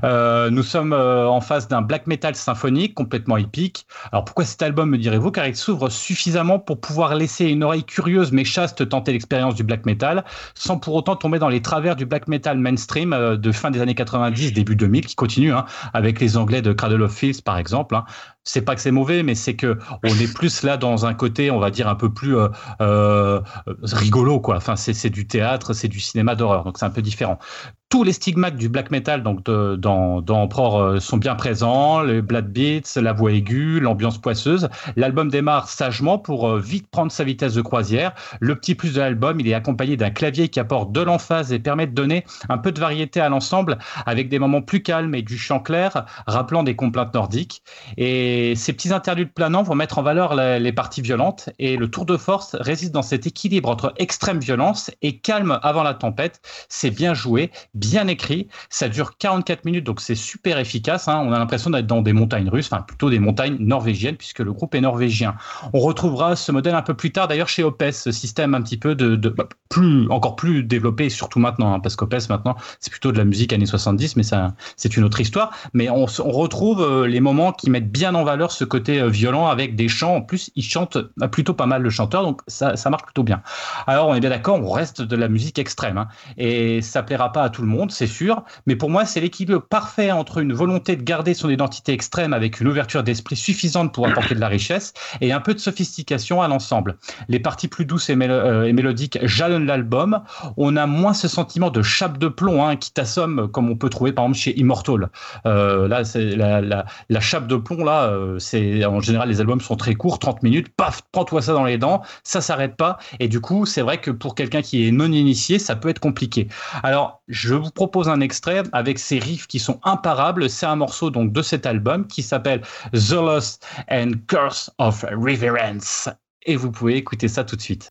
nous sommes en face d'un black metal symphonique complètement épique. Alors pourquoi cet album, me direz-vous Car il s'ouvre suffisamment pour pouvoir laisser une oreille curieuse mais chaste tenter l'expérience du black metal, sans pour autant tomber dans les travers du black metal mainstream euh, de fin des années 90, début 2000, qui continue, hein, avec les Anglais de Cradle of Filth par exemple. Hein. C'est pas que c'est mauvais, mais c'est que on est plus là dans un côté, on va dire un peu plus euh, euh, rigolo, quoi. Enfin, c'est du théâtre, c'est du cinéma d'horreur, donc c'est un peu différent. Tous les stigmates du black metal donc dans, dans Emperor euh, sont bien présents, les blood beats, la voix aiguë, l'ambiance poisseuse. L'album démarre sagement pour euh, vite prendre sa vitesse de croisière. Le petit plus de l'album, il est accompagné d'un clavier qui apporte de l'emphase et permet de donner un peu de variété à l'ensemble avec des moments plus calmes et du chant clair rappelant des complaintes nordiques. Et ces petits interludes planants vont mettre en valeur les parties violentes et le tour de force réside dans cet équilibre entre extrême violence et calme avant la tempête. C'est bien joué, bien écrit. Ça dure 44 minutes, donc c'est super efficace. Hein. On a l'impression d'être dans des montagnes russes, enfin plutôt des montagnes norvégiennes, puisque le groupe est norvégien. On retrouvera ce modèle un peu plus tard, d'ailleurs chez Opes, ce système un petit peu de, bah, plus, encore plus développé, surtout maintenant, hein, parce qu'Opes maintenant c'est plutôt de la musique années 70, mais ça c'est une autre histoire. Mais on, retrouve euh, les moments qui mettent bien en valeur ce côté euh, violent avec des chants. En plus, ils chantent bah, plutôt pas mal le chanteur, donc ça, ça marche plutôt bien. Alors on est bien d'accord, on reste de la musique extrême, hein, et ça plaira pas à tout le monde, c'est sûr, mais pour moi, c'est l'équilibre parfait entre une volonté de garder son identité extrême avec une ouverture d'esprit suffisante pour apporter de la richesse et un peu de sophistication à l'ensemble. Les parties plus douces et, euh, mélodiques jalonnent l'album. On a moins ce sentiment de chape de plomb hein, qui t'assomme, comme on peut trouver par exemple chez Immortal. Euh, là, la, chape de plomb, là, euh, en général, les albums sont très courts, 30 minutes, paf, prends-toi ça dans les dents, ça s'arrête pas. Et du coup, c'est vrai que pour quelqu'un qui est non initié, ça peut être compliqué. Alors, je vous propose un extrait avec ces riffs qui sont imparables. C'est un morceau donc de cet album qui s'appelle The Lost and Curse of Reverence. Et vous pouvez écouter ça tout de suite.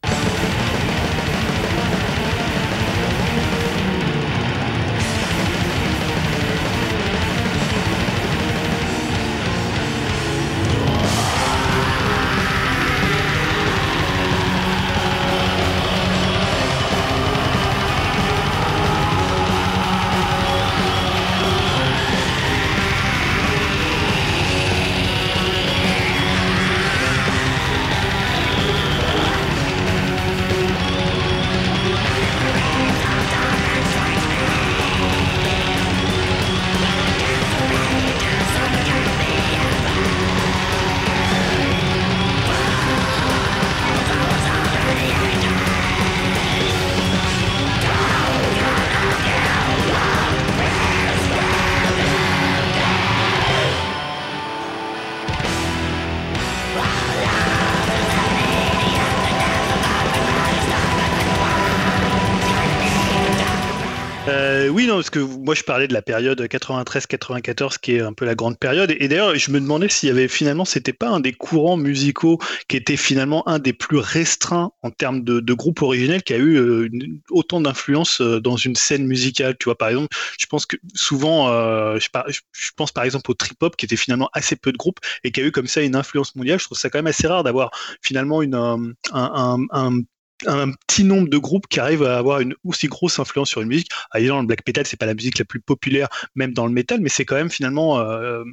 Moi je parlais de la période 93-94 qui est un peu la grande période. Et, d'ailleurs, je me demandais s'il y avait finalement, c'était pas un des courants musicaux qui était finalement un des plus restreints en termes de, groupe originel qui a eu euh, autant d'influence euh, dans une scène musicale. Tu vois, par exemple, je pense que souvent, euh, je, je, pense par exemple au trip hop qui était finalement assez peu de groupes et qui a eu comme ça une influence mondiale. Je trouve ça quand même assez rare d'avoir finalement une, un, un, un un petit nombre de groupes qui arrivent à avoir une aussi grosse influence sur une musique. Ah, évidemment, le black metal, c'est pas la musique la plus populaire, même dans le metal, mais c'est quand même finalement euh,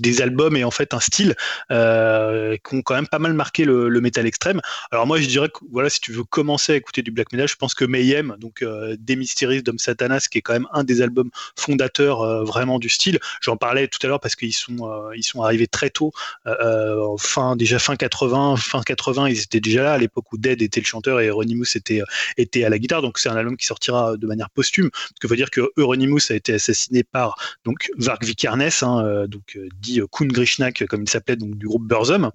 des albums et en fait un style euh, qui ont quand même pas mal marqué le, metal extrême. Alors moi, je dirais que voilà, si tu veux commencer à écouter du black metal, je pense que Mayhem, donc euh, des Mysteries Satanas, qui est quand même un des albums fondateurs euh, vraiment du style. J'en parlais tout à l'heure parce qu'ils sont ils sont arrivés très tôt, fin déjà fin 80, fin 80, ils étaient déjà là à l'époque où Dead était chanteur et Euronymous était, était à la guitare. Donc c'est un album qui sortira de manière posthume. Ce que veut dire que Euronymous a été assassiné par donc Varg Vikernes, hein, euh, donc euh, dit euh, Kun Grishnak comme il s'appelait donc du groupe Burzum.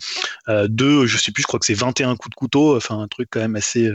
de, je sais plus, je crois que c'est 21 coups de couteau, enfin un truc quand même assez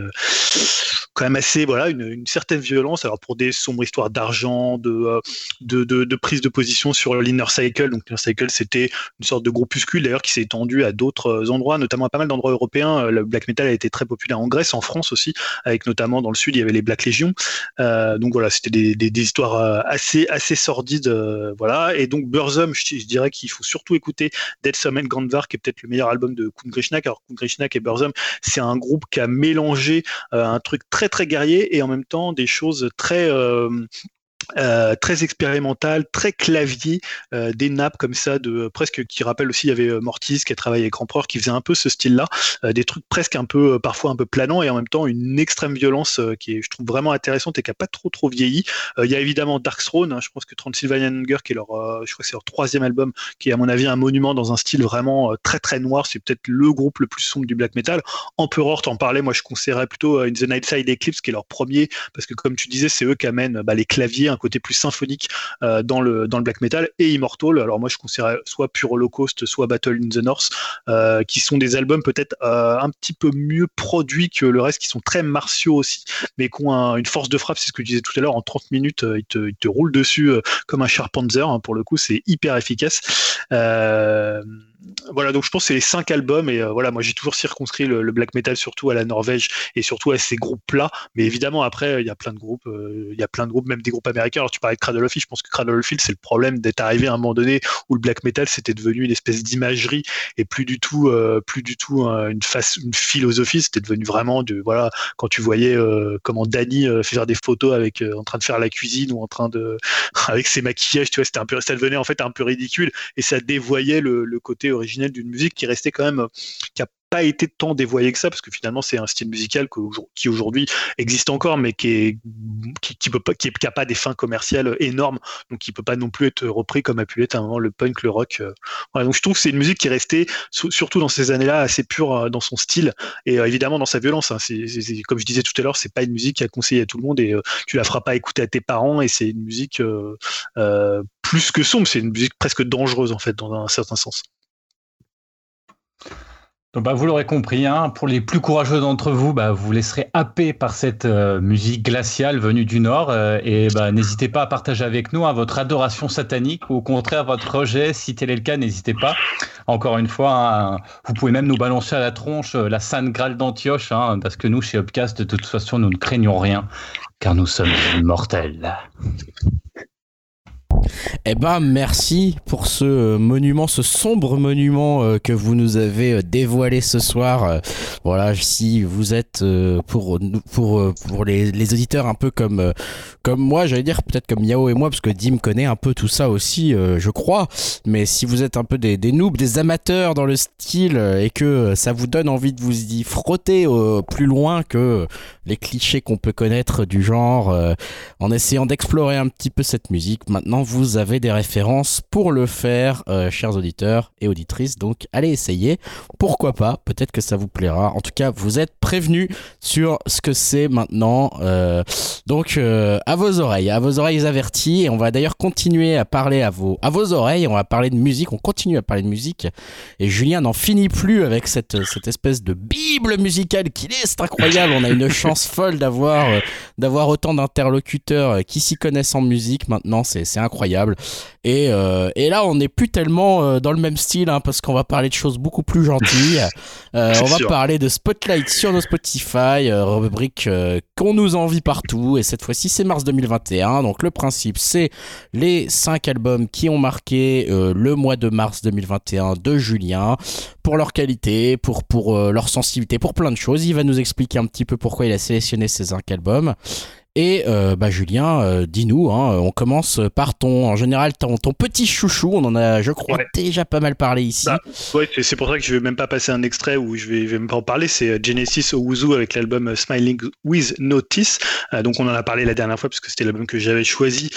quand même assez voilà une, certaine violence alors pour des sombres histoires d'argent de, de, de, de, prise de position sur l'Inner Cycle donc l'Inner Cycle c'était une sorte de groupuscule d'ailleurs qui s'est étendu à d'autres endroits notamment à pas mal d'endroits européens le black metal a été très populaire en Grèce, en France aussi, avec notamment dans le sud, il y avait les Black Legion. Euh, donc voilà, c'était des, histoires euh, assez, assez sordides. Euh, voilà. Et donc Burzum, je, dirais qu'il faut surtout écouter Dead Summon Grandvar, qui est peut-être le meilleur album de Kun Grishnak. Alors Kun Grishnak et Burzum, c'est un groupe qui a mélangé un truc très très guerrier et en même temps des choses très Euh, très expérimental, très clavier, euh, des nappes comme ça, de presque qui rappellent aussi, il y avait euh, Mortis qui a travaillé avec Empereur, qui faisait un peu ce style-là, des trucs presque un peu, parfois un peu planants et en même temps une extrême violence qui est, je trouve vraiment intéressante et qui a pas trop trop vieilli. Il y a évidemment Dark Throne, hein, je pense que Transylvanian Hunger, qui est leur, je crois c'est leur troisième album, qui est à mon avis un monument dans un style vraiment très très noir, c'est peut-être le groupe le plus sombre du black metal. Emperor, t'en parlais, moi je conseillerais plutôt In the Night Side Eclipse, qui est leur premier, parce que comme tu disais, c'est eux qui amènent bah, les claviers, côté plus symphonique euh, dans, le, dans le black metal, et Immortal. Alors moi, je considère soit Pure Holocaust, soit Battle in the North, euh, qui sont des albums peut-être euh, un petit peu mieux produits que le reste, qui sont très martiaux aussi, mais qui ont une force de frappe, c'est ce que je disais tout à l'heure, en 30 minutes, ils te, ils te roulent dessus comme un Charpanzer, hein, pour le coup, c'est hyper efficace. Voilà, donc je pense que c'est les cinq albums et euh, voilà, moi j'ai toujours circonscrit le, black metal surtout à la Norvège et surtout à ces groupes-là. Mais évidemment après il y a plein de groupes, euh, il y a plein de groupes, même des groupes américains. Alors tu parlais de Cradle of Filth, je pense que Cradle of Filth c'est le problème d'être arrivé à un moment donné où le black metal c'était devenu une espèce d'imagerie et plus du tout, euh, plus du tout une face, une philosophie. C'était devenu vraiment de voilà quand tu voyais comment Danny faire des photos avec en train de faire la cuisine ou en train de avec ses maquillages, tu vois, c'était un peu, ça devenait en fait un peu ridicule et ça dévoyait le, le côté originelle d'une musique qui restait quand même, euh, qui a pas été tant dévoyé que ça parce que finalement c'est un style musical qui aujourd'hui existe encore mais qui est qui, peut pas qui, a pas des fins commerciales énormes donc qui peut pas non plus être repris comme a pu l'être à un moment le punk le rock euh. donc je trouve que c'est une musique qui est restée surtout dans ces années-là assez pure euh, dans son style et évidemment dans sa violence hein. comme je disais tout à l'heure c'est pas une musique qui a conseillé à tout le monde et tu la feras pas écouter à tes parents et c'est une musique plus que sombre c'est une musique presque dangereuse en fait dans un certain sens donc bah, vous l'aurez compris, hein, pour les plus courageux d'entre vous, bah, vous laisserez happer par cette euh, musique glaciale venue du Nord. Euh, et bah, n'hésitez pas à partager avec nous hein, votre adoration satanique ou au contraire votre rejet. Si tel est le cas, n'hésitez pas. Encore une fois, hein, vous pouvez même nous balancer à la tronche euh, la Sainte Graal d'Antioche, parce que nous, chez Upcast, de toute façon, nous ne craignons rien, car nous sommes immortels. Eh ben, merci pour ce euh, monument, ce sombre monument euh, que vous nous avez euh, dévoilé ce soir. Voilà, si vous êtes pour pour pour les, auditeurs un peu comme comme moi, j'allais dire peut-être comme Yao et moi, parce que Dim connaît un peu tout ça aussi, je crois. Mais si vous êtes un peu des, des noobs, des amateurs dans le style et que ça vous donne envie de vous y frotter plus loin que les clichés qu'on peut connaître du genre, en essayant d'explorer un petit peu cette musique, maintenant vous avez des références pour le faire, euh, chers auditeurs et auditrices. Donc allez essayer. Pourquoi pas? Peut-être que ça vous plaira. En tout cas, vous êtes prévenus sur ce que c'est maintenant. Euh, donc euh, à vos oreilles, à vos oreilles averties. Et on va d'ailleurs continuer à parler à vos, à vos oreilles. On va parler de musique. On continue à parler de musique. Et Julien n'en finit plus avec cette, cette espèce de bible musicale qu'il est. C'est incroyable. On a une chance folle d'avoir d'avoir autant d'interlocuteurs qui s'y connaissent en musique maintenant. C'est incroyable incroyable. Et, euh, et là, on n'est plus tellement euh, dans le même style, hein, parce qu'on va parler de choses beaucoup plus gentilles. Euh, on va parler de Spotlight sur nos Spotify, rubrique qu'on nous envie partout. Et cette fois-ci, c'est mars 2021. Donc le principe, c'est les 5 albums qui ont marqué le mois de mars 2021 de Julien, pour leur qualité, pour, pour leur sensibilité, pour plein de choses. Il va nous expliquer un petit peu pourquoi il a sélectionné ces 5 albums. Et euh, bah Julien, euh, dis-nous, hein, on commence par ton, en général, ton, ton, petit chouchou. On en a, je crois, déjà pas mal parlé ici. Bah, ouais, c'est pour ça que je vais même pas passer un extrait où je vais, vais même pas en parler. C'est euh, Genesis Owuzu avec l'album Smiling with Notice. donc on en a parlé la dernière fois parce que c'était l'album que j'avais choisi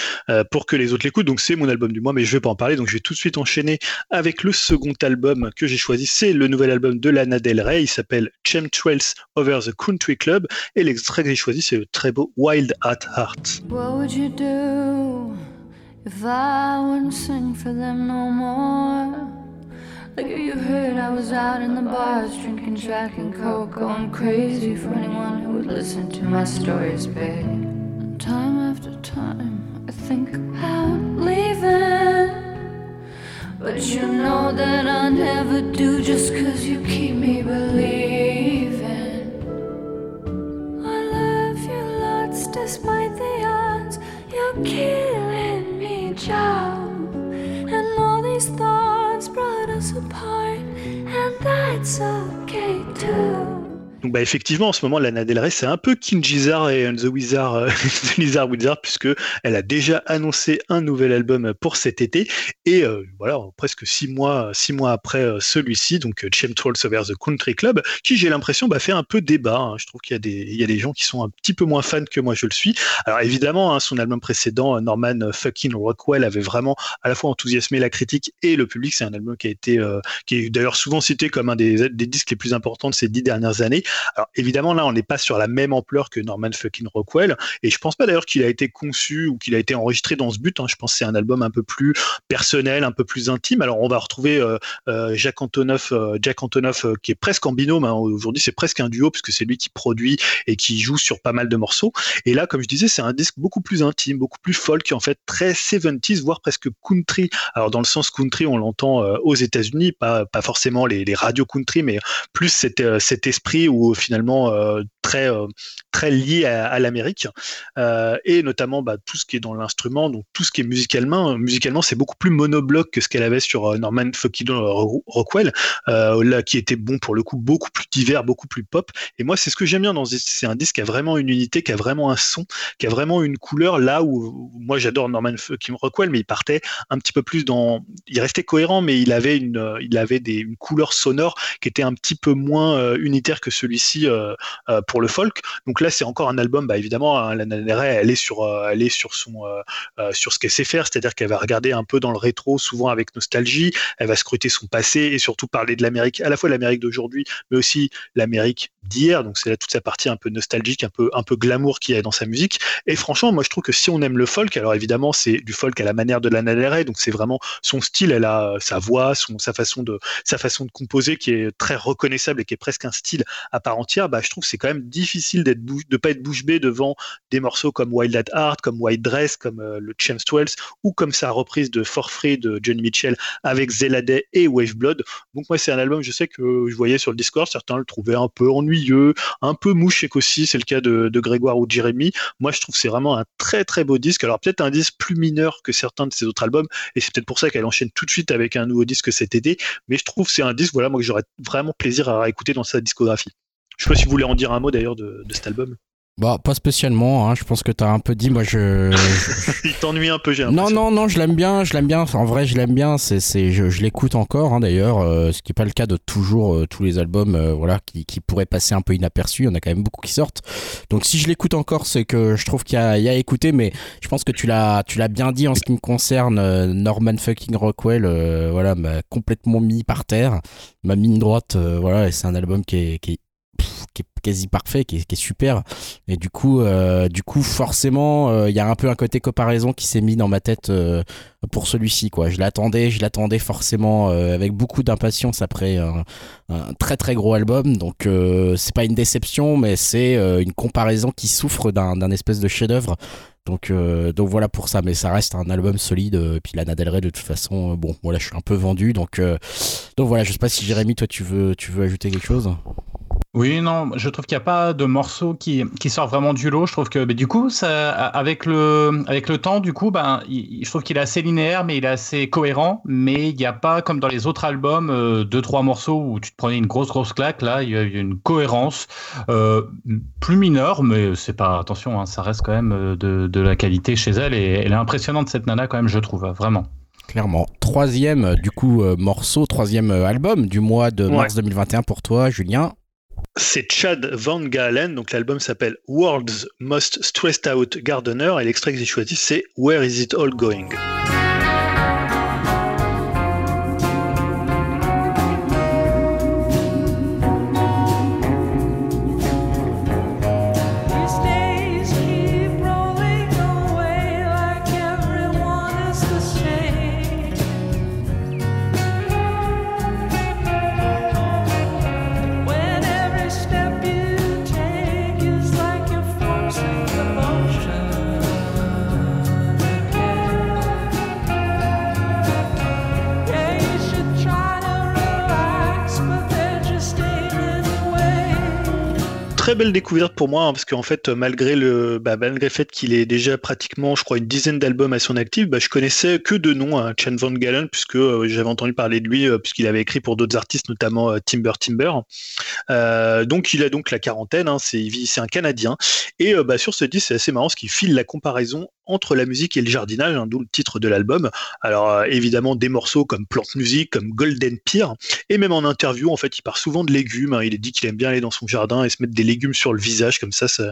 pour que les autres l'écoutent. Donc c'est mon album du mois, mais je vais pas en parler. Donc je vais tout de suite enchaîner avec le second album que j'ai choisi. C'est le nouvel album de Lana Del Rey. Il s'appelle Chemtrails Over the Country Club. Et l'extrait que j'ai choisi, c'est le très beau Wild at Heart. What would you do if I wouldn't sing for them no more? Like you heard, I was out in the bars drinking Jack and Coke, going crazy for anyone who would listen to my stories, babe. Time after time, I think about leaving. But you know that I never do just cause you bah effectivement, en ce moment, Lana Del Rey, c'est un peu King Gizzard et The Wizard, euh, The Lizard Wizard, puisque elle a déjà annoncé un nouvel album pour cet été. Et euh, voilà, presque six mois, six mois après euh, celui-ci, donc euh, Chemtrolls Over the Country Club, qui j'ai l'impression bah, fait un peu débat. hein. Je trouve qu'il y a des, il y a des gens qui sont un petit peu moins fans que moi, je le suis. Alors évidemment, hein, son album précédent, Norman fucking Rockwell, avait vraiment à la fois enthousiasmé la critique et le public. C'est un album qui a été, euh, qui est d'ailleurs souvent cité comme un des, des disques les plus importants de ces dix dernières années. Alors évidemment, là, on n'est pas sur la même ampleur que Norman fucking Rockwell, et je pense pas d'ailleurs qu'il a été conçu ou qu'il a été enregistré dans ce but. hein. Je pense que c'est un album un peu plus personnel, un peu plus intime. Alors on va retrouver euh, euh, Antonoff, euh, Jack Antonoff, euh, qui est presque en binôme. hein. Aujourd'hui, c'est presque un duo puisque c'est lui qui produit et qui joue sur pas mal de morceaux. Et là, comme je disais, c'est un disque beaucoup plus intime, beaucoup plus folk, en fait très 70s, voire presque country. Alors dans le sens country, on l'entend euh, aux États-Unis, pas pas forcément les, les radios country, mais plus cet, euh, cet esprit où finalement euh, très euh, très lié à, l'Amérique Euh, et notamment bah, tout ce qui est dans l'instrument, donc tout ce qui est musicalement, musicalement c'est beaucoup plus monobloc que ce qu'elle avait sur Norman fucking Ro- Rockwell, là qui était bon pour le coup beaucoup plus divers, beaucoup plus pop. Et moi c'est ce que j'aime bien dans c'est un disque qui a vraiment une unité, qui a vraiment un son, qui a vraiment une couleur. Là où, moi j'adore Norman fucking Rockwell, mais il partait un petit peu plus dans, il restait cohérent, mais il avait une, il avait des, une couleur sonore qui était un petit peu moins unitaire que celui-ci euh, euh, pour le folk. Donc là, c'est encore un album, bah, évidemment, hein, Lana Del Rey, elle est sur, euh, elle est sur son, sur ce qu'elle sait faire, c'est-à-dire qu'elle va regarder un peu dans le rétro, souvent avec nostalgie. Elle va scruter son passé et surtout parler de l'Amérique, à la fois l'Amérique d'aujourd'hui, mais aussi l'Amérique d'hier. Donc c'est là toute sa partie un peu nostalgique, un peu, un peu glamour qu'il y a dans sa musique. Et franchement, moi je trouve que si on aime le folk, alors évidemment c'est du folk à la manière de Lana Del Rey, donc c'est vraiment son style, elle a sa voix, son, sa façon de, sa façon de composer qui est très reconnaissable et qui est presque un style à part entière. Bah je trouve que c'est quand même difficile d'être de pas être bouche bée devant des morceaux comme Wild at Heart, comme White Dress, comme euh, le James Twelves ou comme sa reprise de For Free de Johnny Mitchell avec Zelade et Wave Blood. Donc moi c'est un album, je sais que je voyais sur le Discord, certains le trouvaient un peu ennuyeux, un peu mouche aussi, c'est le cas de, de Grégoire ou de Jérémy. Moi je trouve que c'est vraiment un très très beau disque. Alors peut-être un disque plus mineur que certains de ses autres albums, et c'est peut-être pour ça qu'elle enchaîne tout de suite avec un nouveau disque cet été. Mais je trouve que c'est un disque, voilà, moi que j'aurais vraiment plaisir à écouter dans sa discographie. Je sais pas si vous voulez en dire un mot d'ailleurs de, de cet album. Bah, pas spécialement, hein. je pense que t'as un peu dit, moi je... Il t'ennuie un peu, j'ai non, non, non, je l'aime bien, je l'aime bien, en vrai je l'aime bien, c'est, c'est, je, je l'écoute encore hein, d'ailleurs, euh, ce qui n'est pas le cas de toujours euh, tous les albums euh, voilà, qui, qui pourraient passer un peu inaperçus, il y en a quand même beaucoup qui sortent. Donc si je l'écoute encore, c'est que je trouve qu'il y a, il y a à écouter, mais je pense que tu l'as, tu l'as bien dit en ce qui me concerne, Norman fucking Rockwell, voilà, m'a complètement mis par terre, m'a mis une droite, voilà, et c'est un album qui est, qui est qui est quasi parfait, qui est, super. Et du coup, euh, du coup, forcément, euh, il y a un peu un côté comparaison qui s'est mis dans ma tête euh, pour celui-ci, quoi. Je l'attendais, je l'attendais forcément avec beaucoup d'impatience après un, très très gros album. Donc, c'est pas une déception, mais c'est une comparaison qui souffre d'un espèce de chef-d'œuvre. Donc, donc voilà pour ça, mais ça reste un album solide. puis Lana Del Rey, de toute façon, bon, voilà, je suis un peu vendu, donc, donc voilà. Je sais pas si Jérémy, toi, tu veux, tu veux ajouter quelque chose Oui, non, je trouve qu'il n'y a pas de morceau qui, qui sort vraiment du lot. Je trouve que, mais du coup, ça, avec le, avec le temps, du coup, ben, il- je trouve qu'il est assez linéaire, mais il est assez cohérent. Mais il n'y a pas, comme dans les autres albums, euh, deux, trois morceaux où tu te prenais une grosse, grosse claque. Là, il y a une cohérence euh, plus mineure, mais c'est pas, attention, hein, ça reste quand même euh, de, de la qualité chez elle. Et elle est impressionnante, cette nana, quand même, je trouve, vraiment. Clairement. Troisième, du coup, euh, morceau, troisième euh, album du mois de Ouais. mars 2021 pour toi, Julien. C'est Chad Van Galen, donc l'album s'appelle World's Most Stressed Out Gardener et l'extrait que j'ai choisi c'est Where Is It All Going? Belle découverte pour moi, hein, parce qu'en fait, malgré le, bah, malgré le fait qu'il ait déjà pratiquement, je crois, une dizaine d'albums à son actif, bah, je connaissais que de nom, hein, Chen Van Galen, puisque euh, j'avais entendu parler de lui, euh, puisqu'il avait écrit pour d'autres artistes, notamment euh, Timber Timber. Donc, il a donc la quarantaine, hein, c'est, c'est un Canadien. Et bah, sur ce disque, c'est assez marrant, ce qui file la comparaison entre la musique et le jardinage, hein, d'où le titre de l'album. Alors, euh, évidemment, des morceaux comme Plante Music, comme Golden Pear, et même en interview, en fait, il part souvent de légumes. hein. Il dit qu'il aime bien aller dans son jardin et se mettre des légumes sur le visage, comme ça, c'est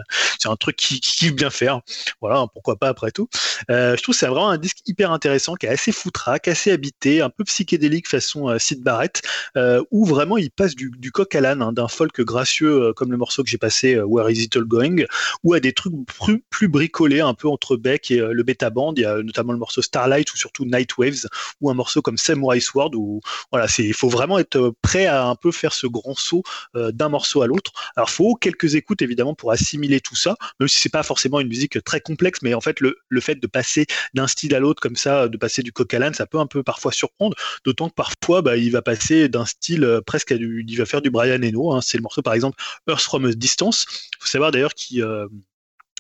un truc qu'il qu'il kiffe bien faire. Voilà, hein, pourquoi pas après tout. Euh, je trouve que c'est vraiment un disque hyper intéressant, qui est assez foutraque, assez habité, un peu psychédélique façon euh, Sid Barrett, euh, où vraiment il passe du, coq à l'âne, hein, d'un folk gracieux comme le morceau que j'ai passé, Where Is It All Going, ou à des trucs plus, plus bricolés, un peu entre Beck et euh, le bêta band. Il y a notamment le morceau Starlight ou surtout Night Waves, ou un morceau comme Samurai Sword, où voilà, il faut vraiment être euh, prêt à un peu faire ce grand saut euh, d'un morceau à l'autre. Alors, faut quelques écoutes évidemment pour assimiler tout ça, même si c'est pas forcément une musique très complexe, mais en fait, le, le fait de passer d'un style à l'autre comme ça, de passer du coq à l'âne, ça peut un peu parfois surprendre, d'autant que parfois, bah, il va passer d'un style presque à du, il va faire du Brian Eno. hein. C'est le morceau par exemple Earth from a Distance. Faut savoir d'ailleurs qu'il euh,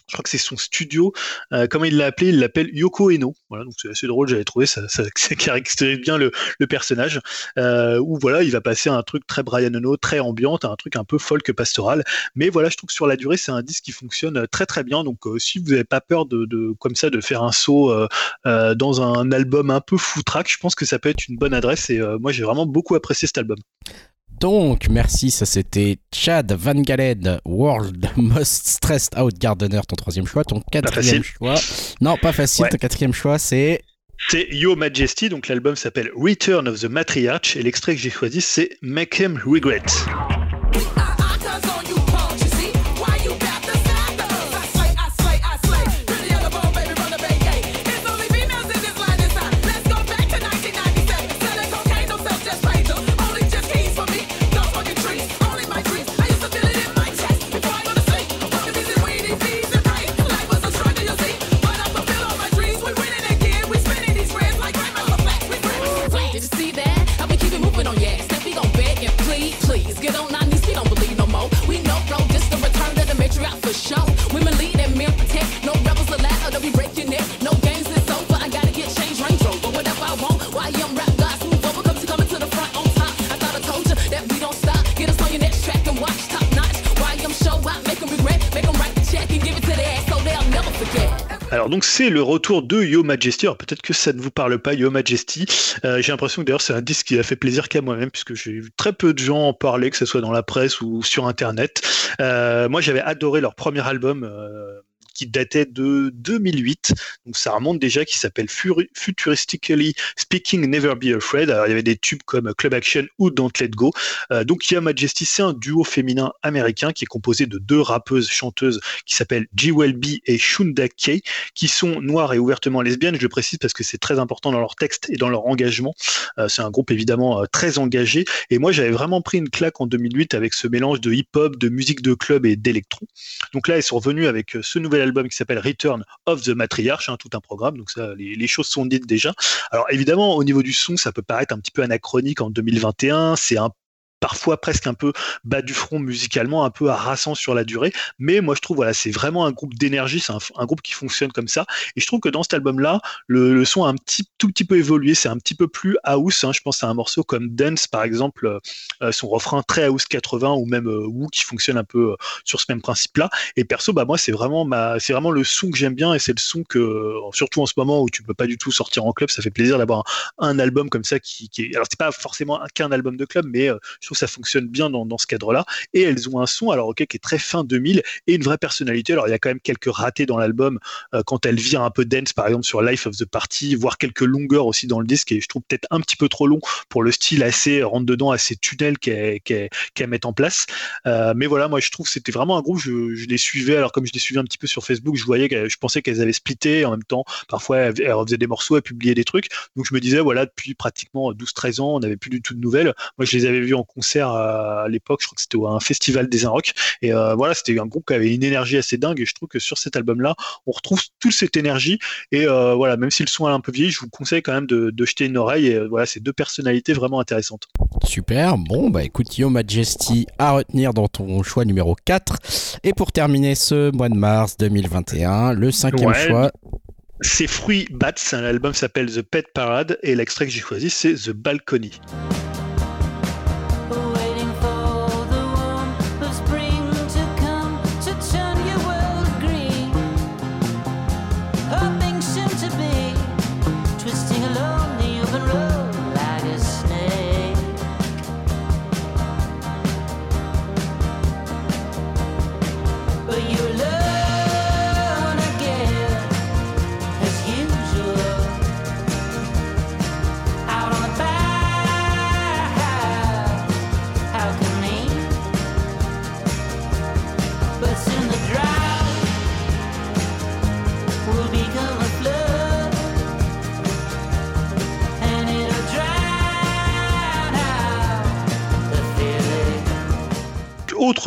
je crois que c'est son studio. Euh, comment il l'a appelé? Il l'appelle Yoko Eno. Voilà, donc c'est assez drôle. J'avais trouvé ça, ça, ça caractérise bien le, personnage. Euh, voilà, il va passer à un truc très Brian Eno, très ambiante, à un truc un peu folk pastoral. Mais voilà, je trouve que sur la durée, c'est un disque qui fonctionne très très bien. Donc euh, si vous n'avez pas peur de, comme ça de faire un saut euh, euh, dans un album un peu foutraque, je pense que ça peut être une bonne adresse. Et euh, moi, j'ai vraiment beaucoup apprécié cet album. Donc, merci, ça c'était Chad Van Galen, World Most Stressed Out Gardener, ton troisième choix, ton quatrième choix. Non, pas facile, Ouais. ton quatrième choix c'est C'est Yo Majesty, donc l'album s'appelle Return of the Matriarch, et l'extrait que j'ai choisi, c'est Make Him Regret. Alors donc c'est le retour de Yo Majesty. Alors peut-être que ça ne vous parle pas, Yo Majesty. Euh, j'ai l'impression que d'ailleurs c'est un disque qui a fait plaisir qu'à moi-même puisque j'ai vu très peu de gens en parler, que ce soit dans la presse ou sur Internet. Euh, moi j'avais adoré leur premier album. euh, qui datait de 2008, donc ça remonte déjà, qui s'appelle Futuristically Speaking Never Be Afraid. Alors il y avait des tubes comme Club Action ou Don't Let Go. Euh, donc Yo Majesty, c'est un duo féminin américain qui est composé de deux rappeuses chanteuses qui s'appellent G. Welby et Shunda Kay qui sont noires et ouvertement lesbiennes. Je le précise parce que c'est très important dans leur texte et dans leur engagement. Euh, c'est un groupe évidemment euh, très engagé. Et moi, j'avais vraiment pris une claque en 2008 avec ce mélange de hip-hop, de musique de club et d'électro. Donc là, ils sont revenus avec euh, ce nouvel album qui s'appelle Return of the Matriarch, hein, tout un programme. Donc ça, les, les choses sont dites déjà. Alors évidemment, au niveau du son, ça peut paraître un petit peu anachronique en 2021. C'est un parfois presque un peu bas du front musicalement, un peu harassant sur la durée. Mais moi, je trouve, voilà, c'est vraiment un groupe d'énergie, c'est un, groupe qui fonctionne comme ça. Et je trouve que dans cet album-là, le, le son a un petit, tout petit peu évolué, c'est un petit peu plus house. hein. Je pense à un morceau comme Dance, par exemple, euh, son refrain très house 80 ou même euh, Woo qui fonctionne un peu euh, sur ce même principe-là. Et perso, bah moi, c'est vraiment ma, c'est vraiment le son que j'aime bien et c'est le son que, surtout en ce moment où tu peux pas du tout sortir en club, ça fait plaisir d'avoir un, album comme ça qui, qui est, alors c'est pas forcément un- qu'un album de club, mais je trouve ça fonctionne bien dans, ce cadre-là. Et elles ont un son, alors ok, qui est très fin 2000 et une vraie personnalité. Alors il y a quand même quelques ratés dans l'album euh, quand elles virent un peu dance, par exemple sur Life of the Party, voire quelques longueurs aussi dans le disque et je trouve peut-être un petit peu trop long pour le style assez rentre dedans, assez tunnel qu'elles- qu'elles mettent en place. Euh, mais voilà, moi je trouve c'était vraiment un groupe, je, les suivais, alors comme je les suivais un petit peu sur Facebook, je voyais que je pensais qu'elles avaient splitté en même temps, parfois elles, elles faisaient des morceaux, elles publiaient des trucs, donc je me disais, voilà, depuis pratiquement 12-13 ans, on n'avait plus du tout de nouvelles. Moi je les avais vus en concert concert à, à l'époque, je crois que c'était à un festival des rock et euh, voilà, c'était un groupe qui avait une énergie assez dingue et je trouve que sur cet album-là, on retrouve toute cette énergie et euh, voilà, même si le son est un peu vieilli, je vous conseille quand même de, de jeter une oreille et euh, voilà, c'est deux personnalités vraiment intéressantes. Super, bon bah écoute Yo Majesty à retenir dans ton choix numéro 4. Et pour terminer ce mois de mars 2021, le cinquième Ouais. choix, C'est Fruit Bats, l'album s'appelle The Pet Parade et l'extrait que j'ai choisi c'est The Balcony.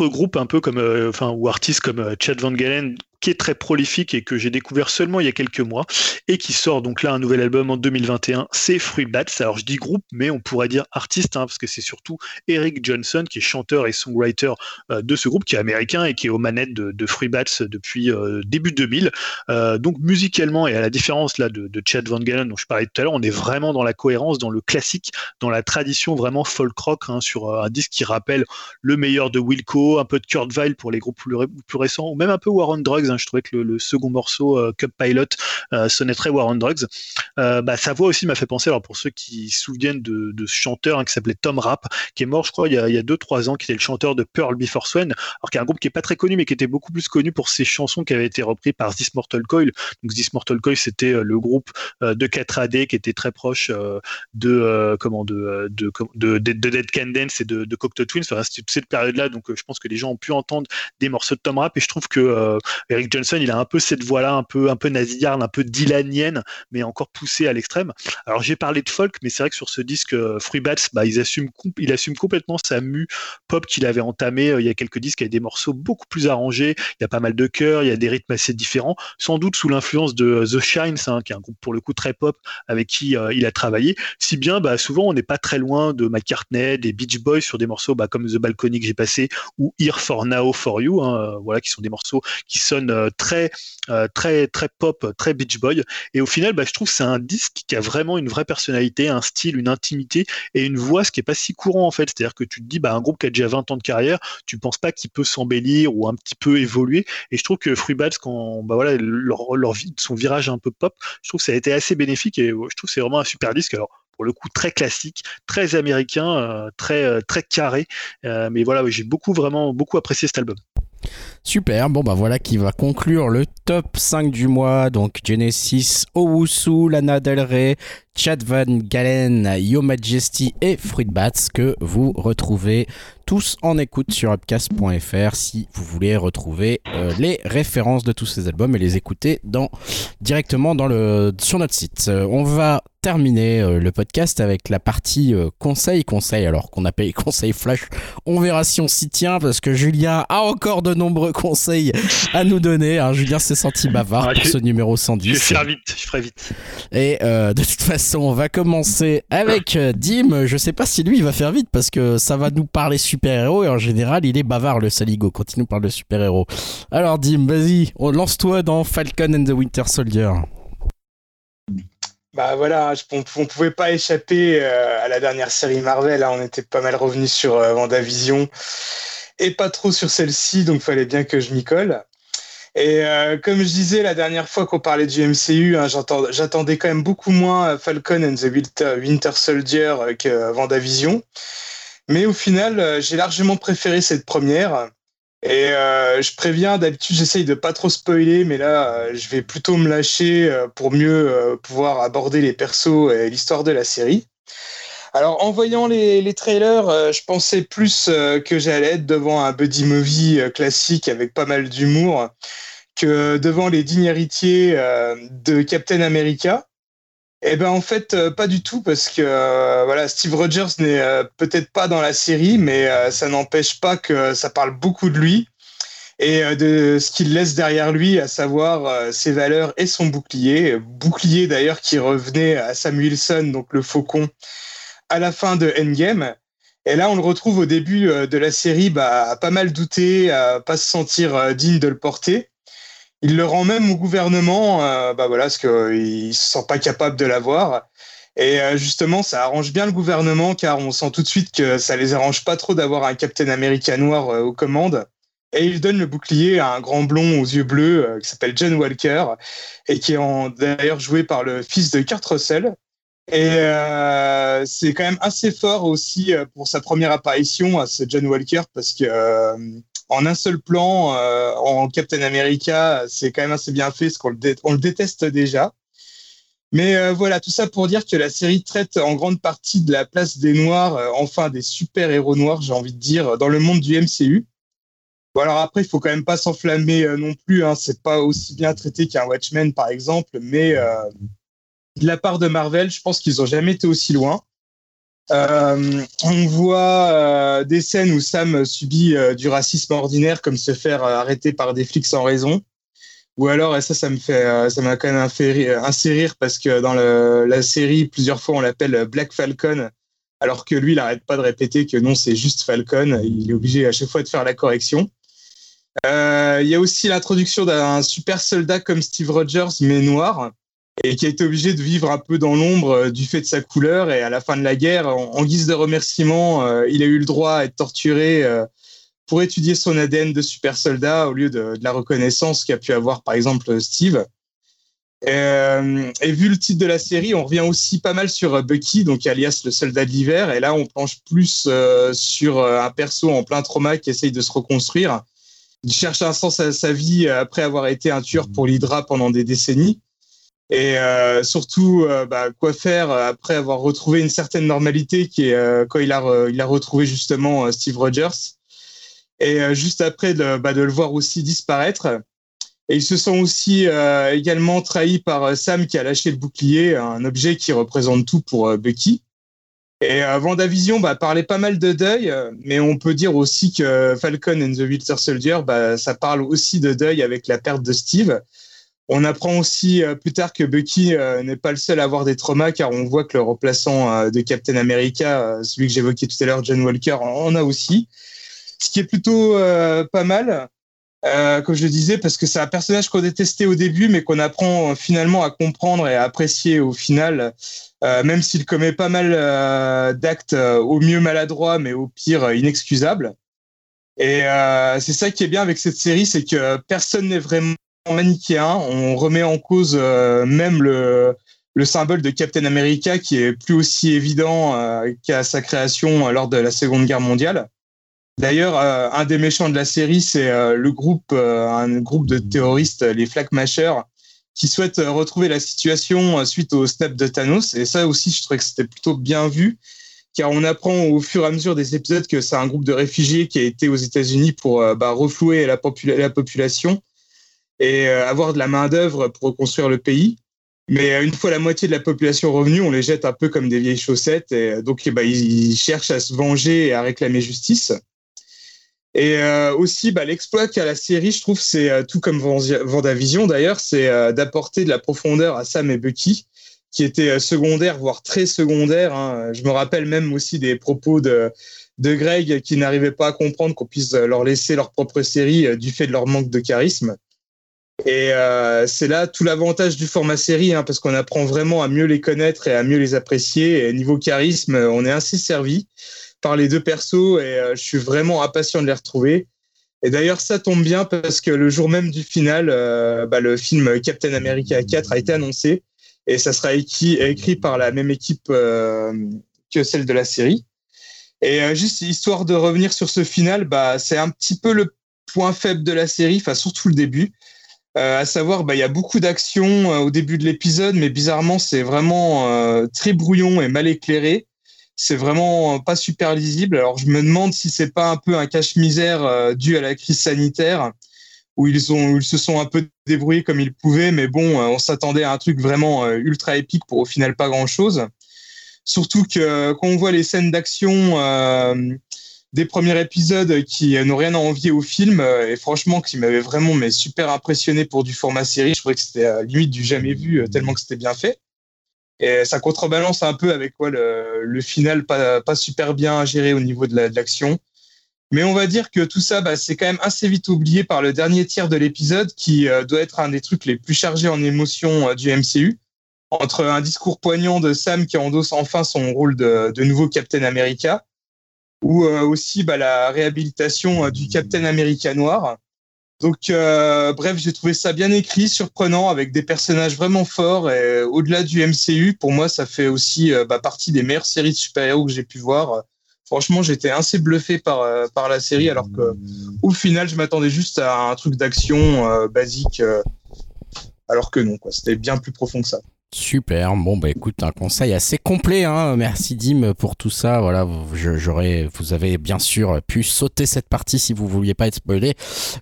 Autre groupe un peu comme, euh, enfin, ou artiste comme euh, Chad Van Galen, très prolifique et que j'ai découvert seulement il y a quelques mois et qui sort donc là un nouvel album en 2021, c'est Fruit Bats. Alors je dis groupe, mais on pourrait dire artiste hein, parce que c'est surtout Eric Johnson qui est chanteur et songwriter euh, de ce groupe qui est américain et qui est aux manettes de, Fruit Bats depuis euh, début 2000. Euh, donc musicalement et à la différence là de, Chad Van Galen dont je parlais tout à l'heure, on est vraiment dans la cohérence, dans le classique, dans la tradition vraiment folk rock hein, sur un disque qui rappelle le meilleur de Wilco, un peu de Kurt Weill pour les groupes plus, ré- plus récents, ou même un peu War on Drugs. hein. Je trouvais que le, second morceau, euh, Cup Pilot, euh, sonnait très War on Drugs. Euh, bah, sa voix aussi m'a fait penser, alors pour ceux qui se souviennent de, ce chanteur hein, qui s'appelait Tom Rapp, qui est mort, je crois, il y a 2-3 ans, qui était le chanteur de Pearl Before Swan, alors qui est un groupe qui est pas très connu, mais qui était beaucoup plus connu pour ses chansons qui avaient été reprises par This Mortal Coil. Donc This Mortal Coil, c'était le groupe de 4AD qui était très proche de comment de de, de, de, de Dead Can Dance et de, de Cocteau Twins. Enfin, c'était cette période-là, donc je pense que les gens ont pu entendre des morceaux de Tom Rapp et je trouve que Eric Johnson, il a un peu cette voix-là, un peu un peu un peu dylanienne, mais encore poussée à l'extrême. Alors j'ai parlé de folk, mais c'est vrai que sur ce disque euh, Fruit Bats, bah, ils assument il assume complètement sa mue pop qu'il avait entamé. Euh, il y a quelques disques avec des morceaux beaucoup plus arrangés. Il y a pas mal de chœurs, il y a des rythmes assez différents, sans doute sous l'influence de euh, The Shines, hein, qui est un groupe pour le coup très pop avec qui il a travaillé. Si bien, bah, souvent on n'est pas très loin de McCartney, des Beach Boys sur des morceaux bah, comme The Balcony que j'ai passé ou Here for Now for You, hein, voilà, qui sont des morceaux qui sonnent euh, très, euh, très, très pop, très Beach Boy. Et au final, bah, je trouve que c'est un disque qui a vraiment une vraie personnalité, un style, une intimité et une voix, ce qui est pas si courant en fait. C'est-à-dire que tu te dis, bah, un groupe qui a déjà 20 ans de carrière, tu penses pas qu'il peut s'embellir ou un petit peu évoluer. Et je trouve que Free Bats, quand bah, voilà, leur, leur, son virage un peu pop, je trouve que ça a été assez bénéfique et je trouve que c'est vraiment un super disque. Alors, pour le coup, très classique, très américain, euh, très, très carré. Mais voilà, j'ai beaucoup, vraiment, beaucoup apprécié cet album. Super, bon bah voilà qui va conclure le top 5 du mois. Donc Genesis, Owusu, Lana Del Rey, Chad Van Galen, Yo Majesty et Fruit Bats que vous retrouvez tous en écoute sur upcast.fr si vous voulez retrouver euh, les références de tous ces albums et les écouter dans, directement dans le, sur notre site. Euh, on va terminer euh, le podcast avec la partie conseil conseil alors qu'on appelle conseil flash on verra si on s'y tient parce que Julien a encore de nombreux conseils à nous donner. hein. Julien s'est senti bavard Ah, pour je- ce numéro Je vais 110. faire vite, je ferai vite. Et de toute façon, on va commencer avec euh, Dim. Je sais pas si lui il va faire vite parce que ça va nous parler super-héros et en général il est bavard le saligo quand il nous parle de super-héros. Alors Dim, vas-y, lance-toi dans Falcon and the Winter Soldier. Bah voilà, on, on pouvait pas échapper euh, à la dernière série Marvel. hein. On était pas mal revenu sur euh, WandaVision et pas trop sur celle-ci, donc fallait bien que je m'y colle. Et euh, comme je disais la dernière fois qu'on parlait du MCU, hein, j'attendais quand même beaucoup moins euh, Falcon and the Winter, Soldier euh, que WandaVision. Mais au final, euh, j'ai largement préféré cette première. Et euh, je préviens, d'habitude, j'essaye de pas trop spoiler, mais là, je vais plutôt me lâcher pour mieux pouvoir aborder les persos et l'histoire de la série. Alors, en voyant les, les trailers, euh, je pensais plus euh, que j'allais être devant un buddy movie euh, classique avec pas mal d'humour que devant les dignes héritiers de Captain America. Eh ben en fait pas du tout parce que voilà Steve Rogers n'est peut-être pas dans la série mais ça n'empêche pas que ça parle beaucoup de lui et de ce qu'il laisse derrière lui à savoir ses valeurs et son bouclier bouclier d'ailleurs qui revenait à Samuelson donc le faucon à la fin de Endgame et là on le retrouve au début euh, de la série bah, à pas mal douter à pas se sentir euh, digne de le porter il le rend même au gouvernement, euh, bah voilà, parce qu'il se sent pas capable de l'avoir. Et justement, ça arrange bien le gouvernement, car on sent tout de suite que ça les arrange pas trop d'avoir un Captain America noir aux commandes. Et il donne le bouclier à un grand blond aux yeux bleus qui s'appelle John Walker et qui est d'ailleurs joué par le fils de Kurt Russell. Et euh, c'est quand même assez fort aussi euh, pour sa première apparition à ce John Walker parce que euh, en un seul plan, euh, en Captain America, c'est quand même assez bien fait, parce qu'on le, déteste déjà. Mais euh, voilà, tout ça pour dire que la série traite en grande partie de la place des Noirs, euh, enfin des super-héros noirs, j'ai envie de dire, dans le monde du MCU. Bon, alors après, il faut quand même pas s'enflammer euh, non plus, hein, c'est pas aussi bien traité qu'un Watchmen, par exemple, mais euh, de la part de Marvel, je pense qu'ils ont jamais été aussi loin. Euh, on voit euh, des scènes où Sam subit euh, du racisme ordinaire, comme se faire arrêter par des flics sans raison. Ou alors, et ça, ça fait, ça m'a quand même fait assez rire parce que dans la série, plusieurs fois, on l'appelle Black Falcon, alors que lui, il n'arrête pas de répéter que non, c'est juste Falcon. Il est obligé à chaque fois de faire la correction. Il y a aussi l'introduction d'un super soldat comme Steve Rogers, mais noir et qui a été obligé de vivre un peu dans l'ombre euh, du fait de sa couleur. Et à la fin de la guerre, en, guise de remerciement, euh, il a eu le droit à être torturé euh, pour étudier son ADN de super soldat au lieu de, la reconnaissance qu'a pu avoir par exemple Steve. Et vu le titre de la série, on revient aussi pas mal sur Bucky, donc alias le soldat de l'hiver. Et là, on penche plus sur un perso en plein trauma qui essaye de se reconstruire. Il cherche un sens à sa vie après avoir été un tueur pour l'Hydra pendant des décennies. Et euh, surtout, euh, bah, quoi faire après avoir retrouvé une certaine normalité qui est euh, quand il a, il a retrouvé justement euh, Steve Rogers. Et euh, juste après de, bah, de le voir aussi disparaître. Et il se sent aussi euh, également trahi par euh, Sam qui a lâché le bouclier, un objet qui représente tout pour euh, Bucky. Et euh, Vendavision bah, parlait pas mal de deuil, euh, mais on peut dire aussi que Falcon and the Winter Soldier, bah, ça parle aussi de deuil avec la perte de Steve. On apprend aussi euh, plus tard que Bucky euh, n'est pas le seul à avoir des traumas, car on voit que le remplaçant euh, de Captain America, celui que j'évoquais tout à l'heure, John Walker, en a aussi. Ce qui est plutôt pas mal, comme je le disais, parce que c'est un personnage qu'on détestait au début, mais qu'on apprend finalement à comprendre et à apprécier au final, même s'il commet pas mal d'actes au mieux maladroits, mais au pire inexcusables. Et euh, c'est ça qui est bien avec cette série, c'est que personne n'est vraiment manichéen. On remet en cause euh, même le, le symbole de Captain America, qui est plus aussi évident euh, qu'à sa création euh, lors de la Seconde Guerre mondiale. D'ailleurs, un des méchants de la série, c'est le groupe, un groupe de terroristes, les Flak Mashers, qui souhaitent retrouver la situation suite au snap de Thanos. Et ça aussi, je trouvais que c'était plutôt bien vu, car on apprend au fur et à mesure des épisodes que c'est un groupe de réfugiés qui a été aux États-Unis pour bah, reflouer la population et euh, avoir de la main d'œuvre pour reconstruire le pays. Mais euh, une fois la moitié de la population revenue, on les jette un peu comme des vieilles chaussettes. Et euh, donc, ben, ils, cherchent à se venger et à réclamer justice. Et euh, aussi, bah, l'exploit qu'a la série, je trouve, c'est tout comme Vendavision d'ailleurs, c'est euh, d'apporter de la profondeur à Sam et Bucky, qui étaient secondaires, voire très secondaires. hein. Je me rappelle même aussi des propos de, de Greg qui n'arrivait pas à comprendre qu'on puisse leur laisser leur propre série du fait de leur manque de charisme. Et euh, c'est là tout l'avantage du format série, hein, parce qu'on apprend vraiment à mieux les connaître et à mieux les apprécier. Et niveau charisme, on est assez servi par les deux persos et euh, je suis vraiment impatient de les retrouver. Et d'ailleurs, ça tombe bien parce que le jour même du final, euh, bah, le film Captain America 4 a été annoncé et ça sera écrit, par la même équipe que celle de la série. Et juste histoire de revenir sur ce final, bah, c'est un petit peu le point faible de la série, enfin surtout le début. Euh, à savoir, bah, il y a beaucoup d'actions euh, au début de l'épisode, mais bizarrement, c'est vraiment euh, très brouillon et mal éclairé. C'est vraiment pas super lisible. Alors, je me demande si c'est pas un peu un cache-misère euh, dû à la crise sanitaire, où ils ont, où ils se sont un peu débrouillés comme ils pouvaient, mais bon, euh, on s'attendait à un truc vraiment euh, ultra épique pour au final pas grand chose. Surtout que euh, quand on voit les scènes d'action euh, des premiers épisodes qui n'ont rien à envier au film, euh, et franchement qui m'avaient vraiment mais super impressionné pour du format série, je trouvais que c'était euh, limite du jamais vu euh, tellement que c'était bien fait. Et ça contrebalance un peu avec quoi le, le final pas, pas super bien géré au niveau de la- de l'action. Mais on va dire que tout ça, bah, c'est quand même assez vite oublié par le dernier tiers de l'épisode, qui euh, doit être un des trucs les plus chargés en émotions du MCU. Entre un discours poignant de Sam qui endosse enfin son rôle de, de nouveau Captain America, ou euh, aussi bah, la réhabilitation euh, du Captain America noir. Donc, euh, bref, j'ai trouvé ça bien écrit, surprenant, avec des personnages vraiment forts. Et euh, au-delà du MCU, pour moi, ça fait aussi bah, partie des meilleures séries de super-héros que j'ai pu voir. Franchement, j'étais assez bluffé par, euh, par la série, alors que au final, je m'attendais juste à un truc d'action basique, alors que non, quoi. C'était bien plus profond que ça. Super. Bon, bah écoute, un conseil assez complet. Hein. Merci Dim pour tout ça. Voilà, j'aurais, vous avez bien sûr pu sauter cette partie si vous vouliez pas être spoilé.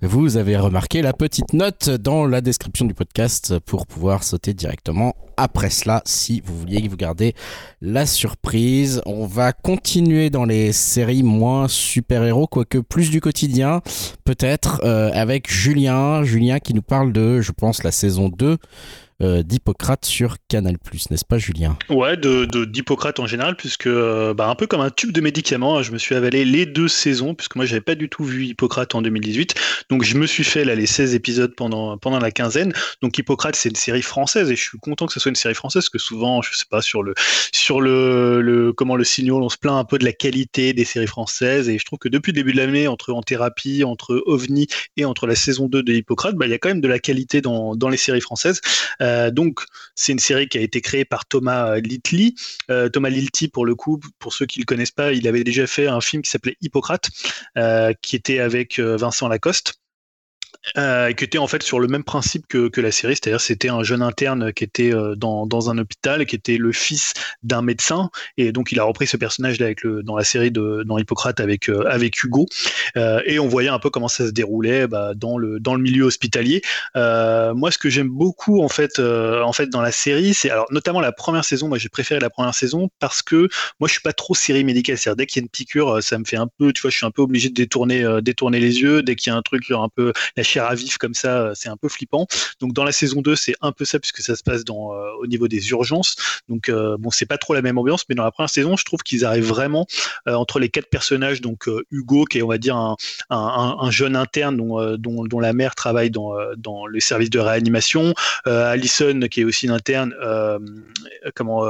Vous avez remarqué la petite note dans la description du podcast pour pouvoir sauter directement après cela si vous vouliez vous garder la surprise. On va continuer dans les séries moins super-héros, quoique plus du quotidien, peut-être, euh, avec Julien. Julien qui nous parle de, je pense, la saison 2 euh, d'Hippocrate sur Canal+, n'est-ce pas Julien? Ouais, de de- d'Hippocrate en général, puisque euh, bah, un peu comme un tube de médicaments, hein, je me suis avalé les deux saisons, puisque moi j'avais pas du tout vu Hippocrate en 2018, donc je me suis fait là les 16 épisodes pendant pendant la quinzaine. Donc Hippocrate c'est une série française et je suis content que ce soit une série française, parce que souvent je sais pas sur le sur le, le comment le signal, on se plaint un peu de la qualité des séries françaises et je trouve que depuis le début de l'année, entre en thérapie, entre OVNI et entre la saison 2 de Hippocrate, bah, il y a quand même de la qualité dans dans les séries françaises. Donc c'est une série qui a été créée par Thomas Littley. Euh, Thomas Lilty, pour le coup, pour ceux qui le connaissent pas, il avait déjà fait un film qui s'appelait Hippocrate, euh, qui était avec euh, Vincent Lacoste. Euh, qui était en fait sur le même principe que, que la série, c'est-à-dire c'était un jeune interne qui était euh, dans, dans un hôpital, qui était le fils d'un médecin, et donc il a repris ce personnage là avec le, dans la série de dans Hippocrate avec euh, avec Hugo, Euh, et on voyait un peu comment ça se déroulait bah, dans le dans le milieu hospitalier. Euh, moi, ce que j'aime beaucoup en fait, euh, en fait dans la série, c'est alors notamment la première saison. Moi, j'ai préféré la première saison parce que moi, je suis pas trop série médicale. C'est-à-dire dès qu'il y a une piqûre, ça me fait un peu, tu vois, je suis un peu obligé de détourner, détourner les yeux. Dès qu'il y a un truc un peu la à vif comme ça, euh, c'est un peu flippant. Donc dans la saison 2, c'est un peu ça puisque ça se passe euh, au niveau des urgences. Donc euh, bon, c'est pas trop la même ambiance, mais dans la première saison, je trouve qu'ils arrivent vraiment entre les quatre personnages. Donc Hugo, qui est on va dire un, un, un- un jeune interne dont, la mère travaille dans, dans le service de réanimation. Alison, qui est aussi une interne, comment,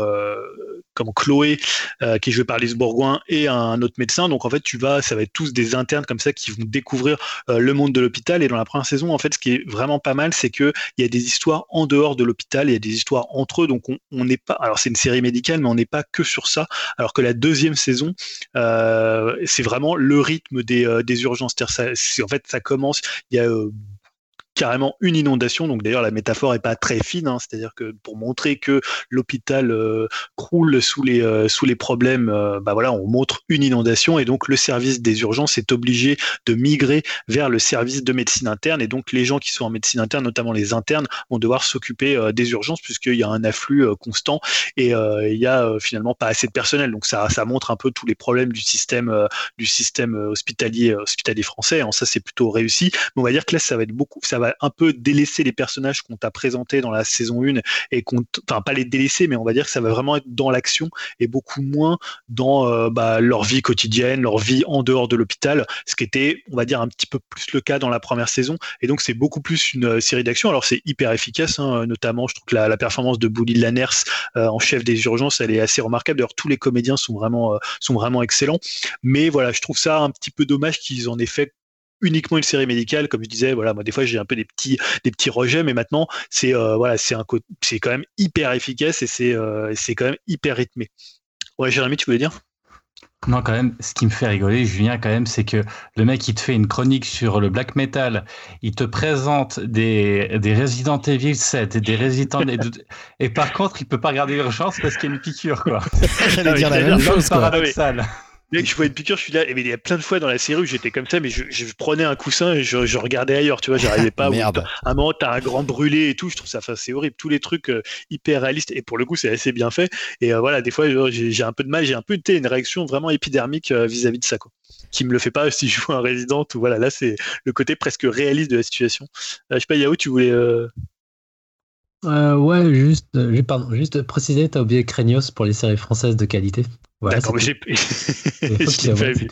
comment Chloé, euh, qui est jouée par Lise Bourgoin, et un autre médecin. Donc en fait, tu vas, ça va être tous des internes comme ça qui vont découvrir euh, le monde de l'hôpital. Et dans la première saison, en fait, ce qui est vraiment pas mal, c'est que il y a des histoires en dehors de l'hôpital, il y a des histoires entre eux. Donc on n'est pas, alors c'est une série médicale, mais on n'est pas que sur ça. Alors que la deuxième saison, euh, c'est vraiment le rythme des, euh, urgences. C'est- en fait, ça commence, il y a carrément une inondation. Donc d'ailleurs la métaphore est pas très fine, hein. c'est-à-dire que pour montrer que l'hôpital euh, croule sous les euh, sous les problèmes, euh, bah voilà, on montre une inondation et donc le service des urgences est obligé de migrer vers le service de médecine interne et donc les gens qui sont en médecine interne, notamment les internes, vont devoir s'occuper euh, des urgences puisqu'il y a un afflux euh, constant et il y a finalement pas assez de personnel. Donc ça ça montre un peu tous les problèmes du système du système hospitalier hospitalier français. En ça c'est plutôt réussi. Mais on va dire que là ça va être beaucoup, ça va un peu délaisser les personnages qu'on t'a présentés dans la saison 1 et qu'on, enfin pas les délaisser, mais on va dire que ça va vraiment être dans l'action et beaucoup moins dans euh, bah, leur vie quotidienne, leur vie en dehors de l'hôpital, ce qui était, on va dire, un petit peu plus le cas dans la première saison. Et donc c'est beaucoup plus une euh, série d'action. Alors c'est hyper efficace, hein, notamment je trouve que la, la performance de Bouli Lanners euh, en chef des urgences, elle est assez remarquable. D'ailleurs tous les comédiens sont vraiment, euh, sont vraiment excellents. Mais voilà, je trouve ça un petit peu dommage qu'ils en aient fait uniquement une série médicale comme je disais voilà moi des fois j'ai un peu des petits des petits rejets mais maintenant c'est euh, voilà c'est un c'est quand même hyper efficace et c'est euh, c'est quand même hyper rythmé. Ouais Jérémy tu voulais dire? Non, quand même, ce qui me fait rigoler, Julien, quand même, c'est que le mec, il te fait une chronique sur le black metal, il te présente des, des Resident Evil 7 et des Resident et, et par contre, il peut pas regarder l'urgence parce qu'il y a une piqûre, quoi. J'allais dire la même chose, quoi. Je vois une piqûre, je suis là. Et mais il y a plein de fois dans la série où j'étais comme ça, mais je, je prenais un coussin et je, je regardais ailleurs, tu vois, j'arrivais pas. Merde. À un moment, t'as un grand brûlé et tout, je trouve ça, enfin, c'est horrible. Tous les trucs euh, hyper réalistes, et pour le coup, c'est assez bien fait. Et euh, voilà, des fois, j'ai un peu de mal, j'ai un peu une réaction vraiment épidermique euh, vis-à-vis de ça, quoi. Qui me le fait pas si je joue un résident ou voilà, là, c'est le côté presque réaliste de la situation. Euh, je sais pas, Yao, tu voulais. euh, Euh, ouais, juste, euh, ju- pardon, juste préciser, t'as oublié Craignos pour les séries françaises de qualité. Voilà, D'accord, mais j'ai. pas vu.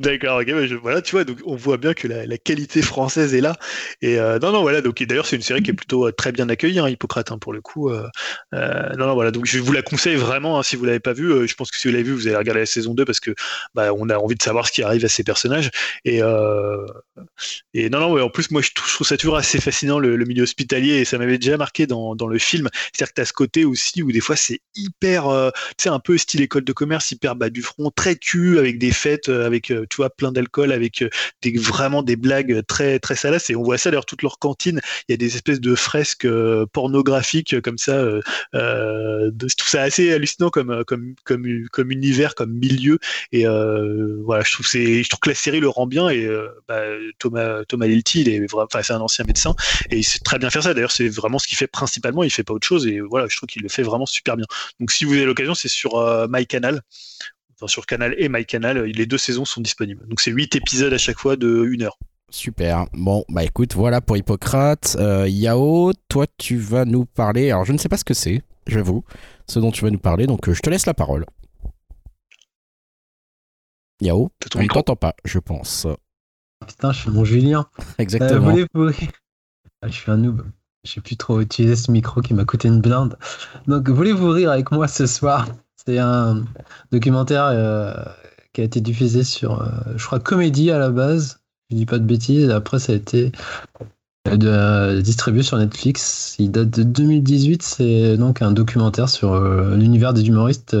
D'accord, ok, je- voilà, tu vois, donc on voit bien que la, la qualité française est là. Et euh, non, non, voilà, donc d'ailleurs, c'est une série qui est plutôt euh, très bien accueillie, hein, Hippocrate, hein, pour le coup. euh, non, non, voilà, donc je vous la conseille vraiment, hein, si vous l'avez pas vu. euh, je pense que si vous l'avez vu, vous allez regarder la saison 2 parce que bah, on a envie de savoir ce qui arrive à ces personnages. Et, et non, non, ouais, en plus, moi, je trouve, ça toujours assez fascinant, le, le milieu hospitalier, et ça m'avait déjà marqué dans, dans le film. C'est-à-dire que tu as ce côté aussi où des fois, c'est hyper, tu sais, un peu style école de commerce, hyper bas du front, très cul, avec des fêtes, euh, avec, euh, tu vois, plein d'alcool, avec euh, des, vraiment des blagues très, très salaces. Et on voit ça d'ailleurs, toute leur cantine, il y a des espèces de fresques pornographiques comme ça. Euh, de- trouve ça assez hallucinant comme, comme, comme, comme univers, comme milieu. Et voilà, je trouve, c'est, je trouve que la série le rend bien. Et bah, Thomas, Thomas Lilty, il est enfin, c'est un ancien médecin et il sait très bien faire ça. D'ailleurs, c'est vraiment ce qu'il fait principalement. Il fait pas autre chose. Et voilà, je trouve qu'il le fait vraiment super bien. Donc, si vous avez l'occasion, c'est sur MyCanal. Enfin, sur Canal et MyCanal, les deux saisons sont disponibles. Donc, c'est huit épisodes à chaque fois de une heure. Super. Bon, bah écoute, voilà pour Hippocrate. Euh, Yao, toi, tu vas nous parler. Alors, je ne sais pas ce que c'est, j'avoue, ce dont tu vas nous parler, donc euh, je te laisse la parole. Yao, on ne t'entend pas, je pense. Putain, je suis mon Julien. Euh, Exactement. voulez-vous- Ah, je suis un noob. Je sais plus trop utiliser ce micro qui m'a coûté une blinde. Donc, voulez-vous rire avec moi ce soir? C'est un documentaire euh, qui a été diffusé sur, euh, je crois, Comédie à la base. Je dis pas de bêtises. Après, ça a été euh, distribué sur Netflix. Il date de 2018. C'est donc un documentaire sur l'univers des humoristes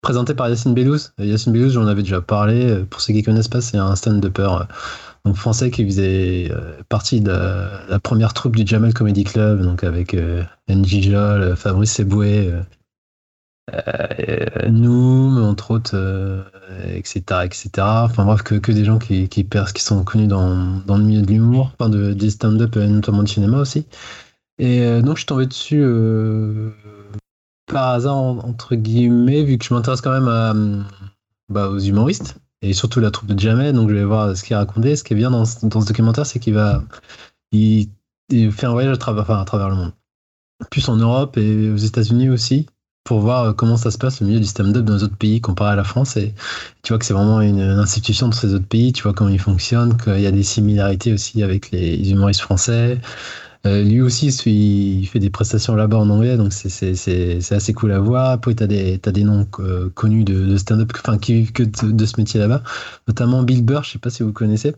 présenté par Yacine Bellouz. Yacine Bellouz, j'en avais déjà parlé. Pour ceux qui connaissent pas, c'est un stand-upper donc français qui faisait partie de la, première troupe du Jamel Comedy Club, donc avec euh, Jol, Fabrice Eboué, euh, Noom, entre autres, euh, etc., etc. Enfin bref, que, des gens qui, qui, qui sont connus dans, le milieu de l'humour, enfin de, des stand-up, euh, notamment de cinéma aussi. Et euh, donc je suis tombé dessus par hasard, en- entre guillemets, vu que je m'intéresse quand même bah, aux humoristes et surtout la troupe de Jamel, donc je vais voir ce qu'il racontait. Ce qui est bien dans ce, documentaire, c'est qu'il va il, fait un voyage à travers, enfin, à travers le monde, plus en Europe et aux États-Unis aussi, pour voir euh, comment ça se passe le milieu du stand-up dans les autres pays comparé à la France. Et tu vois que c'est vraiment une, institution de ces autres pays. Tu vois comment ils fonctionnent, qu'il y a des similarités aussi avec les humoristes français. Euh, lui aussi, il fait des prestations là-bas en anglais, donc c'est- assez cool à voir. Après, tu as des, noms euh, connus de, stand-up, enfin, qui vivent que de, ce métier là-bas, notamment Bill Burr, je sais pas si vous connaissez.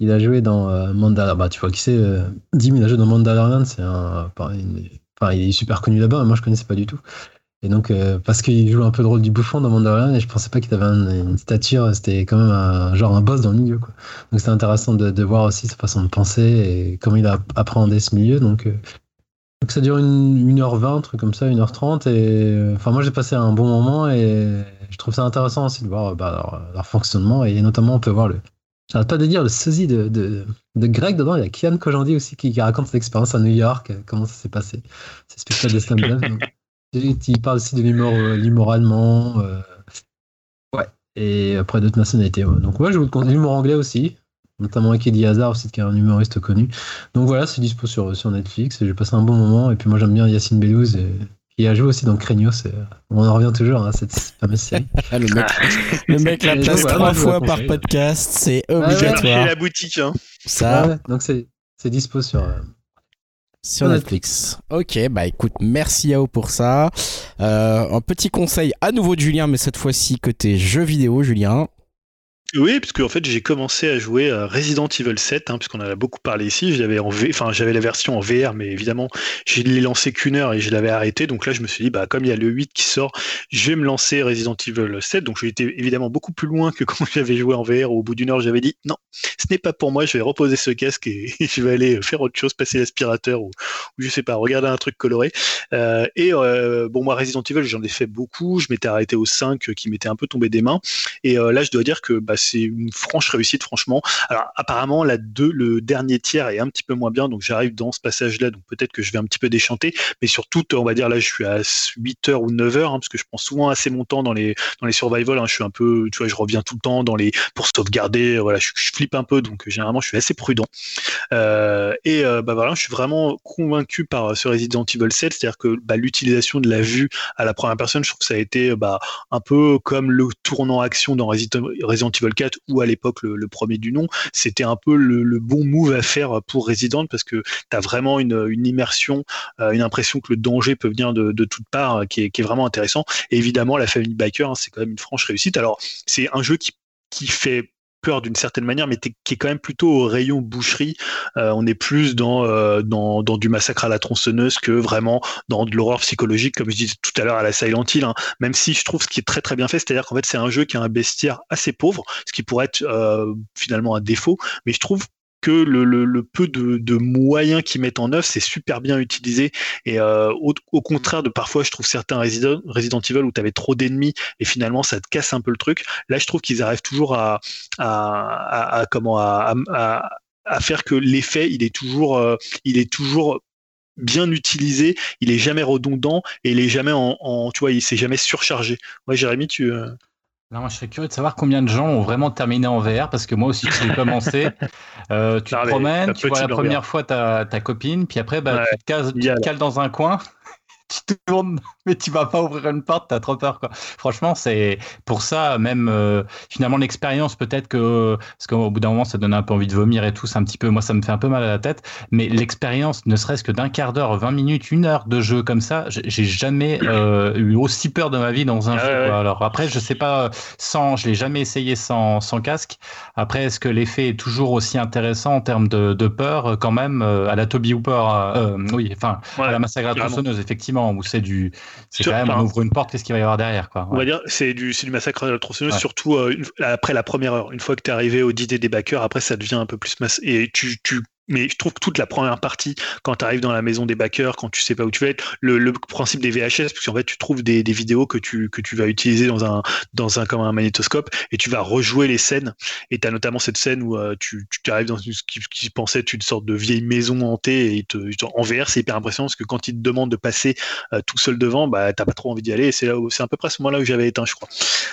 Il a joué dans Mandalorian, bah, tu vois qui c'est, Dim, il a joué dans Mandalorian, un, enfin, il est super connu là-bas, moi je connaissais pas du tout. Et donc, euh, parce qu'il joue un peu le rôle du bouffon dans Mandalorian, et je pensais pas qu'il avait un- une stature, c'était quand même un, genre un boss dans le milieu, quoi. Donc c'est intéressant de, voir aussi sa façon de penser et comment il a appréhendé ce milieu. Donc, euh, donc ça dure une, 1h20, un truc comme ça, 1h30. Et euh, enfin, moi j'ai passé un bon moment et je trouve ça intéressant aussi de voir bah, leur, fonctionnement. Et notamment, on peut voir le. J'arrête pas de dire le sosie de, de, Greg dedans. Il y a Kian Kojandi aussi qui, raconte son expérience à New York, euh, comment ça s'est passé. C'est spécial de stand-up. Il parle aussi de l'humour euh, allemand. euh, ouais. Et après d'autres nationalités. ouais. Donc, ouais, je vous le conseille. L'humour anglais aussi notamment avec Eddie Hazard aussi, qui est un humoriste connu. Donc voilà, c'est dispo sur, sur Netflix et j'ai passé un bon moment. Et puis moi j'aime bien Yacine Bellouz et- qui a joué aussi dans Craignos. euh, On en revient toujours à cette fameuse série. Ah, le mec, le mec la place trois fois par podcast, c'est ouais. J'ai marché obligatoire. la boutique, hein. Ça, Ouais, donc c'est c'est dispo sur. Sur Netflix. Ok, bah écoute, merci Yao pour ça. Euh, un petit conseil à nouveau de Julien, mais cette fois-ci côté jeux vidéo, Julien. Oui, parce qu'en fait, j'ai commencé à jouer à Resident Evil 7, hein, puisqu'on en a beaucoup parlé ici. Je l'avais en V... j'avais la version en VR, mais évidemment, je l'ai lancé qu'une heure et je l'avais arrêté. Donc là, je me suis dit, bah, comme il y a le 8 qui sort, je vais me lancer Resident Evil 7. Donc été évidemment beaucoup plus loin que quand j'avais joué en VR. Au bout d'une heure, j'avais dit, non, ce n'est pas pour moi, je vais reposer ce casque et je vais aller faire autre chose, passer l'aspirateur ou, ou je sais pas, regarder un truc coloré. Euh, et euh, bon, moi, Resident Evil, j'en ai fait beaucoup. Je m'étais arrêté au 5 euh, qui m'était un peu tombé des mains. Et euh, là, je dois dire que bah, c'est une franche réussite, franchement. Alors, apparemment, la deux, le dernier tiers est un petit peu moins bien, donc j'arrive dans ce passage-là, donc peut-être que je vais un petit peu déchanter. Mais surtout, on va dire, là, je suis à 8 heures ou 9 heures, hein, parce que je prends souvent assez mon temps dans les, dans les survival. hein. je suis un peu, tu vois, je reviens tout le temps dans les, pour sauvegarder. Voilà, je, flippe un peu, donc généralement, je suis assez prudent. Euh, et euh, bah voilà, je suis vraiment convaincu par ce Resident Evil 7, c'est-à-dire que bah, l'utilisation de la vue à la première personne, je trouve que ça a été bah, un peu comme le tournant action dans Resident, Resident Evil 4 ou à l'époque le, premier du nom. C'était un peu le, bon move à faire pour Resident parce que tu as vraiment une, immersion, euh, une impression que le danger peut venir de, toutes parts, euh, qui est, vraiment intéressant. Et évidemment, la Family Biker, hein, c'est quand même une franche réussite. Alors, c'est un jeu qui fait peur d'une certaine manière, mais qui est quand même plutôt au rayon boucherie. Euh, on est plus dans, euh, dans, dans du massacre à la tronçonneuse que vraiment dans de l'horreur psychologique, comme je disais tout à l'heure à la Silent Hill. hein. Même si je trouve ce qui est très très bien fait, c'est-à-dire qu'en fait c'est un jeu qui a un bestiaire assez pauvre, ce qui pourrait être euh, finalement un défaut, mais je trouve que le, peu de, moyens qu'ils mettent en œuvre, c'est super bien utilisé. Et euh, au, contraire de parfois, je trouve certains Resident, Evil où tu avais trop d'ennemis et finalement ça te casse un peu le truc. Là, je trouve qu'ils arrivent toujours à, faire que l'effet, il est toujours, euh, il est toujours bien utilisé, il est jamais redondant et il est jamais en, il s'est jamais surchargé. Ouais, Jérémy, tu euh, Là, moi, je serais curieux de savoir combien de gens ont vraiment terminé en VR, parce que moi aussi, j'ai commencé. Euh, tu te promènes, tu vois la première fois ta, ta copine, puis après, bah, Ouais, tu te, cases- tu te cales dans un coin, tu tournes, mais tu vas pas ouvrir une porte, t'as trop peur, quoi. Franchement, c'est pour ça, même euh, finalement, l'expérience, peut-être que, parce qu'au bout d'un moment, ça donne un peu envie de vomir et tout, c'est un petit peu, moi, ça me fait un peu mal à la tête, mais l'expérience, ne serait-ce que d'un quart d'heure, 20 minutes, une heure de jeu comme ça, j'ai jamais euh, eu aussi peur de ma vie dans un Ah jeu. ouais, quoi. ouais. Alors après, je sais pas, sans, je l'ai jamais essayé sans, sans casque. Après, est-ce que l'effet est toujours aussi intéressant en termes de, de peur, quand même, euh, à la Toby Hooper, euh, oui, enfin, à ouais, la massacre à la clairement. tronçonneuse, effectivement, où c'est du, c'est quand même, on ouvre une porte, qu'est-ce qu'il va y avoir derrière, quoi. On va dire c'est du c'est du massacre à la tronçonneuse, Ouais. surtout euh, une- après la première heure. Une fois que tu es arrivé au dîner des backers, après ça devient un peu plus masse. Et tu, tu mais je trouve que toute la première partie, quand tu arrives dans la maison des backers, quand tu sais pas où tu vas être, le, le principe des VHS, parce qu'en fait tu trouves des, des vidéos que tu, que tu vas utiliser dans un, dans un, comme un magnétoscope, et tu vas rejouer les scènes. Et tu as notamment cette scène où euh, tu, tu arrives dans ce qui, qui pensait être une sorte de vieille maison hantée, et te, en VR c'est hyper impressionnant, parce que quand ils te demandent de passer euh, tout seul devant, bah t'as pas trop envie d'y aller, et c'est là c'est à peu près à ce moment-là où j'avais éteint, je crois.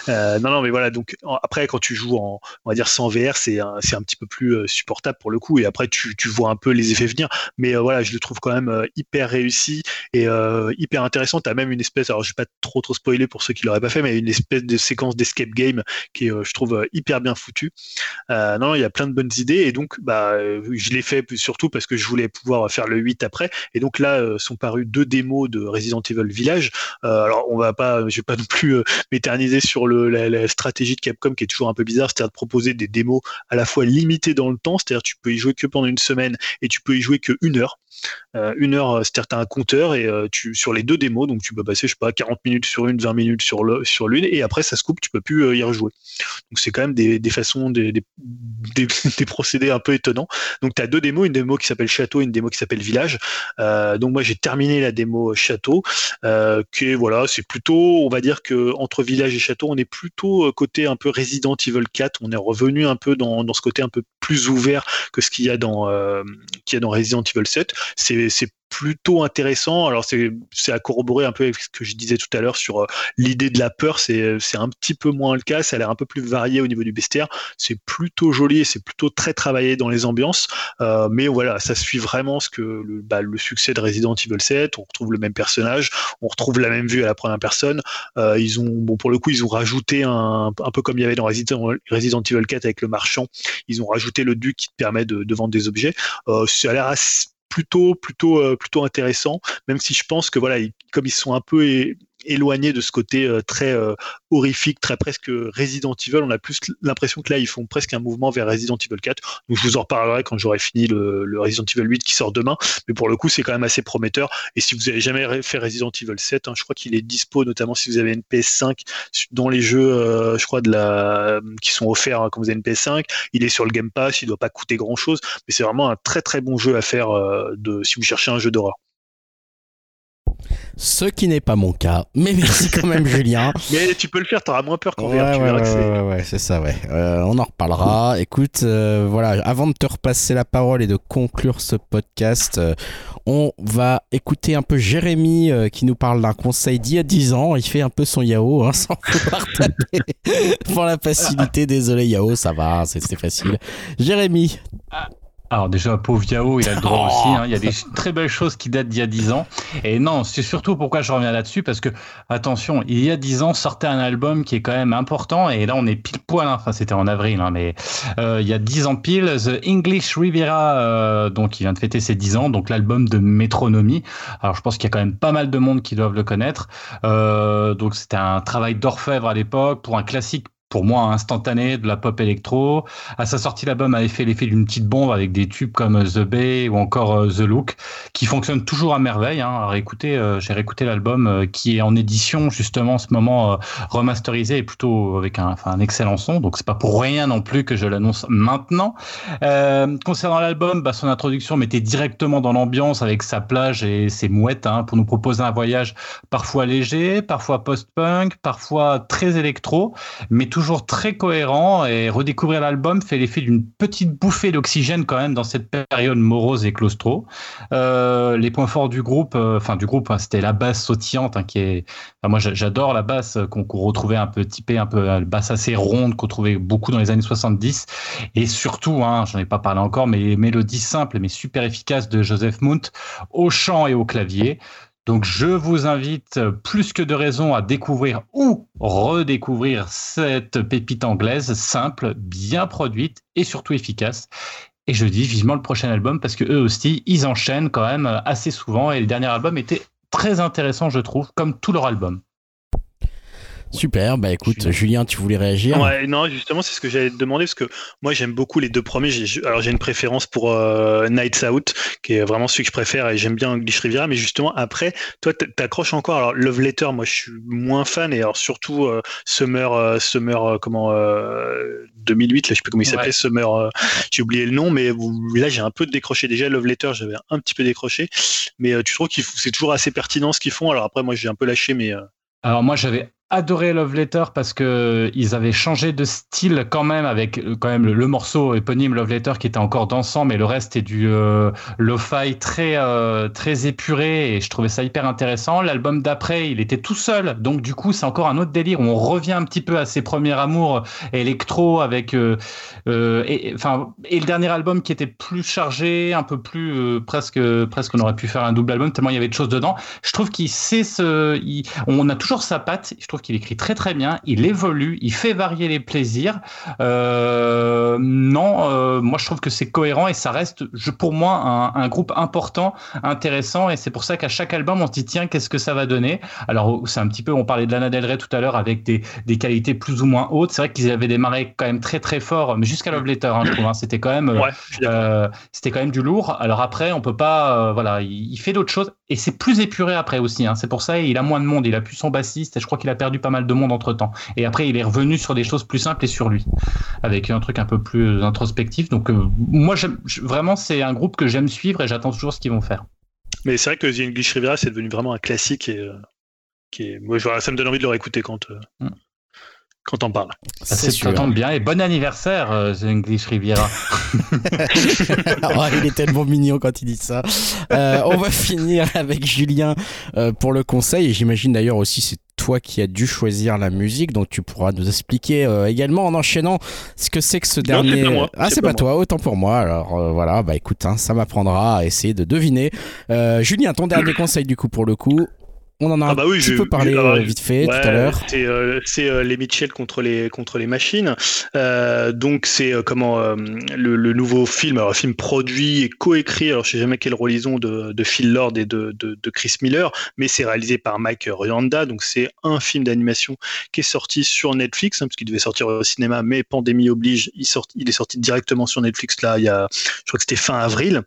Euh, non, non, mais voilà. Donc après, quand tu joues en, on va dire sans VR, c'est un, c'est un petit peu plus euh, supportable pour le coup. Et après, tu vois un peu les effets venir. Mais euh, voilà, je le trouve quand même euh, hyper réussi et euh, hyper intéressant. T'as même une espèce, alors je vais pas trop trop spoiler pour ceux qui l'auraient pas fait, mais une espèce de séquence d'escape game qui est, je trouve, hyper bien foutue. Non, il y a plein de bonnes idées et donc bah je l'ai fait surtout parce que je voulais pouvoir faire le 8 après. Et donc là sont parus deux démos de Resident Evil Village. Alors on va pas, je vais pas non plus m'éterniser sur la, la stratégie de Capcom qui est toujours un peu bizarre, c'est-à-dire de proposer des démos à la fois limitées dans le temps, c'est-à-dire tu peux y jouer que pendant une semaine et tu peux y jouer que une heure. Euh, une heure, euh, c'est-à-dire tu as un compteur et euh, tu sur les deux démos, donc tu peux passer, je sais pas, 40 minutes sur une, 20 minutes sur le sur l'une, et après ça se coupe, tu peux plus y rejouer. Donc c'est quand même des, des façons, des, des, procédés un peu étonnants. Donc tu as deux démos, une démo qui s'appelle Château et une démo qui s'appelle Village. Donc moi j'ai terminé la démo Château, qui voilà, c'est plutôt, on va dire que entre Village et Château, on est plutôt côté un peu Resident Evil 4. On est revenu un peu dans, dans ce côté un peu plus ouvert que ce qu'il y a dans euh, qu'il y a dans Resident Evil 7. C'est c'est plutôt intéressant. Alors c'est à corroborer un peu avec ce que je disais tout à l'heure sur euh, l'idée de la peur. C'est un petit peu moins le cas. Ça a l'air un peu plus varié au niveau du bestiaire. C'est plutôt joli et c'est plutôt très travaillé dans les ambiances. Euh, mais voilà, ça suit vraiment ce que le, bah, succès de Resident Evil 7. On retrouve le même personnage, on retrouve la même vue à la première personne. Euh, ils ont bon pour le coup ils ont rajouté un un peu comme il y avait dans Resident, Evil 4 avec le marchand. Ils ont rajouté le duc qui te permet de, de vendre des objets. Ça a l'air plutôt plutôt euh, plutôt intéressant même si je pense que voilà comme ils sont un peu éloigné de ce côté euh, très euh, horrifique, très presque Resident Evil. On a plus l'impression que là, ils font presque un mouvement vers Resident Evil 4. Donc, je vous en reparlerai quand j'aurai fini le, Resident Evil 8 qui sort demain. Mais pour le coup, c'est quand même assez prometteur. Et si vous avez jamais fait Resident Evil 7, hein, je crois qu'il est dispo, notamment si vous avez une PS5, dans les jeux, euh, je crois, qui sont offerts hein, quand vous avez une PS5. Il est sur le Game Pass, il doit pas coûter grand chose. Mais c'est vraiment un très très bon jeu à faire de, si vous cherchez un jeu d'horreur. Ce qui n'est pas mon cas. Mais merci quand même, Julien. Mais tu peux le faire, t'auras moins peur qu'en Ouais, VR. Tu ouais, verras ouais, que c'est- ouais, ouais, c'est ça, ouais. Euh, on en reparlera. Écoute, euh, voilà, avant de te repasser la parole et de conclure ce podcast, euh, on va écouter un peu Jérémy euh, qui nous parle d'un conseil d'il y a 10 ans. Il fait un peu son Yao hein, sans pouvoir taper. Pour la facilité, désolé Yao, ça va, c'est c'est facile. Jérémy, Alors déjà, pauvre Yao, il a le droit Oh. aussi. hein. Il y a des très belles choses qui datent d'il y a 10 ans. Et non, c'est surtout pourquoi je reviens là-dessus, parce que, attention, il y a 10 ans sortait un album qui est quand même important, et là on est pile poil, hein. enfin c'était en avril, hein, mais euh, il y a 10 ans pile, The English Riviera, euh, donc il vient de fêter ses 10 ans, donc l'album de Métronomie. Alors je pense qu'il y a quand même pas mal de monde qui doivent le connaître. Euh, donc c'était un travail d'orfèvre à l'époque, pour un classique pour moi instantané de la pop électro. À sa sortie, l'album avait fait l'effet d'une petite bombe avec des tubes comme The Bay ou encore euh, The Look, qui fonctionnent toujours à merveille. Hein. Euh, j'ai réécouté l'album euh, qui est en édition justement en ce moment remasterisé et plutôt avec un, excellent son. Donc c'est pas pour rien non plus que je l'annonce maintenant. Concernant l'album, bah, son introduction mettait directement dans l'ambiance avec sa plage et ses mouettes hein, pour nous proposer un voyage parfois léger, parfois post-punk, parfois très électro, mais toujours très cohérent et redécouvrir l'album fait l'effet d'une petite bouffée d'oxygène quand même dans cette période morose et claustro. Euh, les points forts du groupe, euh, enfin du groupe, hein, c'était la basse sautillante hein, qui est, moi j'a- j'adore la basse euh, qu'on retrouvait un peu typée, un peu euh, basse assez ronde qu'on trouvait beaucoup dans les années 70 et surtout, hein, j'en ai pas parlé encore, mais les mélodies simples mais super efficaces de Joseph Mount au chant et au clavier. Donc je vous invite plus que de raison à découvrir ou redécouvrir cette pépite anglaise simple, bien produite et surtout efficace. Et je dis vivement le prochain album parce que eux aussi, ils enchaînent quand même assez souvent et le dernier album était très intéressant je trouve, comme tout leur album. Super. Bah écoute, Julien. Julien, tu voulais réagir? Ouais, non, justement, c'est ce que j'allais te demander parce que moi j'aime beaucoup les deux premiers. Alors j'ai une préférence pour euh, Nights Out, qui est vraiment celui que je préfère et j'aime bien English Riviera. Mais justement, après, toi, t'accroches encore. Alors Love Letter, moi je suis moins fan et alors surtout euh, Summer, euh, Summer, euh, comment, euh, 2008, là, je sais plus comment il s'appelait, Ouais. Summer, euh, j'ai oublié le nom, mais vous- là j'ai un peu décroché. Déjà Love Letter, j'avais un petit peu décroché, mais euh, tu trouves que c'est toujours assez pertinent ce qu'ils font? Alors après, moi j'ai un peu lâché, mais euh, Alors moi j'avais adoré Love Letter parce que ils avaient changé de style quand même avec euh, quand même le, morceau éponyme Love Letter qui était encore dansant mais le reste est du euh, lo-fi très euh, très épuré et je trouvais ça hyper intéressant. L'album d'après il était tout seul donc du coup c'est encore un autre délire où on revient un petit peu à ses premiers amours électro avec euh, euh, et enfin et le dernier album qui était plus chargé un peu plus euh, presque presque on aurait pu faire un double album tellement il y avait de choses dedans. Je trouve qu'il sait ce on a toujours sa patte. Je trouve qu'il écrit très très bien. Il évolue, il fait varier les plaisirs. Euh, non, euh, moi je trouve que c'est cohérent et ça reste, je, pour moi, un, un groupe important, intéressant. Et c'est pour ça qu'à chaque album, on se dit tiens, qu'est-ce que ça va donner? Alors c'est un petit peu, on parlait de Lana Del Rey tout à l'heure avec des, des qualités plus ou moins hautes. C'est vrai qu'ils avaient démarré quand même très très fort, mais jusqu'à Love Letter, hein, je trouve. hein. C'était quand même. euh, ouais, euh, c'était quand même du lourd. Alors après, on peut pas, voilà, il, il fait d'autres choses et c'est plus épuré après aussi. hein. C'est pour ça il a moins de monde. Il a plus son bassiste et je crois qu'il a perdu pas mal de monde entre temps. Et après, il est revenu sur des choses plus simples et sur lui, avec un truc un peu plus introspectif. Donc euh, moi, vraiment, c'est un groupe que j'aime suivre et j'attends toujours ce qu'ils vont faire. Mais c'est vrai que The English Riviera, c'est devenu vraiment un classique et euh, qui est... moi, je- ça me donne envie de le réécouter quand, euh, Mm. quand on parle. Ça, C'est ça sûr. tombe bien et bon anniversaire, euh, The English Riviera. Oh, il est tellement mignon quand il dit ça. Euh, on va finir avec Julien euh, pour le conseil. Et j'imagine d'ailleurs aussi c'est toi qui as dû choisir la musique, donc tu pourras nous expliquer euh, également en enchaînant ce que c'est que ce Non, dernier. pas moi. Ah, C'est c'est pas pas, toi, autant pour moi. Alors euh, voilà, bah écoute, hein, ça m'apprendra à essayer de deviner. Euh, Julien, ton dernier conseil du coup pour le coup. On en a Ah un bah oui, petit j'ai- peu parlé euh, vite fait Ouais, tout à l'heure. C'est euh, c'est, euh, les Mitchell contre les contre les machines. Euh, donc c'est euh, comment euh, le, le nouveau film, alors un film produit et coécrit. Alors je sais jamais quel rôle ils ont de, de Phil Lord et de, de, de Chris Miller, mais c'est réalisé par Mike Rianda. Donc c'est un film d'animation qui est sorti sur Netflix, hein, parce qu'il devait sortir au cinéma, mais pandémie oblige, il, sort, il est sorti directement sur Netflix là. Il y a, je crois que c'était fin avril.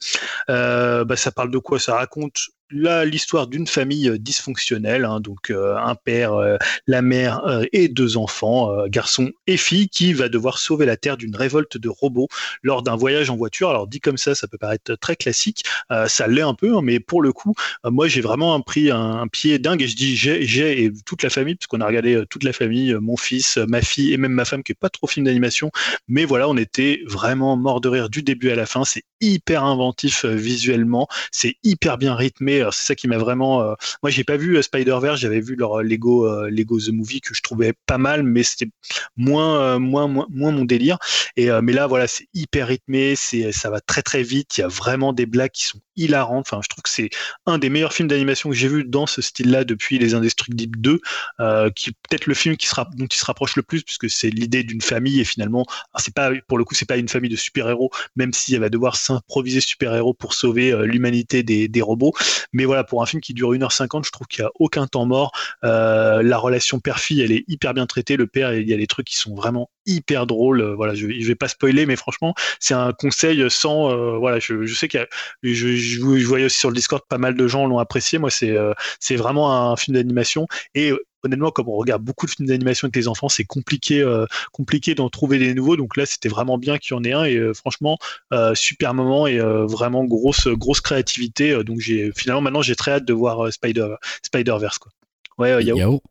Euh, bah, ça parle de quoi? Ça raconte l'histoire d'une famille euh, dysfonctionnelle, hein, donc euh, un père, euh, la mère et deux enfants, garçons et filles, qui va devoir sauver la Terre d'une révolte de robots lors d'un voyage en voiture. Alors dit comme ça, ça peut paraître très classique, ça l'est un peu, hein, mais pour le coup, moi j'ai vraiment pris un, pied dingue et je dis j'ai, j'ai et toute la famille, parce qu'on a regardé toute la famille, mon fils, ma fille et même ma femme qui est pas trop film d'animation, mais voilà, on était vraiment mort de rire du début à la fin. C'est hyper inventif visuellement, c'est hyper bien rythmé. C'est ça qui m'a vraiment. euh, Moi, j'ai pas vu euh, Spider-Verse, j'avais vu leur euh, Lego, euh, Lego The Movie que je trouvais pas mal, mais c'était moins, euh, moins, moins, moins mon délire. Et euh, mais là, voilà, c'est hyper rythmé, c'est, ça va très très vite. Il y a vraiment des blagues qui sont hilarantes. Enfin, je trouve que c'est un des meilleurs films d'animation que j'ai vu dans ce style-là depuis Les Indestructibles 2, euh, qui est peut-être le film qui dont il se rapproche le plus, puisque c'est l'idée d'une famille et finalement, alors, c'est pas pour le coup, c'est pas une famille de super-héros, même si elle va devoir s'improviser super-héros pour sauver euh, l'humanité des, des robots. Mais voilà, pour un film qui dure 1h50, je trouve qu'il n'y a aucun temps mort. Euh, la relation père-fille, elle est hyper bien traitée. Le père, il y a des trucs qui sont vraiment hyper drôles. Euh, Voilà, je, je vais pas spoiler, mais franchement, c'est un conseil sans. euh, voilà, je, je sais qu'il y a, je, je, je voyais aussi sur le Discord pas mal de gens l'ont apprécié. Moi, c'est euh, c'est vraiment un film d'animation et honnêtement, comme on regarde beaucoup de films d'animation avec les enfants, c'est compliqué, euh, compliqué d'en trouver des nouveaux. Donc là, c'était vraiment bien qu'il y en ait un. Et euh, franchement, euh, super moment et euh, vraiment grosse, grosse créativité. Donc j'ai finalement maintenant j'ai très hâte de voir euh, Spider, Spider Verse quoi. Ouais, euh, Yao. Yao.